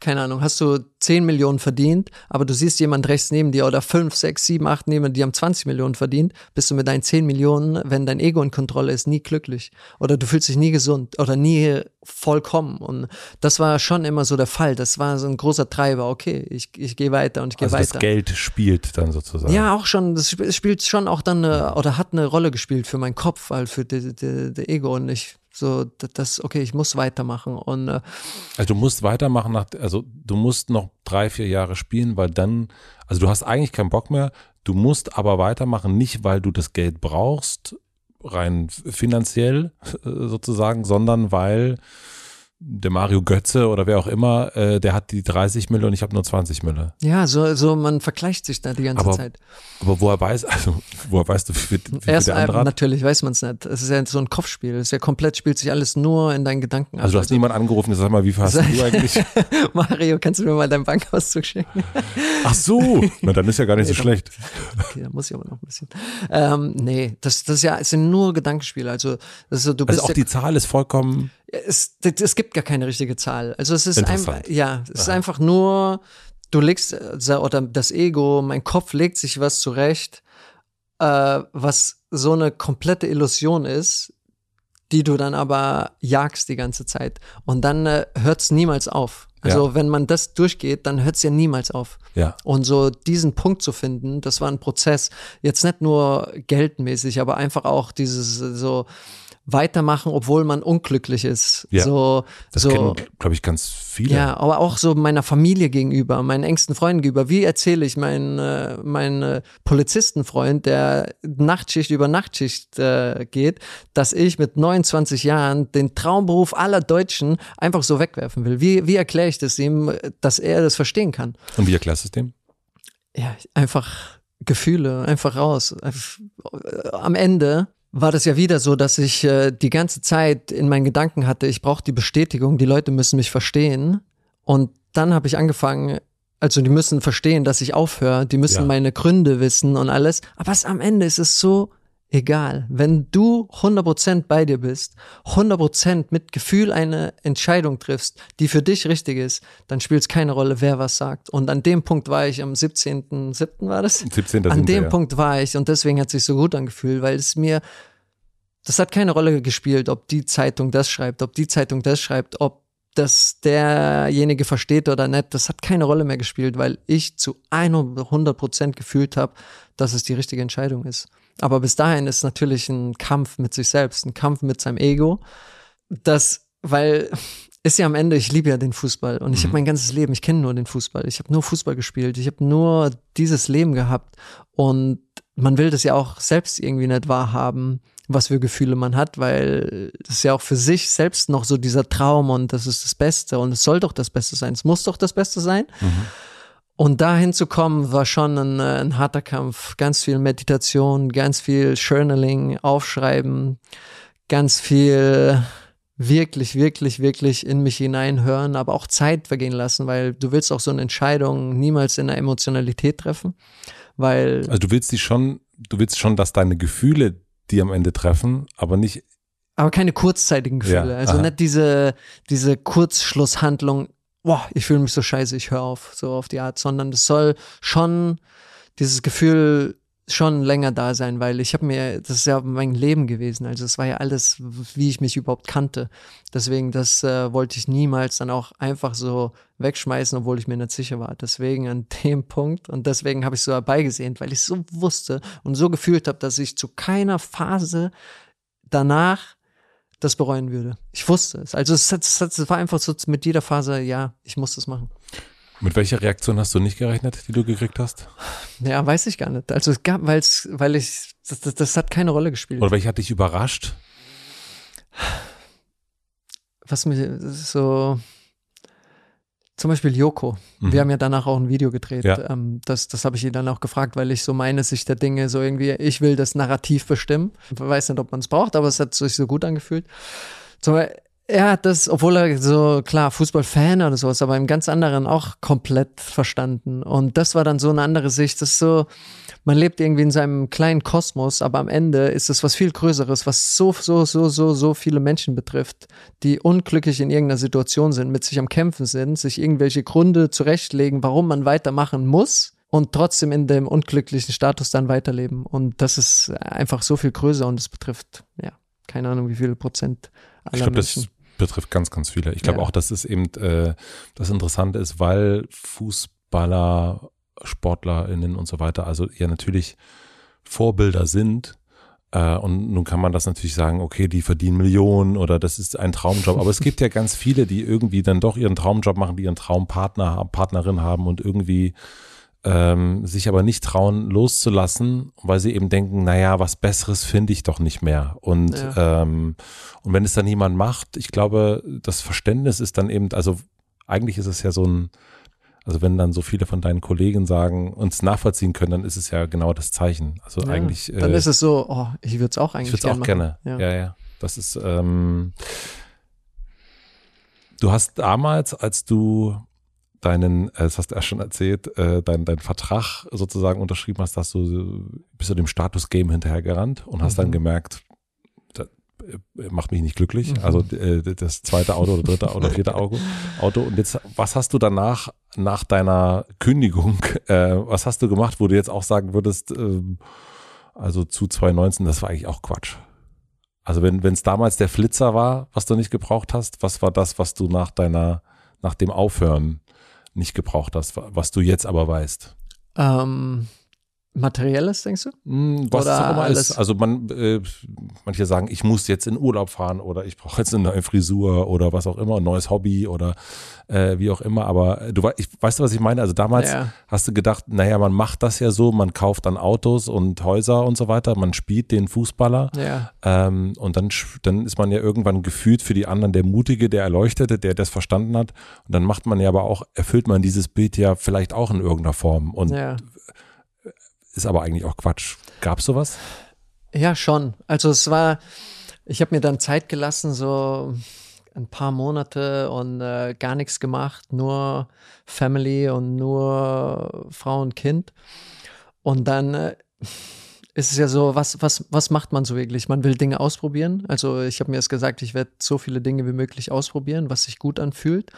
keine Ahnung, hast du 10 Millionen verdient, aber du siehst jemand rechts neben dir oder 5, 6, 7, 8 neben dir, die haben 20 Millionen verdient, bist du mit deinen 10 Millionen, wenn dein Ego in Kontrolle ist, nie glücklich. Oder du fühlst dich nie gesund oder nie vollkommen. Und das war schon immer so der Fall. Das war so ein großer Treiber. Okay, ich, ich gehe weiter und ich gehe also weiter. Das Geld spielt dann sozusagen. Ja, auch schon. Das spielt schon auch dann eine, oder hat eine Rolle gespielt für meinen Kopf, weil für die Ego und ich so, das, okay, ich muss weitermachen. Und, äh, also du musst weitermachen, nach, also du musst noch drei, vier Jahre spielen, weil dann, also du hast eigentlich keinen Bock mehr, du musst aber weitermachen, nicht weil du das Geld brauchst, rein finanziell sozusagen, sondern weil der Mario Götze oder wer auch immer, äh, der hat die 30 Mille und ich habe nur 20 Mille. Ja, so, so man vergleicht sich da die ganze aber, Zeit. Aber woher weiß, also woher weißt du, wie, wie viel Erst der andere hat? natürlich weiß man es nicht. Es ist ja so ein Kopfspiel. Es ist ja komplett, spielt sich alles nur in deinen Gedanken ab. Also du hast niemand angerufen gesagt, mal, wie viel hast du eigentlich? Mario, kannst du mir mal deinen Bankauszug schicken? Ach so, na dann ist ja gar nicht Nee, so schlecht. Okay, da muss ich aber noch ein bisschen. Ähm, nee, das, das ist ja, es sind nur Gedankenspiele. Also, das ist so, du bist Also auch ja, die Zahl ist vollkommen, es, es gibt gar keine richtige Zahl. Also es ist einfach, ja, es ist einfach nur, du legst, oder das Ego, mein Kopf legt sich was zurecht, äh, was so eine komplette Illusion ist, die du dann aber jagst die ganze Zeit. Und dann äh, hört es niemals auf. Also wenn man das durchgeht, dann hört es ja niemals auf. ja. Und so diesen Punkt zu finden, das war ein Prozess. Jetzt nicht nur geldmäßig, aber einfach auch dieses äh, so weitermachen, obwohl man unglücklich ist. Ja, so, Das so, kennen, glaube ich, ganz viele. ja, aber auch so meiner Familie gegenüber, meinen engsten Freunden gegenüber. Wie erzähle ich meinen äh, meinen äh, Polizistenfreund, der Nachtschicht über Nachtschicht äh, geht, dass ich mit 29 Jahren den Traumberuf aller Deutschen einfach so wegwerfen will? Wie, wie erkläre ich das ihm, dass er das verstehen kann? Und wie erklärst du es dem? ja, einfach Gefühle, einfach raus. Äh, Am Ende war das ja wieder so, dass ich äh, die ganze Zeit in meinen Gedanken hatte, ich brauche die Bestätigung, die Leute müssen mich verstehen. Und dann habe ich angefangen, also die müssen verstehen, dass ich aufhöre, die müssen Ja. meine Gründe wissen und alles. Aber es, am Ende ist es so egal. Wenn du 100% bei dir bist, 100% mit Gefühl eine Entscheidung triffst, die für dich richtig ist, dann spielt es keine Rolle, wer was sagt. Und an dem Punkt war ich am 17.07. war das? 17. An dem wir, Punkt war ich und deswegen hat es sich so gut angefühlt, weil es mir, das hat keine Rolle gespielt, ob die Zeitung das schreibt, ob die Zeitung das schreibt, ob das derjenige versteht oder nicht, das hat keine Rolle mehr gespielt, weil ich zu 100 Prozent gefühlt habe, dass es die richtige Entscheidung ist. Aber bis dahin ist natürlich ein Kampf mit sich selbst, ein Kampf mit seinem Ego, das, weil ist ja am Ende, ich liebe ja den Fußball und ich habe mein ganzes Leben, ich kenne nur den Fußball, ich habe nur Fußball gespielt, ich habe nur dieses Leben gehabt und man will das ja auch selbst irgendwie nicht wahrhaben, was für Gefühle man hat, weil das ist ja auch für sich selbst noch so dieser Traum und das ist das Beste und es soll doch das Beste sein, es muss doch das Beste sein. Und dahin zu kommen, war schon ein, äh, ein harter Kampf. Ganz viel Meditation, ganz viel Journaling, Aufschreiben, ganz viel wirklich, wirklich, wirklich in mich hineinhören, aber auch Zeit vergehen lassen, weil du willst auch so eine Entscheidung niemals in der Emotionalität treffen, weil Also du willst die schon, du willst schon, dass deine Gefühle die am Ende treffen, aber nicht, aber keine kurzzeitigen Gefühle. Ja, also aha. nicht diese, diese Kurzschlusshandlung, boah, ich fühle mich so scheiße, ich höre auf, so auf die Art, sondern es soll schon dieses Gefühl schon länger da sein, weil ich habe mir, das ist ja mein Leben gewesen, also es war ja alles, wie ich mich überhaupt kannte. Deswegen, das äh, wollte ich niemals dann auch einfach so wegschmeißen, obwohl ich mir nicht sicher war. Deswegen an dem Punkt und deswegen habe ich so herbeigesehnt, weil ich so wusste und so gefühlt habe, dass ich zu keiner Phase danach das bereuen würde. Ich wusste es. Also es, es, es war einfach so mit jeder Phase, ja, ich muss das machen. mit welcher Reaktion hast du nicht gerechnet, die du gekriegt hast? Ja, weiß ich gar nicht. Also es gab, weil es, weil ich, das, das, das hat keine Rolle gespielt. Oder welche hat dich überrascht? Was mir so, zum Beispiel Joko. Mhm. Wir haben ja danach auch ein Video gedreht. Ja. Ähm, das das habe ich ihr dann auch gefragt, weil ich so meine Sicht der Dinge so irgendwie, ich will das Narrativ bestimmen. Ich weiß nicht, ob man es braucht, aber es hat sich so gut angefühlt. Zum Beispiel, er hat das, obwohl er so, klar, Fußballfan oder sowas, aber im ganz anderen auch komplett verstanden. Und das war dann so eine andere Sicht. Das ist so, man lebt irgendwie in seinem kleinen Kosmos, aber am Ende ist es was viel Größeres, was so, so, so, so, so viele Menschen betrifft, die unglücklich in irgendeiner Situation sind, mit sich am Kämpfen sind, sich irgendwelche Gründe zurechtlegen, warum man weitermachen muss und trotzdem in dem unglücklichen Status dann weiterleben. Und das ist einfach so viel größer und es betrifft, ja, keine Ahnung, wie viele Prozent aller ich glaub, Menschen. Das betrifft ganz, ganz viele. Ich glaube Ja. auch, dass es eben äh, das Interessante ist, weil Fußballer, SportlerInnen und so weiter, also ja natürlich Vorbilder sind. Äh, und nun kann man das natürlich sagen, okay, die verdienen Millionen oder das ist ein Traumjob. Aber es gibt ja ganz viele, die irgendwie dann doch ihren Traumjob machen, die ihren Traumpartner, Partnerin haben und irgendwie ähm, sich aber nicht trauen, loszulassen, weil sie eben denken, naja, was Besseres finde ich doch nicht mehr. Und, ähm, und wenn es dann niemand macht, ich glaube, das Verständnis ist dann eben, also eigentlich ist es ja so ein, also wenn dann so viele von deinen Kollegen sagen, uns nachvollziehen können, dann ist es ja genau das Zeichen. Also Ja, eigentlich. Dann äh, ist es so, oh, ich würde es auch ich eigentlich würde es auch gern gerne. machen. Ja. ja, Das ist, ähm, du hast damals, als du deinen, äh, das hast du ja schon erzählt, äh, deinen dein Vertrag sozusagen unterschrieben hast, dass du bist du dem Status Game hinterhergerannt und hast dann Mhm. gemerkt, das äh, macht mich nicht glücklich. Mhm. Also äh, das zweite Auto oder dritte oder vierte Auto, Auto. Und jetzt, was hast du danach, nach deiner Kündigung, äh, was hast du gemacht, wo du jetzt auch sagen würdest, ähm, also zu 2019, das war eigentlich auch Quatsch. Also wenn es damals der Flitzer war, was du nicht gebraucht hast, was war das, was du nach deiner, nach dem Aufhören nicht gebraucht hast, wa- was du jetzt aber weißt? Ähm, Materielles, denkst du? Hm, Was Oder auch alles- ist. Also man, äh, manche sagen, ich muss jetzt in Urlaub fahren oder ich brauche jetzt eine neue Frisur oder was auch immer, ein neues Hobby oder äh, wie auch immer. Aber äh, du ich, weißt du, was ich meine? Also damals Ja. hast du gedacht, naja, man macht das ja so, man kauft dann Autos und Häuser und so weiter, man spielt den Fußballer. Ja. Ähm, und dann, dann ist man ja irgendwann gefühlt für die anderen der Mutige, der Erleuchtete, der das verstanden hat. Und dann macht man ja aber auch, erfüllt man dieses Bild ja vielleicht auch in irgendeiner Form. Und Ja. Ist aber eigentlich auch Quatsch. Gab's sowas? Ja, schon. Also es war, ich habe mir dann Zeit gelassen, so ein paar Monate und äh, gar nichts gemacht, nur Family und nur Frau und Kind. Und dann äh, ist es ja so, was, was, was macht man so wirklich? Man will Dinge ausprobieren. Also ich habe mir jetzt gesagt, ich werde so viele Dinge wie möglich ausprobieren, was sich gut anfühlt.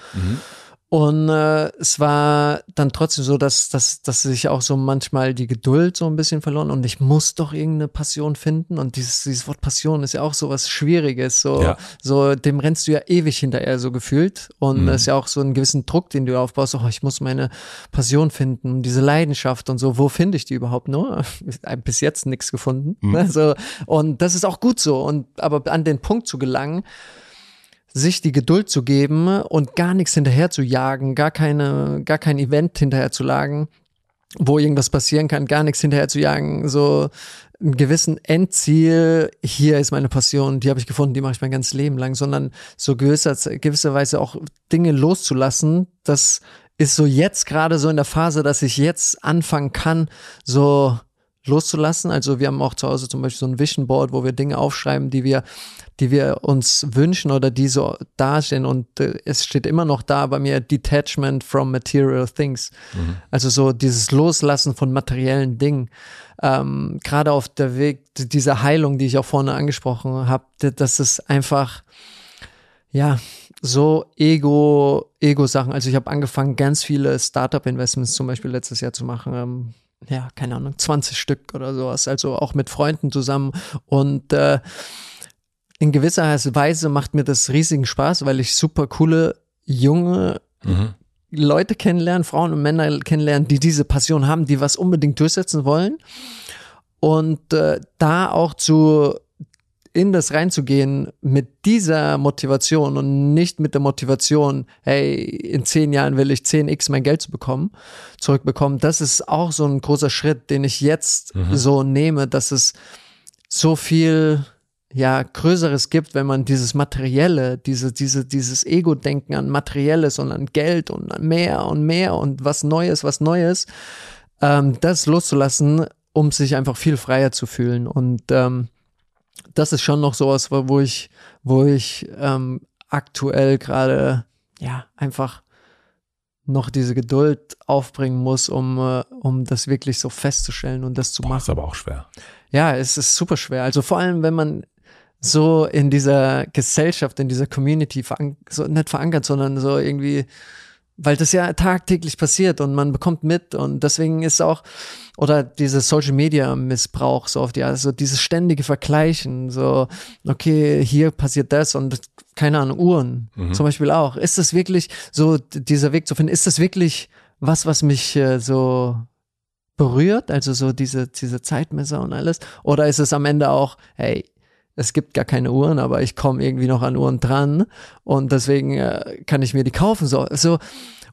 Und äh, es war dann trotzdem so, dass, dass, dass sich auch so manchmal die Geduld so ein bisschen verloren und ich muss doch irgendeine Passion finden. Und dieses, dieses Wort Passion ist ja auch so was Schwieriges. So, Ja. so dem rennst du ja ewig hinterher so gefühlt. Und Mhm. ist ja auch so einen gewissen Druck, den du aufbaust. Oh, ich muss meine Passion finden, diese Leidenschaft und so. Wo finde ich die überhaupt nur? Bis jetzt nichts gefunden. Mhm. Ne? So, und das ist auch gut so. Und aber an den Punkt zu gelangen, sich die Geduld zu geben und gar nichts hinterher zu jagen, gar keine, gar kein Event hinterher zu jagen, wo irgendwas passieren kann, gar nichts hinterher zu jagen, so einen gewissen Endziel, hier ist meine Passion, die habe ich gefunden, die mache ich mein ganzes Leben lang, sondern so gewisser, gewisserweise auch Dinge loszulassen, das ist so jetzt gerade so in der Phase, dass ich jetzt anfangen kann, so loszulassen. Also wir haben auch zu Hause zum Beispiel so ein Vision Board, wo wir Dinge aufschreiben, die wir, die wir uns wünschen oder die so dastehen. Und äh, es steht immer noch da bei mir Detachment from material things. Also so dieses Loslassen von materiellen Dingen. Ähm, Gerade auf der Weg dieser Heilung, die ich auch vorne angesprochen habe, das ist einfach ja, so Ego, Ego-Sachen. Also ich habe angefangen, ganz viele Startup-Investments zum Beispiel letztes Jahr zu machen. Ähm, ja, keine Ahnung, 20 Stück oder sowas. Also auch mit Freunden zusammen. Und äh, in gewisser Weise macht mir das riesigen Spaß, weil ich super coole, junge Mhm. Leute kennenlernen, Frauen und Männer kennenlernen, die diese Passion haben, die was unbedingt durchsetzen wollen. Und äh, da auch zu in das reinzugehen mit dieser Motivation und nicht mit der Motivation, hey, in zehn Jahren will ich 10x mein Geld zu bekommen, zurückbekommen. Das ist auch so ein großer Schritt, den ich jetzt so nehme, dass es so viel ja Größeres gibt, wenn man dieses Materielle, diese, diese, dieses Ego-Denken an Materielles und an Geld und an mehr und mehr und was Neues, was Neues, ähm, das loszulassen, um sich einfach viel freier zu fühlen. Und ähm, das ist schon noch sowas, wo wo ich, wo ich ähm, aktuell gerade, ja, einfach noch diese Geduld aufbringen muss, um, äh, um das wirklich so festzustellen und das zu Boah, machen. ist aber auch schwer. Ja, es ist super schwer. Also vor allem, wenn man so in dieser Gesellschaft, in dieser Community veran so nicht verankert, sondern so irgendwie, weil das ja tagtäglich passiert und man bekommt mit und deswegen ist auch oder dieses Social Media Missbrauch so oft ja, also dieses ständige Vergleichen, so okay, hier passiert das und keine Ahnung Uhren Mhm. zum Beispiel auch. Ist das wirklich so dieser Weg zu finden? Ist das wirklich was, was mich äh, so berührt, also so diese, diese Zeitmesser und alles? Oder ist es am Ende auch, hey, es gibt gar keine Uhren, aber ich komme irgendwie noch an Uhren dran und deswegen äh, kann ich mir die kaufen. So, so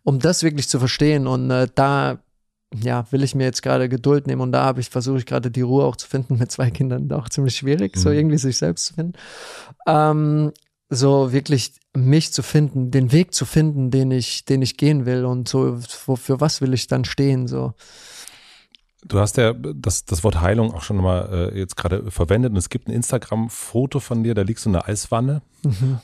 um das wirklich zu verstehen und äh, da ja, will ich mir jetzt gerade Geduld nehmen und da habe ich versuche ich gerade die Ruhe auch zu finden mit zwei Kindern, auch ziemlich schwierig, so Mhm. irgendwie sich selbst zu finden. Ähm, so wirklich mich zu finden, den Weg zu finden, den ich, den ich gehen will und so, wo, für was will ich dann stehen, so. Du hast ja das, das Wort Heilung auch schon mal äh, jetzt gerade verwendet und es gibt ein Instagram-Foto von dir, da liegst du in der Eiswanne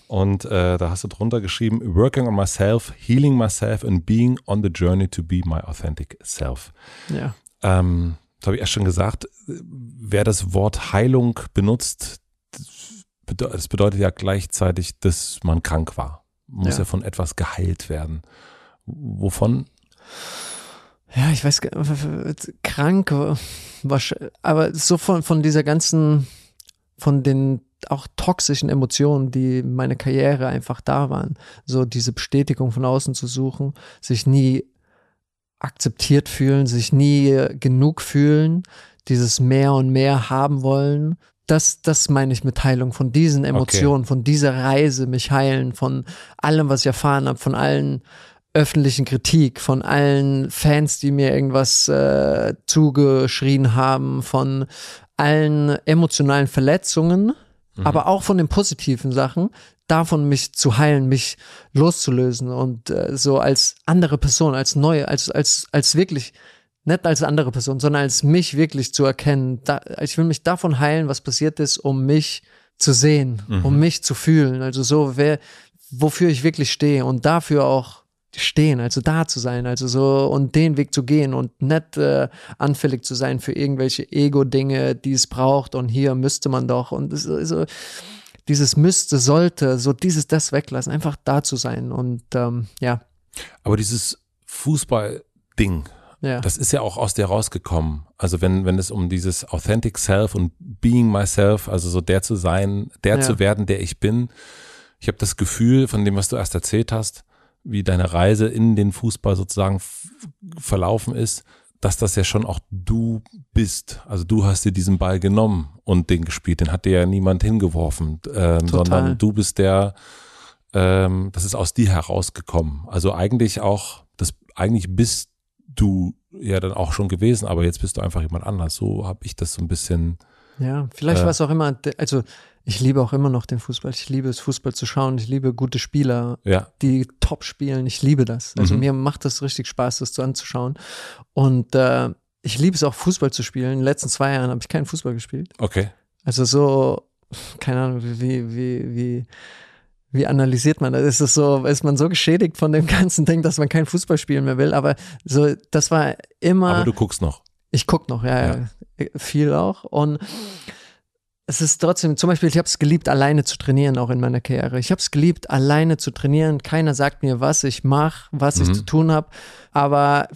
und äh, da hast du drunter geschrieben, working on myself, healing myself and being on the journey to be my authentic self. Ja. Ähm, das habe ich erst schon gesagt, wer das Wort Heilung benutzt, das bedeutet ja gleichzeitig, dass man krank war. Man muss Ja. ja von etwas geheilt werden. Wovon? Ja, ich weiß, krank, aber so von, von dieser ganzen, von den auch toxischen Emotionen, die in meiner Karriere einfach da waren. So diese Bestätigung von außen zu suchen, sich nie akzeptiert fühlen, sich nie genug fühlen, dieses mehr und mehr haben wollen. Das, das meine ich mit Heilung, von diesen Emotionen, von dieser Reise, mich heilen, von allem, was ich erfahren habe, von allen öffentlichen Kritik, von allen Fans, die mir irgendwas äh, zugeschrien haben, von allen emotionalen Verletzungen, aber auch von den positiven Sachen, davon mich zu heilen, mich loszulösen und äh, so als andere Person, als neue, als, als, als wirklich, nicht als andere Person, sondern als mich wirklich zu erkennen. Da, ich will mich davon heilen, was passiert ist, um mich zu sehen, um mich zu fühlen. Also so, wer, wofür ich wirklich stehe und dafür auch stehen, also da zu sein, also so und den Weg zu gehen und nicht äh, anfällig zu sein für irgendwelche Ego-Dinge, die es braucht und hier müsste man doch und es, so, dieses müsste, sollte, so dieses, das weglassen, einfach da zu sein und ähm, ja, Aber dieses Fußball-Ding, ja, das ist ja auch aus dir rausgekommen. Also wenn, wenn es um dieses Authentic Self und Being Myself, also so der zu sein, der Ja. zu werden, der ich bin. Ich habe das Gefühl von dem, was du erst erzählt hast, wie deine Reise in den Fußball sozusagen verlaufen ist, dass das ja schon auch du bist. Also du hast dir diesen Ball genommen und den gespielt. Den hat dir ja niemand hingeworfen, ähm, sondern du bist der, ähm, das ist aus dir herausgekommen. Also eigentlich auch, das eigentlich bist du ja dann auch schon gewesen, aber jetzt bist du einfach jemand anders. So habe ich das so ein bisschen. ja, vielleicht Äh. war es auch immer, also ich liebe auch immer noch den Fußball, ich liebe es, Fußball zu schauen, ich liebe gute Spieler, Ja, die top spielen. Ich liebe das. Also Mhm. mir macht das richtig Spaß, das so anzuschauen. Und äh, ich liebe es auch, Fußball zu spielen. In den letzten zwei Jahren habe ich keinen Fußball gespielt. okay. Also so, keine Ahnung, wie, wie, wie, wie analysiert man das? Ist es so, ist man so geschädigt von dem ganzen Ding, dass man kein Fußball spielen mehr will? Aber so, das war immer. Aber du guckst noch. Ich guck noch, ja, ja. viel auch. Und es ist trotzdem, zum Beispiel, ich habe es geliebt, alleine zu trainieren, auch in meiner Karriere. Ich habe es geliebt, alleine zu trainieren. Keiner sagt mir, was ich mache, was ich Mhm. zu tun habe. Aber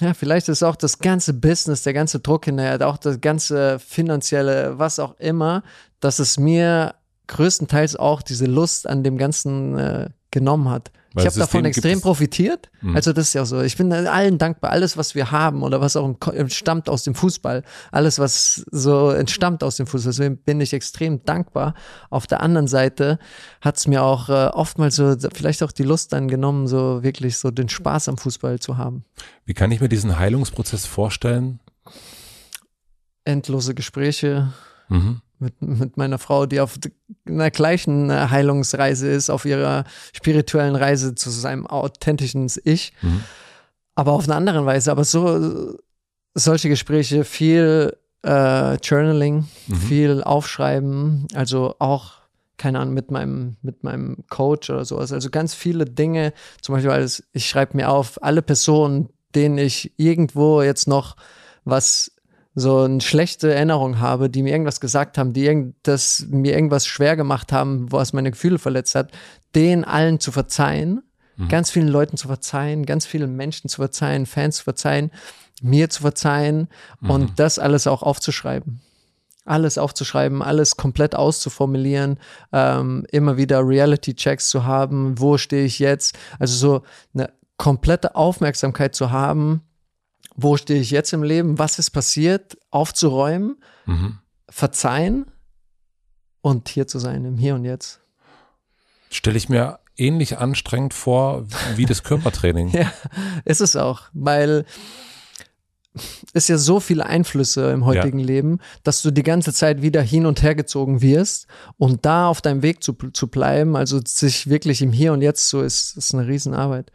ja, vielleicht ist auch das ganze Business, der ganze Druck hinterher, auch das ganze finanzielle, was auch immer, dass es mir größtenteils auch diese Lust an dem Ganzen äh, genommen hat. Weil ich habe davon extrem profitiert. Mhm. Also das ist ja so. Ich bin allen dankbar. Alles, was wir haben oder was auch entstammt aus dem Fußball, alles, was so entstammt aus dem Fußball, deswegen bin ich extrem dankbar. Auf der anderen Seite hat es mir auch äh, oftmals so vielleicht auch die Lust dann genommen, so wirklich so den Spaß am Fußball zu haben. Wie kann ich mir diesen Heilungsprozess vorstellen? Endlose Gespräche Mhm. Mit, mit meiner Frau, die auf einer gleichen äh, Heilungsreise ist, auf ihrer spirituellen Reise zu seinem authentischen Ich. Mhm. aber auf eine andere Weise. Aber so solche Gespräche, viel äh, Journaling, Mhm. viel Aufschreiben, also auch keine Ahnung, mit meinem, mit meinem Coach oder sowas. Also ganz viele Dinge, zum Beispiel, alles, ich schreibe mir auf, alle Personen, denen ich irgendwo jetzt noch was so eine schlechte Erinnerung habe, die mir irgendwas gesagt haben, die irgend, das mir irgendwas schwer gemacht haben, was meine Gefühle verletzt hat, denen allen zu verzeihen, mhm. ganz vielen Leuten zu verzeihen, ganz vielen Menschen zu verzeihen, Fans zu verzeihen, mir zu verzeihen mhm. und das alles auch aufzuschreiben. Alles aufzuschreiben, alles komplett auszuformulieren, ähm, immer wieder Reality-Checks zu haben, wo stehe ich jetzt, also so eine komplette Aufmerksamkeit zu haben, wo stehe ich jetzt im Leben, was ist passiert, aufzuräumen, mhm. verzeihen und hier zu sein, im Hier und Jetzt. Stelle ich mir ähnlich anstrengend vor wie das Körpertraining. ja, ist es auch, weil es ja so viele Einflüsse im heutigen ja. Leben, dass du die ganze Zeit wieder hin und her gezogen wirst und da auf deinem Weg zu, zu bleiben, also sich wirklich im Hier und Jetzt so ist, ist eine Riesenarbeit.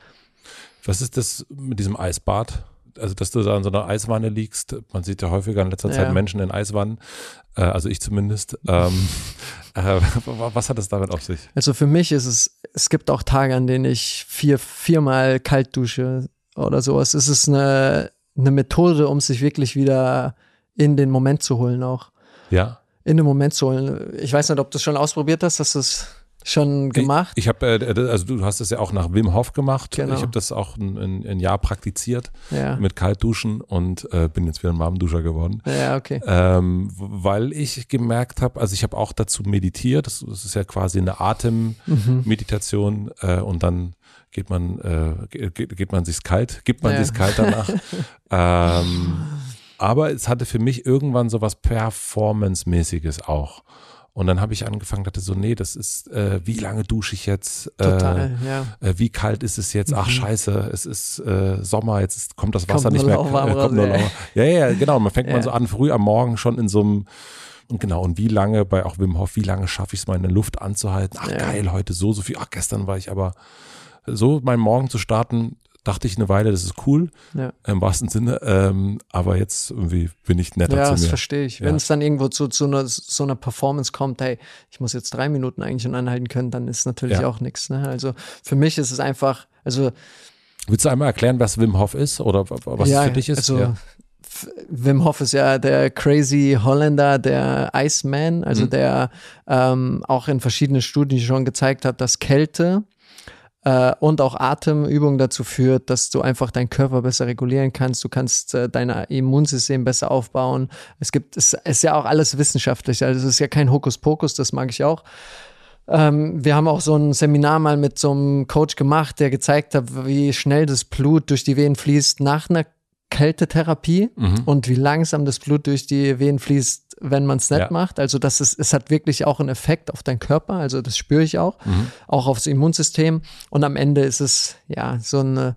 Was ist das mit diesem Eisbad? Also dass du da in so einer Eiswanne liegst. Man sieht ja häufiger in letzter Zeit ja. Menschen in Eiswannen, äh, also ich zumindest. Ähm, äh, was hat es damit auf sich? Also für mich ist es, es gibt auch Tage, an denen ich vier, viermal kalt dusche oder sowas. Es ist eine, eine Methode, um sich wirklich wieder in den Moment zu holen auch. Ja. In den Moment zu holen. Ich weiß nicht, ob du es schon ausprobiert hast, dass es schon gemacht? Ich, ich habe, äh, also du hast es ja auch nach Wim Hof gemacht. Genau. Ich habe das auch ein, ein, Jahr praktiziert ja. mit Kaltduschen und äh, bin jetzt wieder ein Warmduscher geworden. Ja, okay. Ähm, weil ich gemerkt habe, also ich habe auch dazu meditiert. Das, das, ist ja quasi eine Atemmeditation mhm. äh, und dann geht man, äh, geht, geht man sich's kalt, gibt man ja. sich's kalt danach. ähm, aber es hatte für mich irgendwann so was Performance-mäßiges auch. Und dann habe ich angefangen, dachte so, nee, das ist, äh, wie lange dusche ich jetzt? Äh, Total, ja. Äh, wie kalt ist es jetzt? Ach mhm. scheiße, es ist äh, Sommer, jetzt ist, kommt das Wasser kommt nicht mehr. Warm kommt nur ja, ja, genau. Man fängt ja. man so an, früh am Morgen schon in so einem und genau, und wie lange, bei auch Wim Hof, wie lange schaffe ich es mal in der Luft anzuhalten? Ach ja. geil, heute so, so viel. Ach, gestern war ich aber so, meinen Morgen zu starten, dachte ich eine Weile, das ist cool, ja. im wahrsten Sinne, ähm, aber jetzt irgendwie bin ich netter ja, zu mir. Ja, das verstehe ich. Ja. Wenn es dann irgendwo zu, zu einer, so einer Performance kommt, hey, ich muss jetzt drei Minuten eigentlich schon anhalten können, dann ist natürlich auch nichts. Ne? Also für mich ist es einfach, also Willst du einmal erklären, was Wim Hof ist oder was ja, es für dich ist? Also, ja. Wim Hof ist ja der crazy Holländer, der Iceman, also mhm. der ähm, auch in verschiedenen Studien schon gezeigt hat, dass Kälte äh, und auch Atemübung dazu führt, dass du einfach deinen Körper besser regulieren kannst. Du kannst äh, dein Immunsystem besser aufbauen. Es gibt, es ist ja auch alles wissenschaftlich. Also es ist ja kein Hokuspokus, das mag ich auch. Ähm, wir haben auch so ein Seminar mal mit so einem Coach gemacht, der gezeigt hat, wie schnell das Blut durch die Venen fließt nach einer Kältetherapie mhm. und wie langsam das Blut durch die Venen fließt, wenn man es nicht ja. macht. Also das ist, es hat wirklich auch einen Effekt auf deinen Körper. Also das spüre ich auch, mhm. auch aufs Immunsystem. Und am Ende ist es ja so eine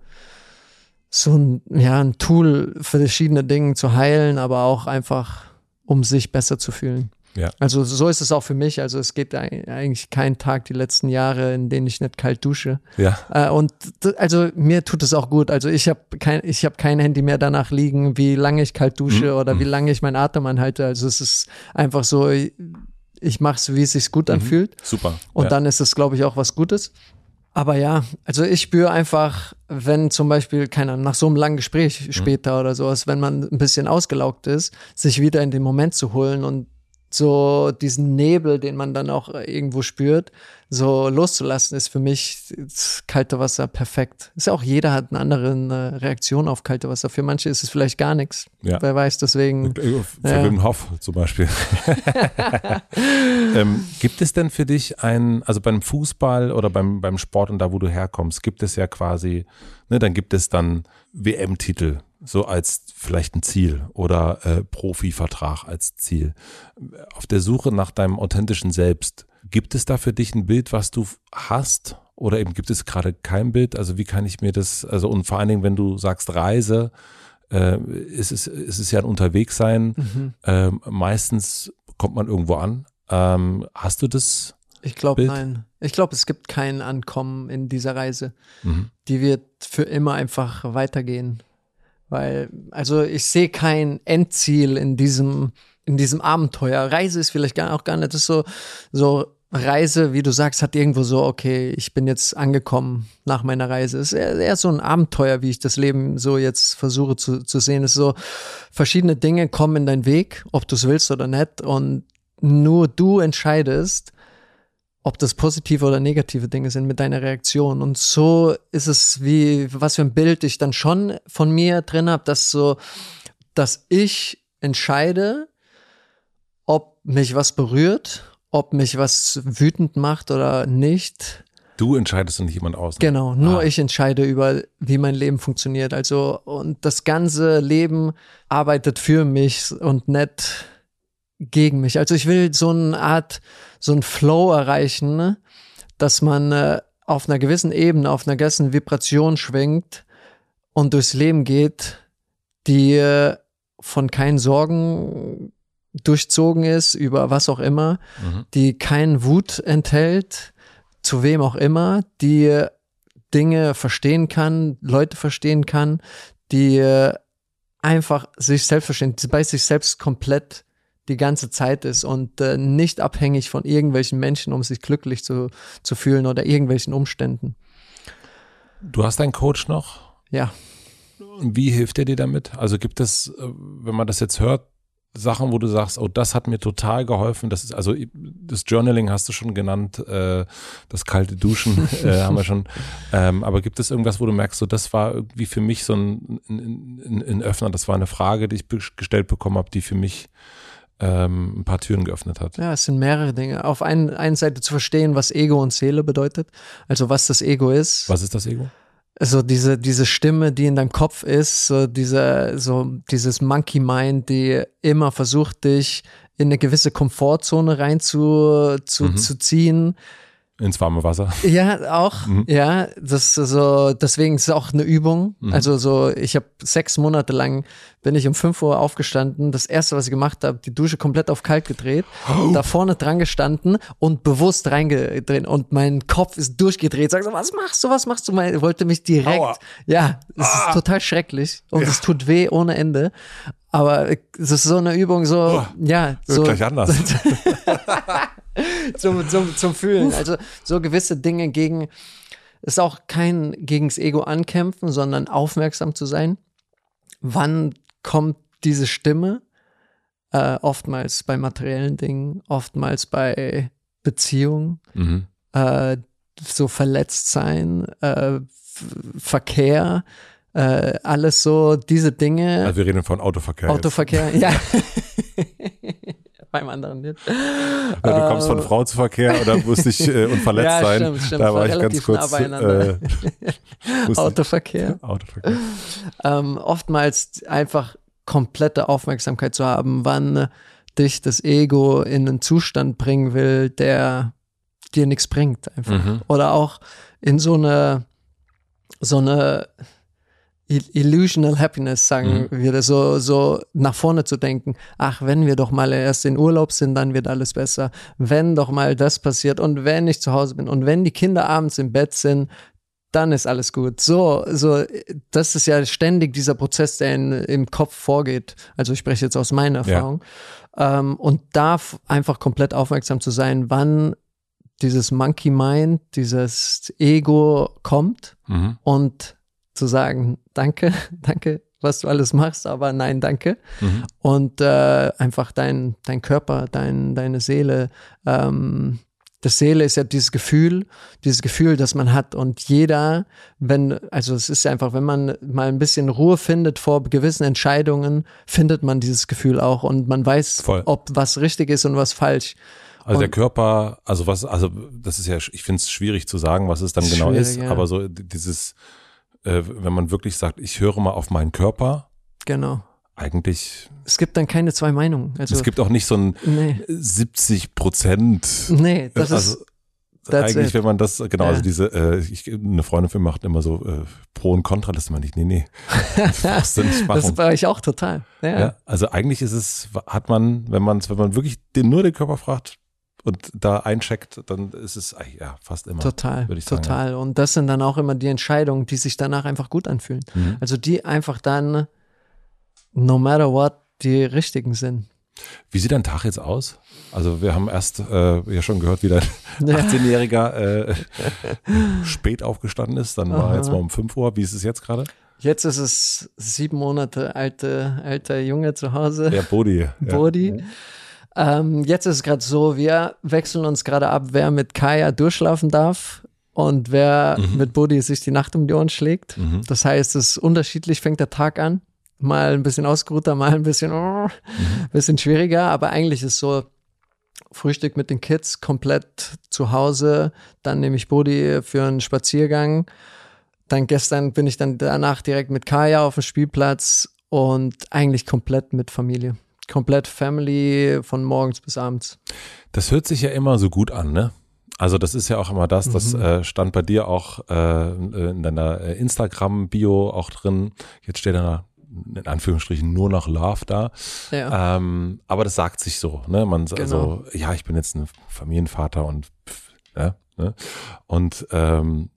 so ein, ja, ein Tool für verschiedene Dinge zu heilen, aber auch einfach, um sich besser zu fühlen. Ja. Also so ist es auch für mich. Also es geht eigentlich kein Tag die letzten Jahre, in denen ich nicht kalt dusche. Ja. Äh, und also mir tut es auch gut. Also ich habe kein, ich habe kein Handy mehr danach liegen, wie lange ich kalt dusche mhm. oder wie mhm. lange ich meinen Atem anhalte. Also es ist einfach so, ich mache es, wie es sich gut mhm. anfühlt. Super. Und ja. dann ist es, glaube ich, auch was Gutes. Aber ja, also ich spüre einfach, wenn zum Beispiel, keiner nach so einem langen Gespräch mhm. später mhm. oder sowas, wenn man ein bisschen ausgelaugt ist, sich wieder in den Moment zu holen und so diesen Nebel, den man dann auch irgendwo spürt, so loszulassen, ist für mich das kalte Wasser perfekt. Ist ja auch jeder hat eine andere äh, Reaktion auf kalte Wasser. Für manche ist es vielleicht gar nichts. Ja. Wer weiß, deswegen. Für ja. Wim Hof zum Beispiel. ähm, gibt es denn für dich ein, also beim Fußball oder beim, beim Sport und da, wo du herkommst, gibt es ja quasi, ne, dann gibt es dann WM-Titel so als vielleicht ein Ziel oder äh, Profivertrag als Ziel. Auf der Suche nach deinem authentischen Selbst, gibt es da für dich ein Bild, was du hast? Oder eben gibt es gerade kein Bild? Also wie kann ich mir das, also und vor allen Dingen, wenn du sagst Reise, äh, ist, es, ist es ja ein Unterwegssein. Mhm. Ähm, meistens kommt man irgendwo an. Ähm, hast du das? Ich glaube, nein. Ich glaube, es gibt kein Ankommen in dieser Reise. Mhm. Die wird für immer einfach weitergehen. Weil, also ich sehe kein Endziel in diesem, in diesem Abenteuer. Reise ist vielleicht gar, auch gar nicht, das so, so Reise, wie du sagst, hat irgendwo so, okay, ich bin jetzt angekommen nach meiner Reise. Es ist eher, eher so ein Abenteuer, wie ich das Leben so jetzt versuche zu, zu sehen. Es ist so, verschiedene Dinge kommen in deinen Weg, ob du es willst oder nicht. Und nur du entscheidest, ob das positive oder negative Dinge sind mit deiner Reaktion. Und so ist es wie, was für ein Bild ich dann schon von mir drin habe, dass so, dass ich entscheide, ob mich was berührt ob mich was wütend macht oder nicht. Du entscheidest und nicht jemand aus. Ne? Genau, nur ah. ich entscheide über, wie mein Leben funktioniert. Also, und das ganze Leben arbeitet für mich und nicht gegen mich. Also, ich will so eine Art, so ein Flow erreichen, ne? dass man äh, auf einer gewissen Ebene, auf einer gewissen Vibration schwingt und durchs Leben geht, die äh, von keinen Sorgen durchzogen ist, über was auch immer, mhm. die keinen Wut enthält, zu wem auch immer, die Dinge verstehen kann, Leute verstehen kann, die einfach sich selbst verstehen, die bei sich selbst komplett die ganze Zeit ist und äh, nicht abhängig von irgendwelchen Menschen, um sich glücklich zu, zu fühlen oder irgendwelchen Umständen. Du hast einen Coach noch? Ja. Wie hilft er dir damit? Also gibt es, äh, wenn man das jetzt hört, Sachen, wo du sagst, oh, das hat mir total geholfen. Das ist also das Journaling hast du schon genannt, äh, das kalte Duschen äh, haben wir schon. Ähm, aber gibt es irgendwas, wo du merkst, so das war irgendwie für mich so ein, ein, ein, ein Öffner. Das war eine Frage, die ich gestellt bekommen habe, die für mich ähm, ein paar Türen geöffnet hat. Ja, es sind mehrere Dinge. Auf ein, einer Seite zu verstehen, was Ego und Seele bedeutet, also was das Ego ist. Was ist das Ego? so diese, diese Stimme, die in deinem Kopf ist, so diese, so dieses Monkey Mind, die immer versucht, dich in eine gewisse Komfortzone rein zu, zu, mhm. zu ziehen, ins warme Wasser. Ja, auch. Mhm. Ja, das so, deswegen ist es auch eine Übung. Mhm. Also so, ich habe sechs Monate lang bin ich um fünf Uhr aufgestanden. Das erste, was ich gemacht habe, die Dusche komplett auf kalt gedreht, oh. da vorne dran gestanden und bewusst reingedreht und mein Kopf ist durchgedreht. Sag so, was machst du, was machst du? Ich wollte mich direkt. Aua. Ja, es ah. ist total schrecklich und ja. es tut weh ohne Ende. Aber es ist so eine Übung, so, oh, ja. So, gleich anders. zum, zum, zum Fühlen. Also so gewisse Dinge gegen, ist auch kein gegens Ego ankämpfen, sondern aufmerksam zu sein. Wann kommt diese Stimme? Äh, oftmals bei materiellen Dingen, oftmals bei Beziehungen, mhm. äh, so verletzt sein, äh, Verkehr, äh, alles so diese Dinge. Also wir reden von Autoverkehr. Autoverkehr, jetzt. ja. beim anderen nicht. Ja, du kommst von ähm. Frau zu Verkehr oder musst dich äh, unverletzt ja, sein. Stimmt, stimmt. Da war ich ganz kurz. Äh, Autoverkehr. Autoverkehr. Ähm, oftmals einfach komplette Aufmerksamkeit zu haben, wann dich das Ego in einen Zustand bringen will, der dir nichts bringt einfach. Mhm. Oder auch in so eine so eine Illusional Happiness, sagen mhm. wir das, so, so nach vorne zu denken. Ach, wenn wir doch mal erst in Urlaub sind, dann wird alles besser. Wenn doch mal das passiert und wenn ich zu Hause bin und wenn die Kinder abends im Bett sind, dann ist alles gut. So, so, das ist ja ständig dieser Prozess, der in, im Kopf vorgeht. Also ich spreche jetzt aus meiner Erfahrung. Ja. Ähm, und da einfach komplett aufmerksam zu sein, wann dieses Monkey Mind, dieses Ego kommt mhm. und zu sagen, danke, danke, was du alles machst, aber nein, danke. Mhm. Und äh, einfach dein, dein Körper, dein, deine Seele, ähm, das Seele ist ja dieses Gefühl, dieses Gefühl, das man hat. Und jeder, wenn, also es ist einfach, wenn man mal ein bisschen Ruhe findet vor gewissen Entscheidungen, findet man dieses Gefühl auch und man weiß, Voll. ob was richtig ist und was falsch. Also und der Körper, also was, also das ist ja, ich finde es schwierig zu sagen, was es dann genau ist, ja. aber so dieses, äh, wenn man wirklich sagt, ich höre mal auf meinen Körper. Genau. Eigentlich. Es gibt dann keine zwei Meinungen. Also, es gibt auch nicht so ein nee. 70 Prozent. Nee, das also, ist. eigentlich, it. wenn man das, genau, also ja. also diese, äh, ich, eine Freundin von mir macht immer so äh, Pro und Contra, das meine ich, nee, nee. Das, das war ich auch total. Ja. ja. also eigentlich ist es, hat man, wenn man wenn man wirklich den, nur den Körper fragt, und da eincheckt, dann ist es ja fast immer. Total, ich sagen, total. Ja. Und das sind dann auch immer die Entscheidungen, die sich danach einfach gut anfühlen. Mhm. Also die einfach dann, no matter what, die richtigen sind. Wie sieht dein Tag jetzt aus? Also wir haben erst äh, ja schon gehört, wie dein 18-Jähriger äh, spät aufgestanden ist. Dann war er jetzt mal um 5 Uhr. Wie ist es jetzt gerade? Jetzt ist es sieben Monate alte, alter Junge zu Hause. Der Bodi. Bodi. Ja. Ähm, jetzt ist es gerade so, wir wechseln uns gerade ab, wer mit Kaya durchschlafen darf und wer mhm. mit Bodi sich die Nacht um die Ohren schlägt. Mhm. Das heißt, es ist unterschiedlich, fängt der Tag an. Mal ein bisschen ausgeruhter, mal ein bisschen, oh, mhm. bisschen schwieriger, aber eigentlich ist so, Frühstück mit den Kids komplett zu Hause, dann nehme ich Bodi für einen Spaziergang. Dann gestern bin ich dann danach direkt mit Kaya auf dem Spielplatz und eigentlich komplett mit Familie. Komplett Family von morgens bis abends. Das hört sich ja immer so gut an, ne? Also das ist ja auch immer das, das mhm. äh, stand bei dir auch äh, in deiner äh, Instagram-Bio auch drin. Jetzt steht da in Anführungsstrichen nur noch Love da. Ja. Ähm, aber das sagt sich so, ne? Man genau. also, ja, ich bin jetzt ein Familienvater und ja, ne? Und ähm,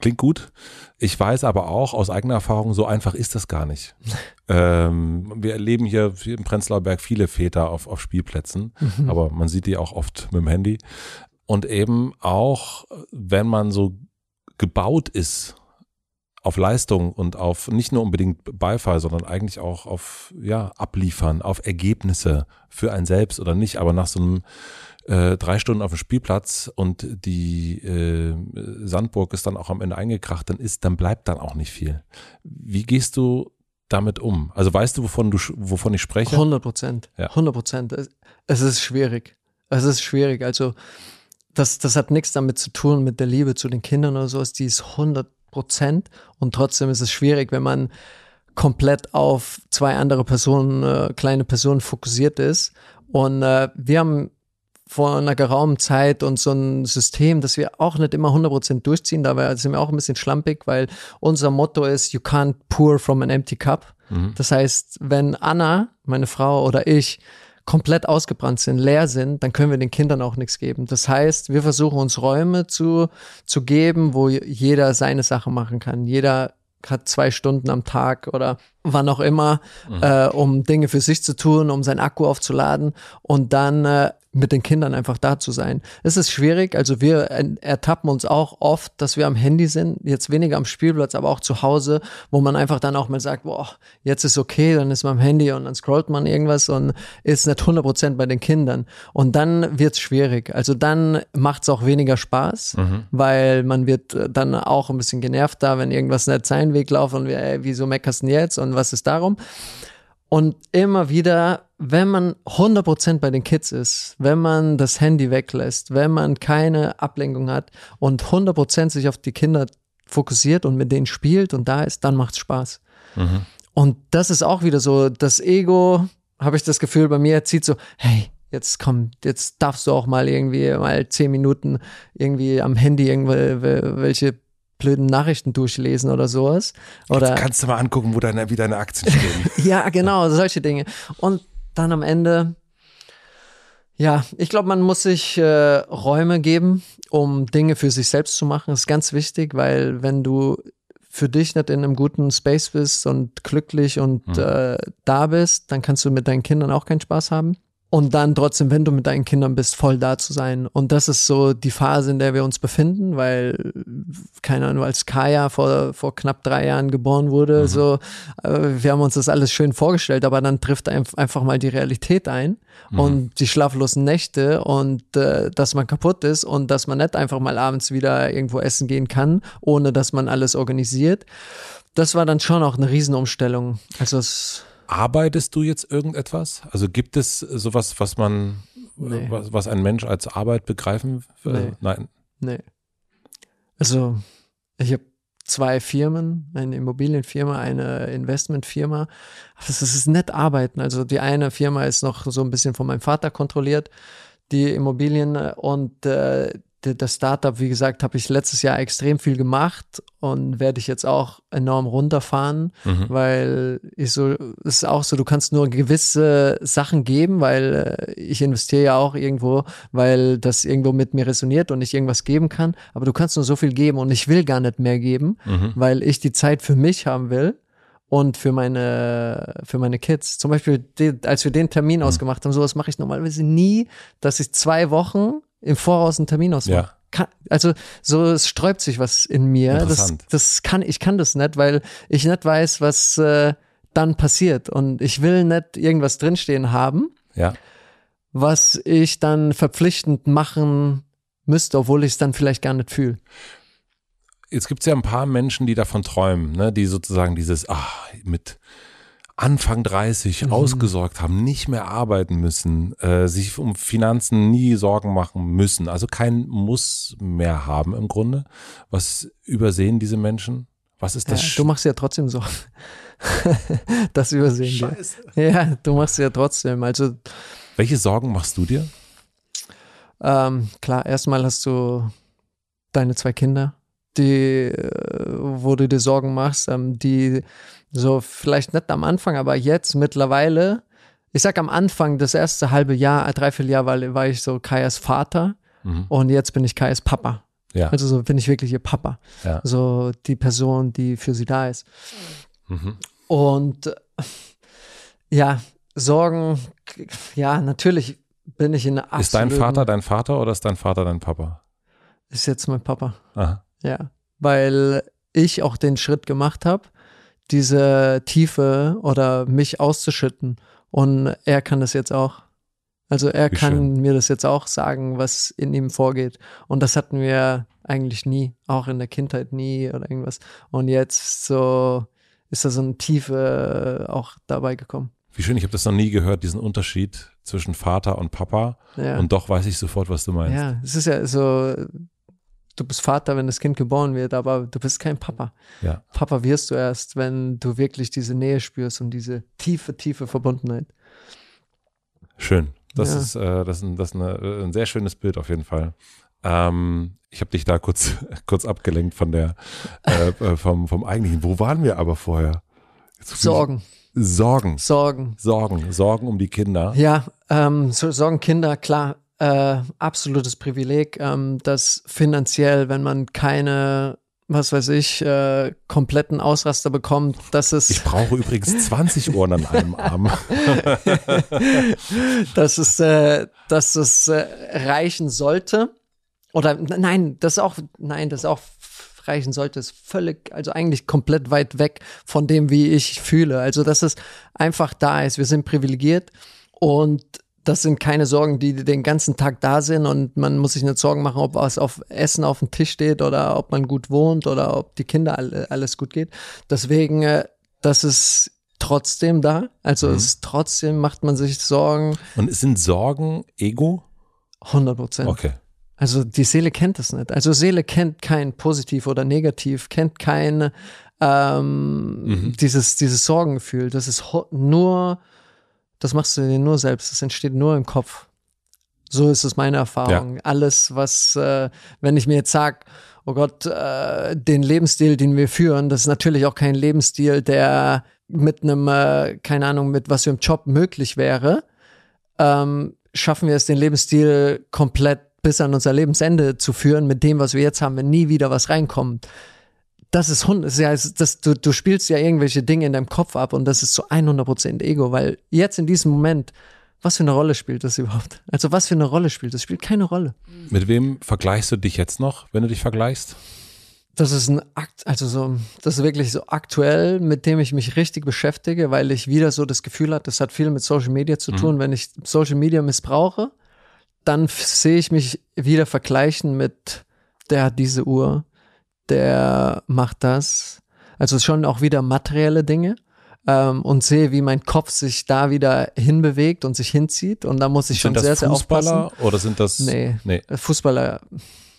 klingt gut. Ich weiß aber auch aus eigener Erfahrung, so einfach ist das gar nicht. ähm, wir erleben hier im Prenzlauer Berg viele Väter auf, auf Spielplätzen, mhm. aber man sieht die auch oft mit dem Handy. Und eben auch, wenn man so gebaut ist auf Leistung und auf nicht nur unbedingt Beifall, sondern eigentlich auch auf ja abliefern, auf Ergebnisse für ein selbst oder nicht, aber nach so einem äh, drei Stunden auf dem Spielplatz und die äh, Sandburg ist dann auch am Ende eingekracht, dann ist, dann bleibt dann auch nicht viel. Wie gehst du damit um? Also weißt du, wovon du, wovon ich spreche? 100 Prozent. Ja. 100 Prozent. Es ist schwierig. Es ist schwierig. Also, das, das hat nichts damit zu tun mit der Liebe zu den Kindern oder sowas. Die ist 100 Prozent. Und trotzdem ist es schwierig, wenn man komplett auf zwei andere Personen, äh, kleine Personen fokussiert ist. Und äh, wir haben vor einer geraumen Zeit und so ein System, das wir auch nicht immer 100% durchziehen. Da sind wir auch ein bisschen schlampig, weil unser Motto ist, you can't pour from an empty cup. Mhm. Das heißt, wenn Anna, meine Frau oder ich komplett ausgebrannt sind, leer sind, dann können wir den Kindern auch nichts geben. Das heißt, wir versuchen uns Räume zu, zu geben, wo jeder seine Sache machen kann. Jeder hat zwei Stunden am Tag oder wann auch immer, mhm. äh, um Dinge für sich zu tun, um sein Akku aufzuladen und dann äh, mit den Kindern einfach da zu sein. Es ist schwierig, also wir ertappen uns auch oft, dass wir am Handy sind, jetzt weniger am Spielplatz, aber auch zu Hause, wo man einfach dann auch mal sagt, boah, jetzt ist okay, dann ist man am Handy und dann scrollt man irgendwas und ist nicht 100% bei den Kindern. Und dann wird's schwierig. Also dann macht's auch weniger Spaß, mhm. weil man wird dann auch ein bisschen genervt da, wenn irgendwas nicht seinen Weg laufen und wir, ey, wieso meckerst du denn jetzt und was ist darum? Und immer wieder, wenn man 100% bei den Kids ist, wenn man das Handy weglässt, wenn man keine Ablenkung hat und 100% sich auf die Kinder fokussiert und mit denen spielt und da ist, dann macht's Spaß. Mhm. Und das ist auch wieder so, das Ego, habe ich das Gefühl, bei mir zieht so, hey, jetzt komm, jetzt darfst du auch mal irgendwie mal zehn Minuten irgendwie am Handy irgendwelche blöden Nachrichten durchlesen oder sowas. Oder Jetzt kannst du mal angucken, wo deine, wie deine Aktien stehen. ja, genau, solche Dinge. Und dann am Ende, ja, ich glaube, man muss sich äh, Räume geben, um Dinge für sich selbst zu machen. Das ist ganz wichtig, weil wenn du für dich nicht in einem guten Space bist und glücklich und mhm. äh, da bist, dann kannst du mit deinen Kindern auch keinen Spaß haben und dann trotzdem, wenn du mit deinen Kindern bist, voll da zu sein. Und das ist so die Phase, in der wir uns befinden, weil, keine Ahnung, als Kaya vor, vor knapp drei Jahren geboren wurde, mhm. so, äh, wir haben uns das alles schön vorgestellt, aber dann trifft einfach mal die Realität ein mhm. und die schlaflosen Nächte und äh, dass man kaputt ist und dass man nicht einfach mal abends wieder irgendwo essen gehen kann, ohne dass man alles organisiert. Das war dann schon auch eine Riesenumstellung. Also es Arbeitest du jetzt irgendetwas? Also gibt es sowas, was man, nee. was, was, ein Mensch als Arbeit begreifen will? Nee. Nein. Nee. Also, ich habe zwei Firmen, eine Immobilienfirma, eine Investmentfirma. Das ist nett arbeiten. Also die eine Firma ist noch so ein bisschen von meinem Vater kontrolliert, die Immobilien und äh, das Startup, wie gesagt, habe ich letztes Jahr extrem viel gemacht und werde ich jetzt auch enorm runterfahren, mhm. weil ich so, es ist auch so, du kannst nur gewisse Sachen geben, weil äh, ich investiere ja auch irgendwo, weil das irgendwo mit mir resoniert und ich irgendwas geben kann, aber du kannst nur so viel geben und ich will gar nicht mehr geben, mhm. weil ich die Zeit für mich haben will und für meine, für meine Kids. Zum Beispiel, als wir den Termin Mhm. ausgemacht haben, sowas mache ich normalerweise nie, dass ich zwei Wochen im Voraus einen Termin ausmache. Ja. Kann, also so es sträubt sich was in mir. Das, das kann ich kann das nicht, weil ich nicht weiß, was äh, dann passiert und ich will nicht irgendwas drinstehen haben, Ja. was ich dann verpflichtend machen müsste, obwohl ich es dann vielleicht gar nicht fühle. Jetzt gibt es ja ein paar Menschen, die davon träumen, ne? die sozusagen dieses, ah, mit Anfang 30 Mhm. ausgesorgt haben, nicht mehr arbeiten müssen, äh, sich um Finanzen nie Sorgen machen müssen, also kein Muss mehr haben im Grunde. Was übersehen diese Menschen? Was ist Ja, das? du machst ja trotzdem so. das übersehen. Scheiße. Ja, du machst ja trotzdem. Also Welche Sorgen machst du dir? ähm, klar, erstmal hast du deine zwei Kinder, die, äh, wo du dir Sorgen machst, ähm, die so vielleicht nicht am Anfang, aber jetzt mittlerweile, ich sag am Anfang, das erste halbe Jahr, äh, dreiviertel Jahr war, war ich so Kajas Vater Mhm. und jetzt bin ich Kajas Papa. Ja. Also so bin ich wirklich ihr Papa. Ja. So die Person, die für sie da ist. Mhm. Und ja, Sorgen, ja, natürlich bin ich in einer Ist dein Vater dein Vater oder ist dein Vater dein Papa? Ist jetzt mein Papa. Aha. Ja, weil ich auch den Schritt gemacht habe, diese Tiefe oder mich auszuschütten. Und er kann das jetzt auch. Also er Wie kann schön. mir das jetzt auch sagen, was in ihm vorgeht. Und das hatten wir eigentlich nie, auch in der Kindheit nie oder irgendwas. Und jetzt so ist da so eine Tiefe auch dabei gekommen. Wie schön, ich habe das noch nie gehört, diesen Unterschied zwischen Vater und Papa. Ja. Und doch weiß ich sofort, was du meinst. Ja, es ist ja so, du bist Vater, wenn das Kind geboren wird, aber du bist kein Papa. Ja. Papa wirst du erst, wenn du wirklich diese Nähe spürst und diese tiefe, tiefe Verbundenheit. Schön. Das Ja. ist, äh, das ist, ein, das ist eine, ein sehr schönes Bild auf jeden Fall. Ähm, ich habe dich da kurz, kurz abgelenkt von der, äh, äh, vom, vom eigentlichen. Wo waren wir aber vorher? Jetzt Sorgen, Sorgen. Sorgen. Sorgen. Sorgen um die Kinder. Ja, ähm, so, Sorgen Kinder, klar, äh, absolutes Privileg, ähm, dass finanziell, wenn man keine, was weiß ich, äh, kompletten Ausraster bekommt, dass es Ich brauche übrigens 20 Ohren an einem Arm. dass es, äh, dass es äh, reichen sollte. Oder nein, das auch, nein, das auch reichen sollte, ist völlig, also eigentlich komplett weit weg von dem, wie ich fühle. Also, dass es einfach da ist. Wir sind privilegiert und das sind keine Sorgen, die den ganzen Tag da sind und man muss sich nicht Sorgen machen, ob was auf Essen auf dem Tisch steht oder ob man gut wohnt oder ob die Kinder alle, alles gut geht. Deswegen, äh, das ist trotzdem da. Also Mhm. es ist trotzdem macht man sich Sorgen. Und sind Sorgen Ego? 100 Prozent. Okay. Also die Seele kennt es nicht. Also Seele kennt kein Positiv oder Negativ, kennt kein ähm, Mhm. dieses, dieses Sorgengefühl. Das ist nur, das machst du dir nur selbst. Das entsteht nur im Kopf. So ist es meine Erfahrung. Alles, was, äh, wenn ich mir jetzt sag, oh Gott, äh, den Lebensstil, den wir führen, das ist natürlich auch kein Lebensstil, der mit einem, äh, keine Ahnung, mit was für einem Job möglich wäre. Ähm, schaffen wir es, den Lebensstil komplett bis an unser Lebensende zu führen, mit dem, was wir jetzt haben, wenn nie wieder was reinkommt. Das ist, hund- ist ja, das, du, du spielst ja irgendwelche Dinge in deinem Kopf ab und das ist zu 100% Ego, weil jetzt in diesem Moment, was für eine Rolle spielt das überhaupt? Also was für eine Rolle spielt das? Spielt keine Rolle. Mit wem vergleichst du dich jetzt noch, wenn du dich vergleichst? Das ist ein Akt, also so, das ist wirklich so aktuell, mit dem ich mich richtig beschäftige, weil ich wieder so das Gefühl hatte, das hat viel mit Social Media zu tun. Wenn ich Social Media missbrauche, dann sehe ich mich wieder vergleichen mit, der hat diese Uhr, der macht das. Also schon auch wieder materielle Dinge. Ähm, und sehe, wie mein Kopf sich da wieder hinbewegt und sich hinzieht. Und da muss ich schon sind das sehr, sehr aufpassen. Fußballer oder sind das? Nee. nee. Fußballer,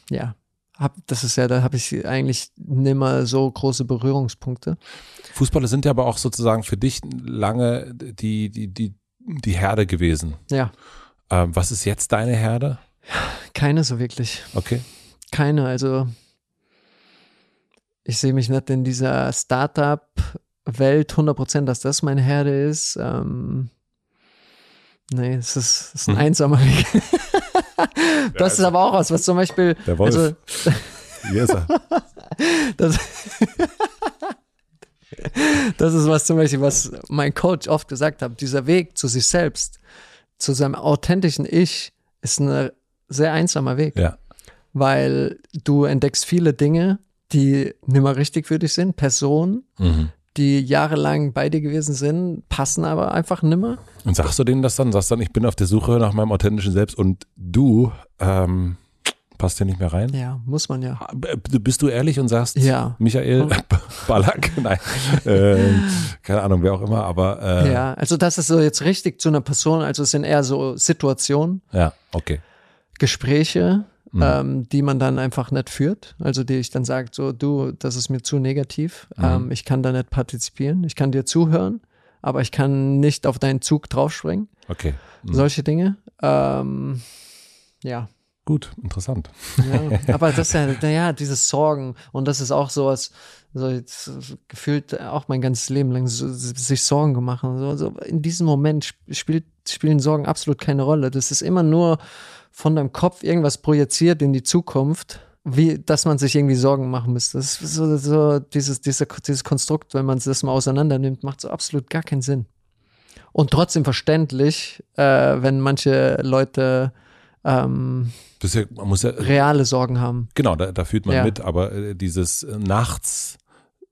ja, hab, das ist ja, da habe ich eigentlich nimmer so große Berührungspunkte. Fußballer sind ja aber auch sozusagen für dich lange die, die, die, die Herde gewesen. Ja, Ähm, was ist jetzt deine Herde? keine so wirklich. Okay. Keine, also ich sehe mich nicht in dieser Startup-Welt 100%, dass das meine Herde ist. Ähm, nee, es ist, ist ein Mhm. einsamer Weg. das ist aber auch was, was zum Beispiel, Der Wolf. also Hier ist er. das, das ist was zum Beispiel, was mein Coach oft gesagt hat. Dieser Weg zu sich selbst, zu seinem authentischen Ich, ist ein sehr einsamer Weg. Ja. Weil du entdeckst viele Dinge, die nimmer richtig für dich sind, Personen, Mhm. die jahrelang bei dir gewesen sind, passen aber einfach nimmer. Und sagst du denen das dann? Sagst dann, ich bin auf der Suche nach meinem authentischen Selbst und du ähm, passt hier nicht mehr rein? Ja, muss man ja. Bist du ehrlich und sagst, Ja. Michael Ballack? Nein, ähm, keine Ahnung, wer auch immer, aber äh, Ja, also das ist so jetzt richtig zu einer Person, also es sind eher so Situationen, ja, okay. Gespräche, Mhm. ähm, die man dann einfach nicht führt. Also die ich dann sage, so du, das ist mir zu negativ, Mhm. ähm, ich kann da nicht partizipieren, ich kann dir zuhören, aber ich kann nicht auf deinen Zug draufspringen. Okay. Mhm. Solche Dinge. Ähm, ja. Gut, interessant. Ja, aber das ist ja, naja, dieses Sorgen und das ist auch sowas, so jetzt gefühlt auch mein ganzes Leben lang so, sich Sorgen gemacht. So, so in diesem Moment sp- spielt, spielen Sorgen absolut keine Rolle. Das ist immer nur von deinem Kopf irgendwas projiziert in die Zukunft, wie, dass man sich irgendwie Sorgen machen müsste. Das ist so, so dieses, dieser, dieses Konstrukt, wenn man das mal auseinander nimmt, macht so absolut gar keinen Sinn. Und trotzdem verständlich, äh, wenn manche Leute ähm, ja, man muss ja, reale Sorgen haben. genau, da, da fühlt man Ja. mit, aber äh, dieses äh, nachts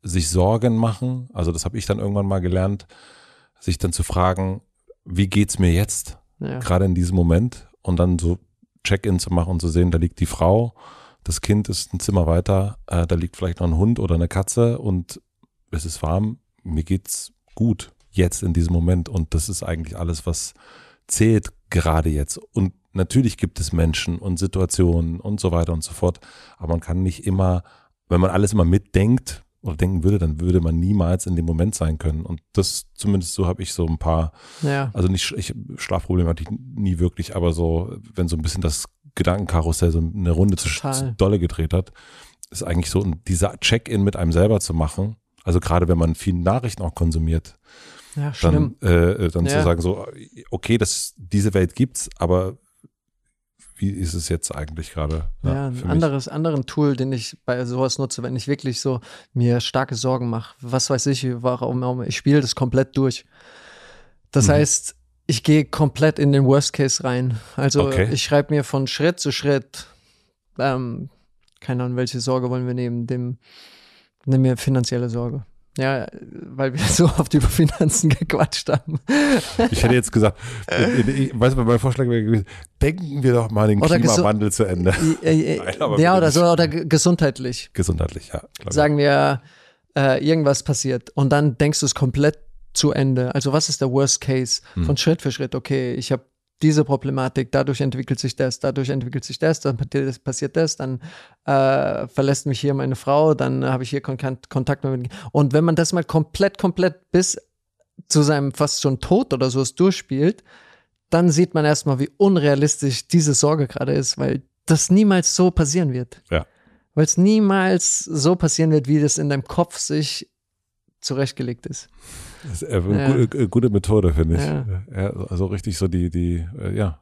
sich Sorgen machen, also das habe ich dann irgendwann mal gelernt, sich dann zu fragen, wie geht's mir jetzt? Gerade in diesem Moment und dann so Check-in zu machen und zu sehen, da liegt die Frau, das Kind ist ein Zimmer weiter, äh, da liegt vielleicht noch ein Hund oder eine Katze und es ist warm, mir geht's gut jetzt in diesem Moment und das ist eigentlich alles, was zählt gerade jetzt. Und natürlich gibt es Menschen und Situationen und so weiter und so fort, aber man kann nicht immer, wenn man alles immer mitdenkt oder denken würde, dann würde man niemals in dem Moment sein können und das zumindest so habe ich so ein paar Ja. also nicht, ich, Schlafprobleme hatte ich nie wirklich, aber so, wenn so ein bisschen das Gedankenkarussell so eine Runde zu, zu dolle gedreht hat, ist eigentlich so, dieser Check-in mit einem selber zu machen. Also gerade wenn man viele Nachrichten auch konsumiert, Ja, dann, äh, dann Ja. zu sagen so, okay, das, diese Welt gibt's, aber wie ist es jetzt eigentlich gerade? Ja, ein für mich? anderes, anderen Tool, den ich bei sowas nutze, wenn ich wirklich so mir starke Sorgen mache. Was weiß ich, warum, warum ich spiele das komplett durch. Das Mhm. heißt, ich gehe komplett in den Worst Case rein. Also Okay. ich schreibe mir von Schritt zu Schritt, ähm, keine Ahnung, welche Sorge wollen wir nehmen, dem, nehmen wir finanzielle Sorge. Ja, weil wir so oft über Finanzen gequatscht haben. Ich hätte jetzt gesagt, ich, weißt du, mein Vorschlag wäre gewesen, denken wir doch mal den Oder Klimawandel zu Ende. Äh, äh, Nein, ja, oder so, oder ge- gesundheitlich. Gesundheitlich, ja. sagen wir, äh, irgendwas passiert und dann denkst du es komplett zu Ende. Also was ist der Worst Case? Hm. Von Schritt für Schritt, okay, ich habe diese Problematik, dadurch entwickelt sich das, dadurch entwickelt sich das, dann passiert das, dann äh, verlässt mich hier meine Frau, dann habe ich hier Kon Kontakt mit und wenn man das mal komplett, komplett bis zu seinem fast schon Tod oder so es durchspielt, dann sieht man erstmal, wie unrealistisch diese Sorge gerade ist, weil das niemals so passieren wird. Ja. Weil es niemals so passieren wird, wie das in deinem Kopf sich zurechtgelegt ist. Das ist eine Ja. gute, äh, gute Methode, finde ich. Ja. Ja. also richtig so die, die, äh, ja,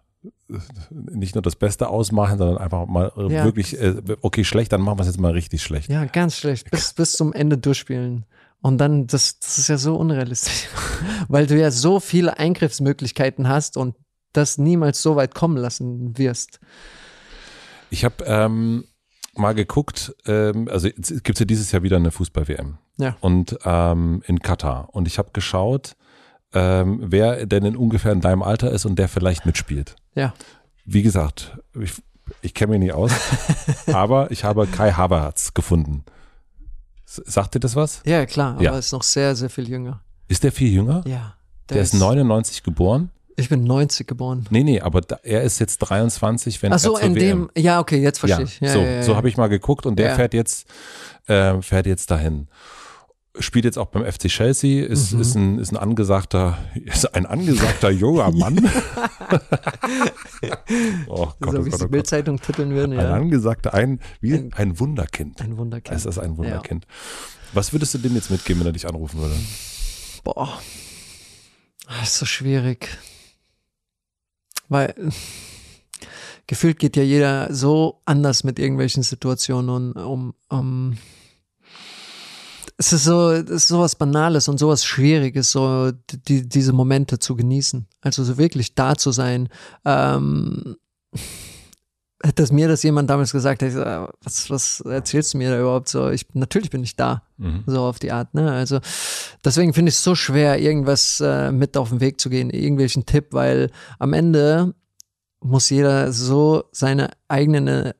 nicht nur das Beste ausmachen, sondern einfach mal äh, Ja. wirklich, okay, schlecht, dann machen wir es jetzt mal richtig schlecht. Ja, ganz schlecht. Bis, bis zum Ende durchspielen. Und dann, das, das ist ja so unrealistisch. Weil du ja so viele Eingriffsmöglichkeiten hast und das niemals so weit kommen lassen wirst. Ich habe ähm, mal geguckt, ähm, also es gibt ja dieses Jahr wieder eine Fußball-WM. Ja. Und ähm, in Katar. Und ich habe geschaut, ähm, wer denn in ungefähr in deinem Alter ist und der vielleicht mitspielt. Ja. Wie gesagt, ich, ich kenne mich nicht aus, aber ich habe Kai Havertz gefunden. Sagt dir das was? Ja, klar, aber Ja. ist noch sehr, sehr viel jünger. Ist der viel jünger? Ja. Der, ist 99 geboren? Ich bin 90 geboren. Nee, nee, aber da, er ist jetzt 23, wenn Ach so, er zur in WM. dem, ja, okay, jetzt Ja, verstehe ich. Ja, so, ja, ja, so habe ich mal geguckt und der Ja. fährt jetzt äh, fährt jetzt dahin. Spielt jetzt auch beim FC Chelsea, ist, Mhm. ist, ein, ist ein angesagter, ist ein angesagter junger Mann. oh Gott, so oh wie es die oh. Bildzeitung titeln würden, Ein ja. angesagter, ein, wie Ein- ein Wunderkind. Ein Wunderkind. Es ist ein Wunderkind. Was würdest du dem jetzt mitgeben, wenn er dich anrufen würde? Boah. Das ist so schwierig. Weil gefühlt geht ja jeder so anders mit irgendwelchen Situationen um. um es ist so, es ist sowas Banales und sowas Schwieriges, so die, diese Momente zu genießen. Also so wirklich da zu sein. Ähm, hätte es mir das jemand damals gesagt, ich gesagt, was, was erzählst du mir da überhaupt so? Ich, natürlich bin ich da, mhm. so auf die Art. Ne? Also deswegen finde ich es so schwer, irgendwas äh, mit auf den Weg zu gehen, irgendwelchen Tipp, weil am Ende muss jeder so seine eigenen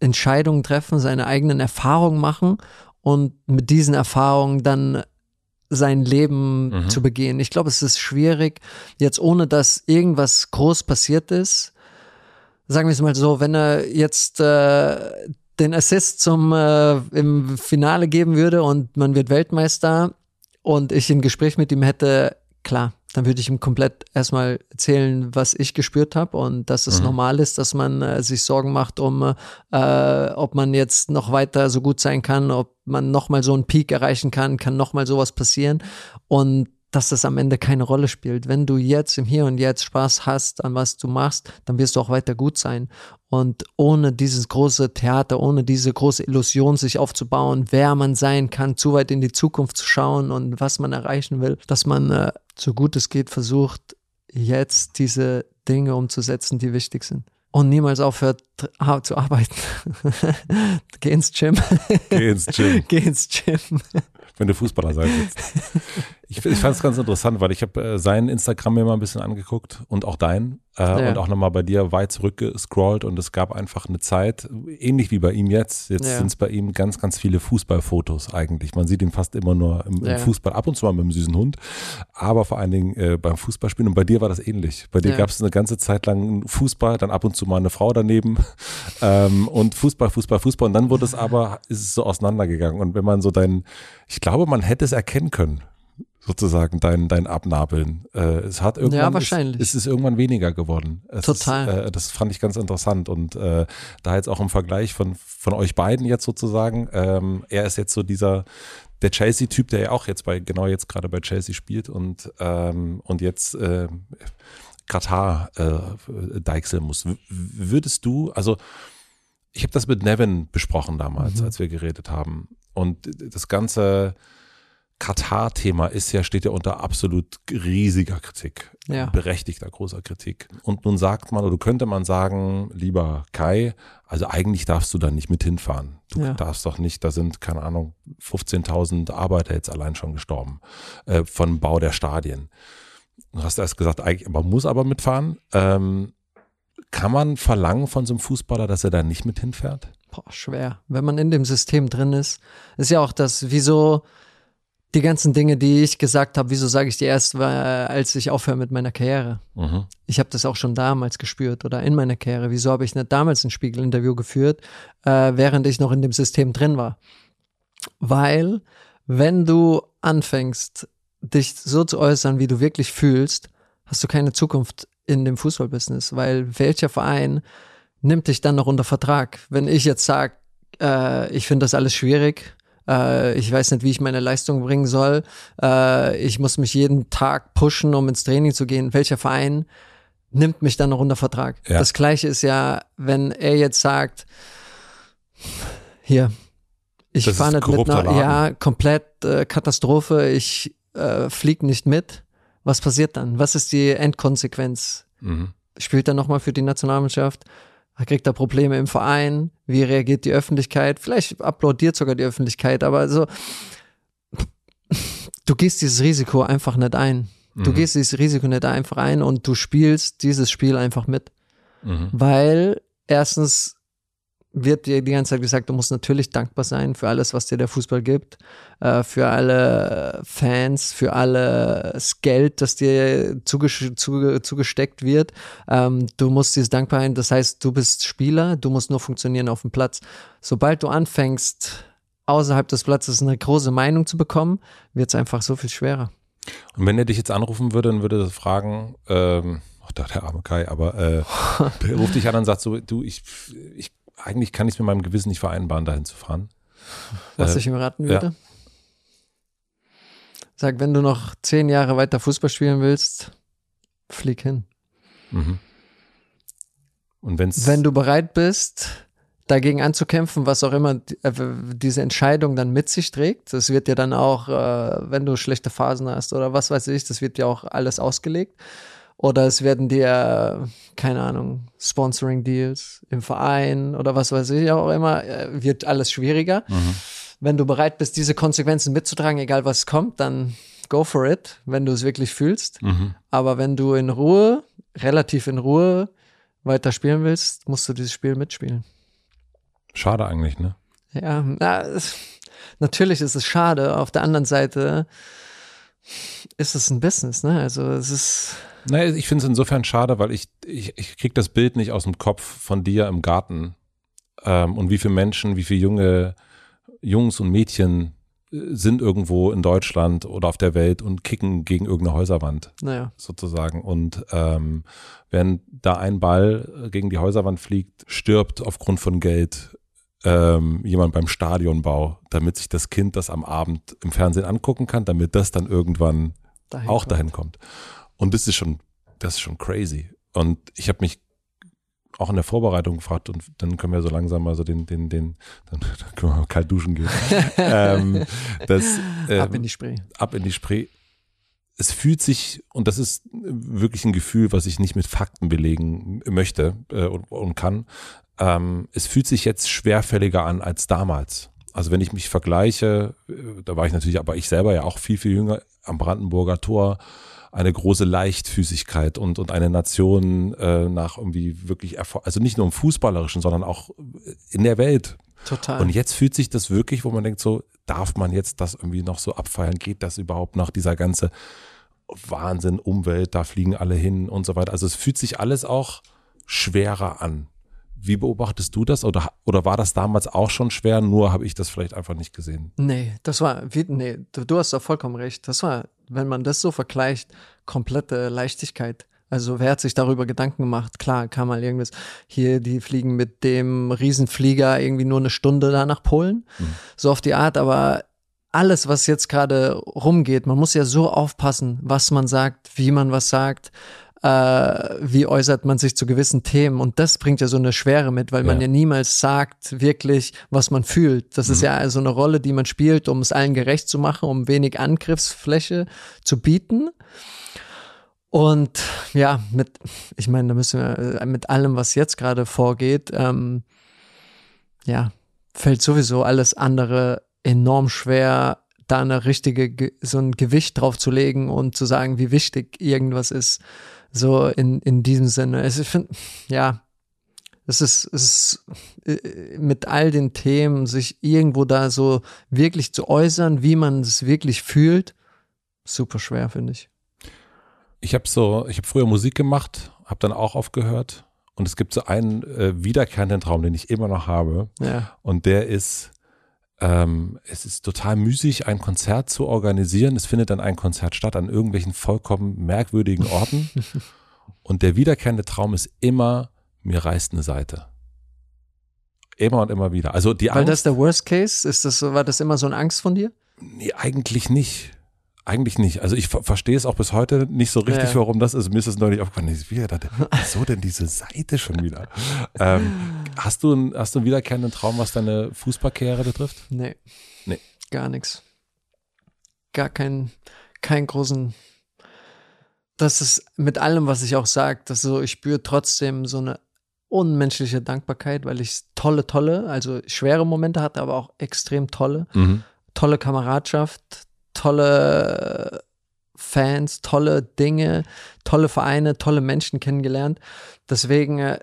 Entscheidungen treffen, seine eigenen Erfahrungen machen und mit diesen Erfahrungen dann sein Leben mhm. zu begehen. Ich glaube, es ist schwierig, jetzt ohne dass irgendwas groß passiert ist, sagen wir es mal so, wenn er jetzt äh, den Assist zum äh, im Finale geben würde und man wird Weltmeister und ich ein Gespräch mit ihm hätte, klar, dann würde ich ihm komplett erstmal erzählen, was ich gespürt habe und dass es mhm. normal ist, dass man äh, sich Sorgen macht, um äh, ob man jetzt noch weiter so gut sein kann, ob man nochmal so einen Peak erreichen kann, kann nochmal sowas passieren und dass das am Ende keine Rolle spielt. Wenn du jetzt im Hier und Jetzt Spaß hast an was du machst, dann wirst du auch weiter gut sein. Und ohne dieses große Theater, ohne diese große Illusion sich aufzubauen, wer man sein kann, zu weit in die Zukunft zu schauen und was man erreichen will, dass man äh, so gut es geht versucht, jetzt diese Dinge umzusetzen, die wichtig sind und niemals aufhört zu arbeiten. Geh ins Gym. Geh ins Gym. Geh ins Gym wenn du Fußballer sein willst. Ich, ich fand es ganz interessant, weil ich habe äh, sein Instagram mir mal ein bisschen angeguckt und auch dein äh, ja. und auch nochmal bei dir weit zurückgescrollt und es gab einfach eine Zeit, ähnlich wie bei ihm jetzt, jetzt ja. sind es bei ihm ganz, ganz viele Fußballfotos eigentlich. Man sieht ihn fast immer nur im, ja. im, Fußball, ab und zu mal mit einem süßen Hund, aber vor allen Dingen äh, beim Fußballspielen und bei dir war das ähnlich. Bei dir gab es eine ganze Zeit lang Fußball, dann ab und zu mal eine Frau daneben ähm, und Fußball, Fußball, Fußball und dann wurde es aber, ist es so auseinandergegangen und wenn man so dein, ich glaube, man hätte es erkennen können sozusagen dein, dein Abnabeln. Äh, es hat irgendwann, ja, wahrscheinlich. Ist, es ist irgendwann weniger geworden. Es Total. Ist, äh, das fand ich ganz interessant und äh, da jetzt auch im Vergleich von, von euch beiden jetzt sozusagen, ähm, er ist jetzt so dieser, der Chelsea-Typ, der ja auch jetzt bei, genau jetzt gerade bei Chelsea spielt und, ähm, und jetzt äh, Katar äh, deichseln muss. W würdest du, also ich habe das mit Nevin besprochen damals, mhm. als wir geredet haben. Und das ganze Katar-Thema ist ja, steht ja unter absolut riesiger Kritik. Ja. Berechtigter großer Kritik. Und nun sagt man, oder könnte man sagen, lieber Kai, also eigentlich darfst du da nicht mit hinfahren. Du ja. darfst doch nicht, da sind, keine Ahnung, 15.000 Arbeiter jetzt allein schon gestorben, äh, von Bau der Stadien. Du hast erst gesagt, eigentlich, man muss aber mitfahren. Ähm, kann man verlangen von so einem Fußballer, dass er da nicht mit hinfährt? Boah, schwer. Wenn man in dem System drin ist, ist ja auch das, wieso die ganzen Dinge, die ich gesagt habe, wieso sage ich die erst, als ich aufhöre mit meiner Karriere? Mhm. Ich habe das auch schon damals gespürt oder in meiner Karriere. Wieso habe ich nicht damals ein Spiegelinterview geführt, äh, während ich noch in dem System drin war? Weil, wenn du anfängst, dich so zu äußern, wie du wirklich fühlst, hast du keine Zukunft in dem Fußballbusiness, weil welcher Verein nimmt dich dann noch unter Vertrag? Wenn ich jetzt sage, äh, ich finde das alles schwierig, äh, ich weiß nicht, wie ich meine Leistung bringen soll, äh, ich muss mich jeden Tag pushen, um ins Training zu gehen, welcher Verein nimmt mich dann noch unter Vertrag? Ja. Das gleiche ist ja, wenn er jetzt sagt, hier, ich fahre nicht mit einer, ja, komplett äh, Katastrophe, ich äh, fliege nicht mit. Was passiert dann? Was ist die Endkonsequenz? Mhm. Spielt er nochmal für die Nationalmannschaft? Kriegt er Probleme im Verein? Wie reagiert die Öffentlichkeit? Vielleicht applaudiert sogar die Öffentlichkeit, aber so, du gehst dieses Risiko einfach nicht ein. Du mhm. gehst dieses Risiko nicht einfach ein und du spielst dieses Spiel einfach mit. Mhm. Weil erstens wird dir die ganze Zeit gesagt, du musst natürlich dankbar sein für alles, was dir der Fußball gibt, äh, für alle Fans, für alles Geld, das dir zuge zuge zugesteckt wird. Ähm, du musst dieses dankbar sein. Das heißt, du bist Spieler, du musst nur funktionieren auf dem Platz. Sobald du anfängst, außerhalb des Platzes eine große Meinung zu bekommen, wird es einfach so viel schwerer. Und wenn er dich jetzt anrufen würde, dann würde er fragen, ähm, ach, der arme Kai, aber äh, ruft dich an und sagt so, du, ich, ich eigentlich kann ich es mit meinem Gewissen nicht vereinbaren, dahin zu fahren. Was äh, ich ihm raten würde? Ja. Sag, wenn du noch zehn Jahre weiter Fußball spielen willst, flieg hin. Mhm. Und wenn's wenn du bereit bist, dagegen anzukämpfen, was auch immer äh, diese Entscheidung dann mit sich trägt. Das wird ja dann auch, äh, wenn du schlechte Phasen hast oder was weiß ich, das wird ja auch alles ausgelegt. Oder es werden dir, keine Ahnung, Sponsoring-Deals im Verein oder was weiß ich auch immer, äh, wird alles schwieriger. Mhm. Wenn du bereit bist, diese Konsequenzen mitzutragen, egal was kommt, dann go for it, wenn du es wirklich fühlst. Mhm. Aber wenn du in Ruhe, relativ in Ruhe weiter spielen willst, musst du dieses Spiel mitspielen. Schade eigentlich, ne? Ja, na, natürlich ist es schade. Auf der anderen Seite ist es ein Business, ne? Also es ist. Naja, ich finde es insofern schade, weil ich, ich, ich kriege das Bild nicht aus dem Kopf von dir im Garten ähm, und wie viele Menschen, wie viele junge Jungs und Mädchen äh, sind irgendwo in Deutschland oder auf der Welt und kicken gegen irgendeine Häuserwand. Naja. Sozusagen. Und ähm, wenn da ein Ball gegen die Häuserwand fliegt, stirbt aufgrund von Geld ähm, jemand beim Stadionbau, damit sich das Kind das am Abend im Fernsehen angucken kann, damit das dann irgendwann dahin auch kommt. dahin kommt. Und das ist schon, das ist schon crazy. Und ich habe mich auch in der Vorbereitung gefragt und dann können wir so langsam mal so den, den, den, dann, dann können wir mal kalt duschen gehen. ähm, das, ähm, ab in die Spree. Ab in die Spree. Es fühlt sich, und das ist wirklich ein Gefühl, was ich nicht mit Fakten belegen möchte äh, und, und kann, ähm, es fühlt sich jetzt schwerfälliger an als damals. Also wenn ich mich vergleiche, äh, da war ich natürlich, aber ich selber ja auch viel, viel jünger am Brandenburger Tor, eine große Leichtfüßigkeit und, und eine Nation äh, nach irgendwie wirklich Erfolg, also nicht nur im Fußballerischen, sondern auch in der Welt. Total. Und jetzt fühlt sich das wirklich, wo man denkt, so, darf man jetzt das irgendwie noch so abfeiern? Geht das überhaupt noch, dieser ganze Wahnsinn, Umwelt, da fliegen alle hin und so weiter. Also es fühlt sich alles auch schwerer an. Wie beobachtest du das? Oder, oder war das damals auch schon schwer, nur habe ich das vielleicht einfach nicht gesehen? Nee, das war, wie, nee, du, du hast da vollkommen recht. Das war, wenn man das so vergleicht, komplette Leichtigkeit. Also wer hat sich darüber Gedanken gemacht? Klar, kann mal irgendwas, hier, die fliegen mit dem Riesenflieger irgendwie nur eine Stunde da nach Polen. Mhm. So auf die Art, aber alles, was jetzt gerade rumgeht, man muss ja so aufpassen, was man sagt, wie man was sagt äh, wie äußert man sich zu gewissen Themen. Und das bringt ja so eine Schwere mit, weil ja. man ja niemals sagt wirklich, was man fühlt. Das mhm. ist ja also eine Rolle, die man spielt, um es allen gerecht zu machen, um wenig Angriffsfläche zu bieten. Und ja, mit, ich meine, da müssen wir äh, mit allem, was jetzt gerade vorgeht, ähm, ja, fällt sowieso alles andere enorm schwer, da eine richtige, so ein Gewicht drauf zu legen und zu sagen, wie wichtig irgendwas ist. So in, in diesem Sinne. Also ich finde, ja, es ist, es ist äh, mit all den Themen, sich irgendwo da so wirklich zu äußern, wie man es wirklich fühlt, super schwer, finde ich. Ich habe so, ich habe früher Musik gemacht, habe dann auch aufgehört und es gibt so einen äh, wiederkehrenden Traum, den ich immer noch habe. Ja. Und der ist, ähm, es ist total müßig, ein Konzert zu organisieren. Es findet dann ein Konzert statt an irgendwelchen vollkommen merkwürdigen Orten. und der wiederkehrende Traum ist immer, mir reißt eine Seite. Immer und immer wieder. Also die Angst, das der Worst Case? Ist das, war das immer so eine Angst von dir? Nee, eigentlich nicht. Eigentlich nicht. Also ich verstehe es auch bis heute nicht so richtig, ja. warum das ist. Mir ist es neulich aufgefallen. Wie wieso denn diese Seite schon wieder? ähm, hast, du ein, hast du einen wiederkehrenden Traum, was deine Fußballkarriere betrifft? Nee. Nee. Gar nichts. Gar keinen, keinen großen. Das ist mit allem, was ich auch sage, dass so, ich spüre trotzdem so eine unmenschliche Dankbarkeit, weil ich tolle, tolle, also schwere Momente hatte, aber auch extrem tolle. Mhm. Tolle Kameradschaft, tolle Fans, tolle Dinge, tolle Vereine, tolle Menschen kennengelernt. Deswegen äh,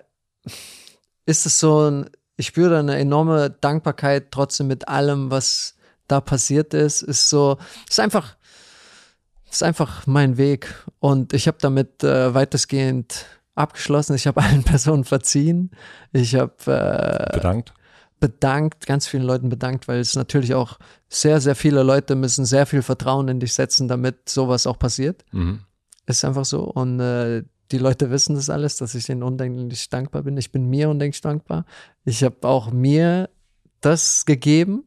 ist es so, ein, ich spüre eine enorme Dankbarkeit trotzdem mit allem, was da passiert ist. Ist so, ist einfach, ist einfach mein Weg und ich habe damit äh, weitestgehend abgeschlossen. Ich habe allen Personen verziehen. Ich habe äh, bedankt bedankt, ganz vielen Leuten bedankt, weil es natürlich auch sehr, sehr viele Leute müssen sehr viel Vertrauen in dich setzen, damit sowas auch passiert. Mhm. Ist einfach so. Und äh, die Leute wissen das alles, dass ich denen undenklich dankbar bin. Ich bin mir undenklich dankbar. Ich habe auch mir das gegeben.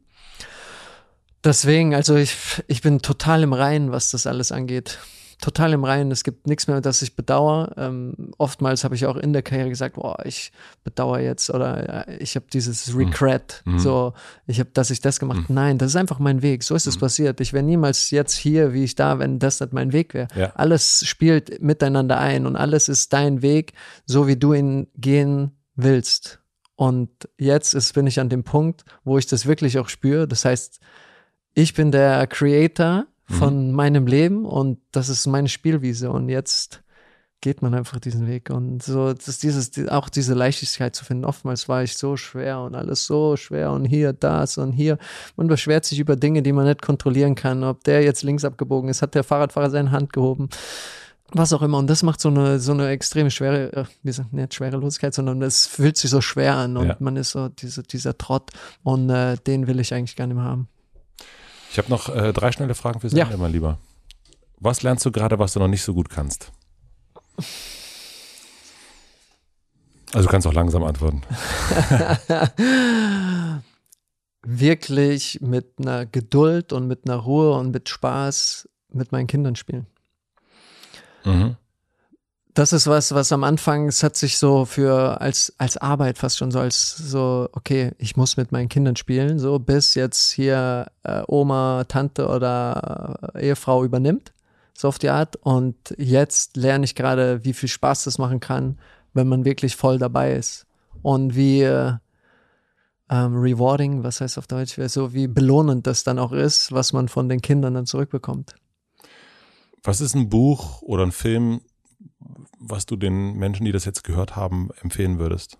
Deswegen, also ich, ich bin total im Reinen, was das alles angeht. Total im Reinen. Es gibt nichts mehr, das ich bedauere. Ähm, oftmals habe ich auch in der Karriere gesagt, boah, ich bedauere jetzt oder äh, ich habe dieses Regret, mhm. so, ich habe, dass ich das gemacht. Mhm. Nein, das ist einfach mein Weg. So ist es mhm. passiert. Ich wäre niemals jetzt hier, wie ich da, wenn das nicht mein Weg wäre. Ja. Alles spielt miteinander ein und alles ist dein Weg, so wie du ihn gehen willst. Und jetzt ist, bin ich an dem Punkt, wo ich das wirklich auch spüre. Das heißt, ich bin der Creator von mhm. meinem Leben und das ist meine Spielwiese und jetzt geht man einfach diesen Weg und so, das dieses, auch diese Leichtigkeit zu finden. Oftmals war ich so schwer und alles so schwer und hier, das und hier. Man beschwert sich über Dinge, die man nicht kontrollieren kann. Ob der jetzt links abgebogen ist, hat der Fahrradfahrer seine Hand gehoben was auch immer. Und das macht so eine, so eine extreme schwere, äh, wie gesagt, nicht Schwerelosigkeit, sondern es fühlt sich so schwer an und ja. man ist so diese, dieser Trott und äh, den will ich eigentlich gar nicht mehr haben. Ich habe noch äh, drei schnelle Fragen für Sie, ja. mein Lieber. Was lernst du gerade, was du noch nicht so gut kannst? Also du kannst auch langsam antworten. Wirklich mit einer Geduld und mit einer Ruhe und mit Spaß mit meinen Kindern spielen. Mhm. Das ist was, was am Anfang, es hat sich so für als, als Arbeit fast schon so als so, okay, ich muss mit meinen Kindern spielen, so bis jetzt hier äh, Oma, Tante oder äh, Ehefrau übernimmt, so auf die Art. Und jetzt lerne ich gerade, wie viel Spaß das machen kann, wenn man wirklich voll dabei ist. Und wie äh, ähm, rewarding, was heißt auf Deutsch, so wie belohnend das dann auch ist, was man von den Kindern dann zurückbekommt. Was ist ein Buch oder ein Film, was du den Menschen, die das jetzt gehört haben, empfehlen würdest?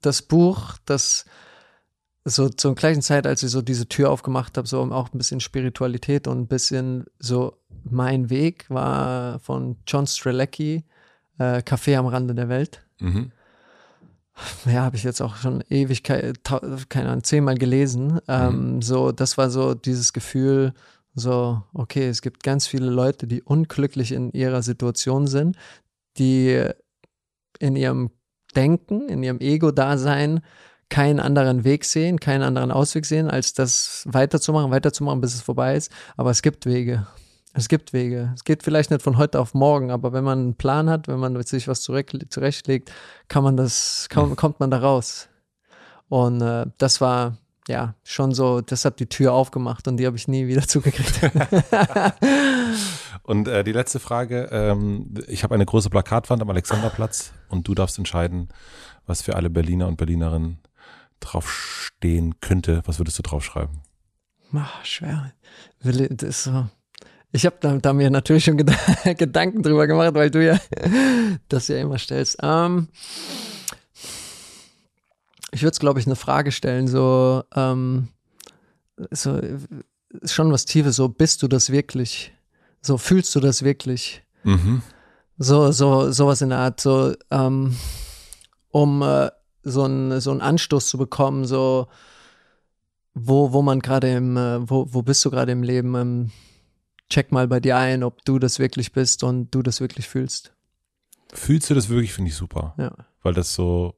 Das Buch, das so zur gleichen Zeit, als ich so diese Tür aufgemacht habe, so auch ein bisschen Spiritualität und ein bisschen so mein Weg war von John Strelecki, äh, Café am Rande der Welt. Mhm. Ja, habe ich jetzt auch schon ewig, keine Ahnung, zehnmal gelesen. Ähm, mhm. So, das war so dieses Gefühl, so, okay, es gibt ganz viele Leute, die unglücklich in ihrer Situation sind, die in ihrem Denken, in ihrem Ego-Dasein keinen anderen Weg sehen, keinen anderen Ausweg sehen, als das weiterzumachen, weiterzumachen, bis es vorbei ist. Aber es gibt Wege. Es gibt Wege. Es geht vielleicht nicht von heute auf morgen, aber wenn man einen Plan hat, wenn man sich was zurechtlegt, kann man das, kann, kommt man da raus. Und äh, das war ja, schon so, deshalb die Tür aufgemacht und die habe ich nie wieder zugekriegt. und äh, die letzte Frage, ähm, ich habe eine große Plakatwand am Alexanderplatz und du darfst entscheiden, was für alle Berliner und Berlinerinnen draufstehen könnte. Was würdest du draufschreiben? Ach, schwer. Das ist so. Ich habe da, da, mir natürlich schon Gedanken drüber gemacht, weil du ja das ja immer stellst. Ähm, ich würde es, glaube ich, eine Frage stellen, so, ähm, so ist schon was Tiefes, so bist du das wirklich? So fühlst du das wirklich? Mhm. So, so, sowas in der Art, so, ähm, um äh, so einen so einen Anstoß zu bekommen, so wo, wo man gerade im, äh, wo, wo bist du gerade im Leben? Ähm, check mal bei dir ein, ob du das wirklich bist und du das wirklich fühlst. Fühlst du das wirklich, finde ich super. Ja. Weil das so,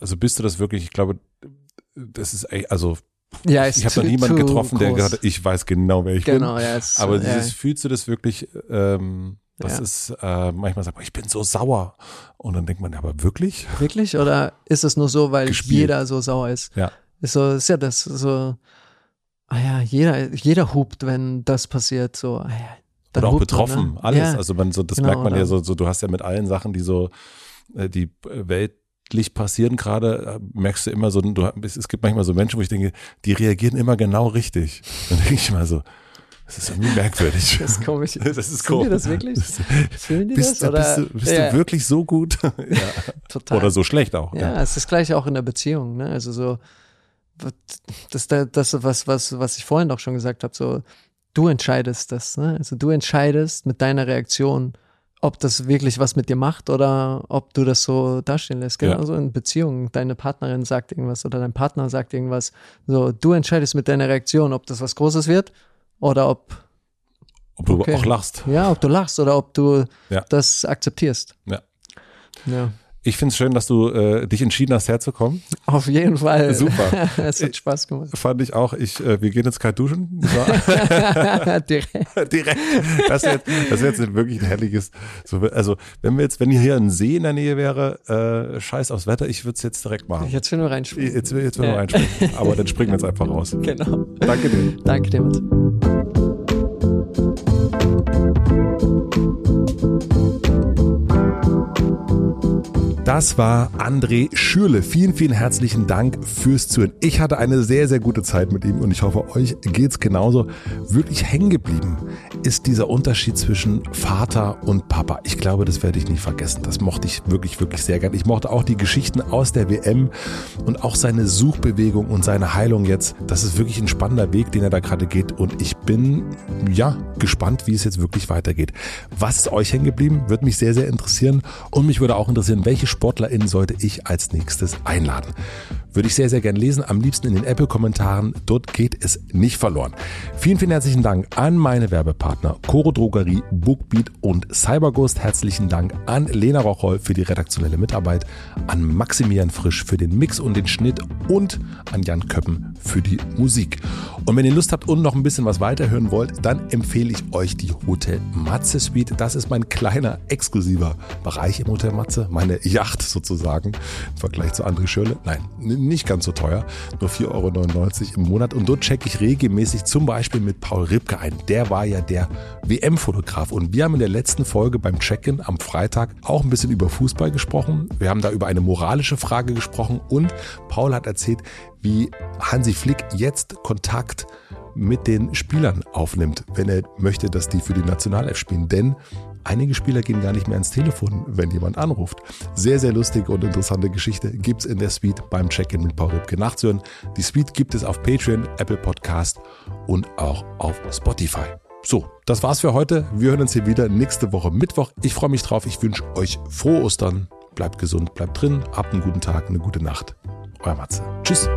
also bist du das wirklich? Ich glaube, das ist also ja, ich habe noch niemanden getroffen, der gerade, ich weiß genau, wer ich genau, bin. Ja, es, aber dieses, ja. fühlst du das wirklich? Ähm, das ja. ist äh, manchmal sagt man, ich bin so sauer und dann denkt man, aber wirklich? Wirklich? Oder ist es nur so, weil Gespielt. jeder so sauer ist? Ja. Ist so, ist ja das so. Ah ja, jeder, jeder hupt, wenn das passiert. So, ah ja, oder auch betroffen, man, ne? alles. Also man so, das genau, merkt man ja so, so, du hast ja mit allen Sachen, die so äh, die Welt Licht passieren gerade, äh, merkst du immer so, du, es gibt manchmal so Menschen, wo ich denke, die reagieren immer genau richtig. Dann denke ich mal so, das ist irgendwie merkwürdig. Das ist komisch. Das ist komisch. das wirklich? Fühlen die bist, das? Oder? Bist, du, bist ja. du wirklich so gut? ja. Total. Oder so schlecht auch. Ja, ja, es ist gleich auch in der Beziehung. Ne? Also so, das, das, was, was, was ich vorhin auch schon gesagt habe, so, du entscheidest das. Ne? Also du entscheidest mit deiner Reaktion, ob das wirklich was mit dir macht oder ob du das so dastehen lässt. Genauso ja. in Beziehungen. Deine Partnerin sagt irgendwas oder dein Partner sagt irgendwas. So, du entscheidest mit deiner Reaktion, ob das was Großes wird oder ob. Ob du okay. auch lachst. Ja, ob du lachst oder ob du ja. das akzeptierst. Ja. ja. Ich finde es schön, dass du äh, dich entschieden hast, herzukommen. Auf jeden Fall. Super. es hat Spaß gemacht. Fand ich auch. Ich, äh, wir gehen jetzt kalt duschen. Direkt. Direkt. Das wäre jetzt, jetzt wirklich ein herrliches. So, also, wenn wir jetzt, wenn hier ein See in der Nähe wäre, äh, scheiß aufs Wetter, ich würde es jetzt direkt machen. Jetzt will nur reinspringen. Jetzt, jetzt will nur reinspringen. Aber dann springen wir jetzt einfach raus. Genau. Danke dir. Danke dir, Mats. Das war André Schürle. Vielen, vielen herzlichen Dank fürs Zuhören. Ich hatte eine sehr, sehr gute Zeit mit ihm und ich hoffe, euch geht's genauso. Wirklich hängen geblieben ist dieser Unterschied zwischen Vater und Papa. Ich glaube, das werde ich nicht vergessen. Das mochte ich wirklich, wirklich sehr gern. Ich mochte auch die Geschichten aus der WM und auch seine Suchbewegung und seine Heilung jetzt. Das ist wirklich ein spannender Weg, den er da gerade geht und ich bin, ja, gespannt, wie es jetzt wirklich weitergeht. Was ist euch hängen geblieben? Würde mich sehr, sehr interessieren und mich würde auch interessieren, welche SportlerInnen sollte ich als nächstes einladen? Würde ich sehr, sehr gern lesen. Am liebsten in den Apple-Kommentaren. Dort geht es nicht verloren. Vielen, vielen herzlichen Dank an meine Werbepartner Coro Drogerie, Bookbeat und Cyberghost. Herzlichen Dank an Lena Rocholl für die redaktionelle Mitarbeit, an Maximilian Frisch für den Mix und den Schnitt und an Jan Köppen für die Musik. Und wenn ihr Lust habt und noch ein bisschen was weiterhören wollt, dann empfehle ich euch die Hotel Matze Suite. Das ist mein kleiner exklusiver Bereich im Hotel Matze, meine Yacht sozusagen im Vergleich zu André Schürle. Nein, nicht ganz so teuer, nur 4,99 Euro im Monat. Und dort checke ich regelmäßig zum Beispiel mit Paul Ripke ein. Der war ja der WM-Fotograf. Und wir haben in der letzten Folge beim Check-in am Freitag auch ein bisschen über Fußball gesprochen. Wir haben da über eine moralische Frage gesprochen und Paul hat erzählt, wie Hansi Flick jetzt Kontakt mit den Spielern aufnimmt, wenn er möchte, dass die für die Nationalelf spielen. Denn Einige Spieler gehen gar nicht mehr ans Telefon, wenn jemand anruft. Sehr, sehr lustige und interessante Geschichte gibt's in der Suite beim Check-in mit Paul Ripke nachzuhören. Die Suite gibt es auf Patreon, Apple Podcast und auch auf Spotify. So, das war's für heute. Wir hören uns hier wieder nächste Woche Mittwoch. Ich freue mich drauf. Ich wünsche euch frohe Ostern. Bleibt gesund, bleibt drin, habt einen guten Tag, eine gute Nacht. Euer Matze. Tschüss.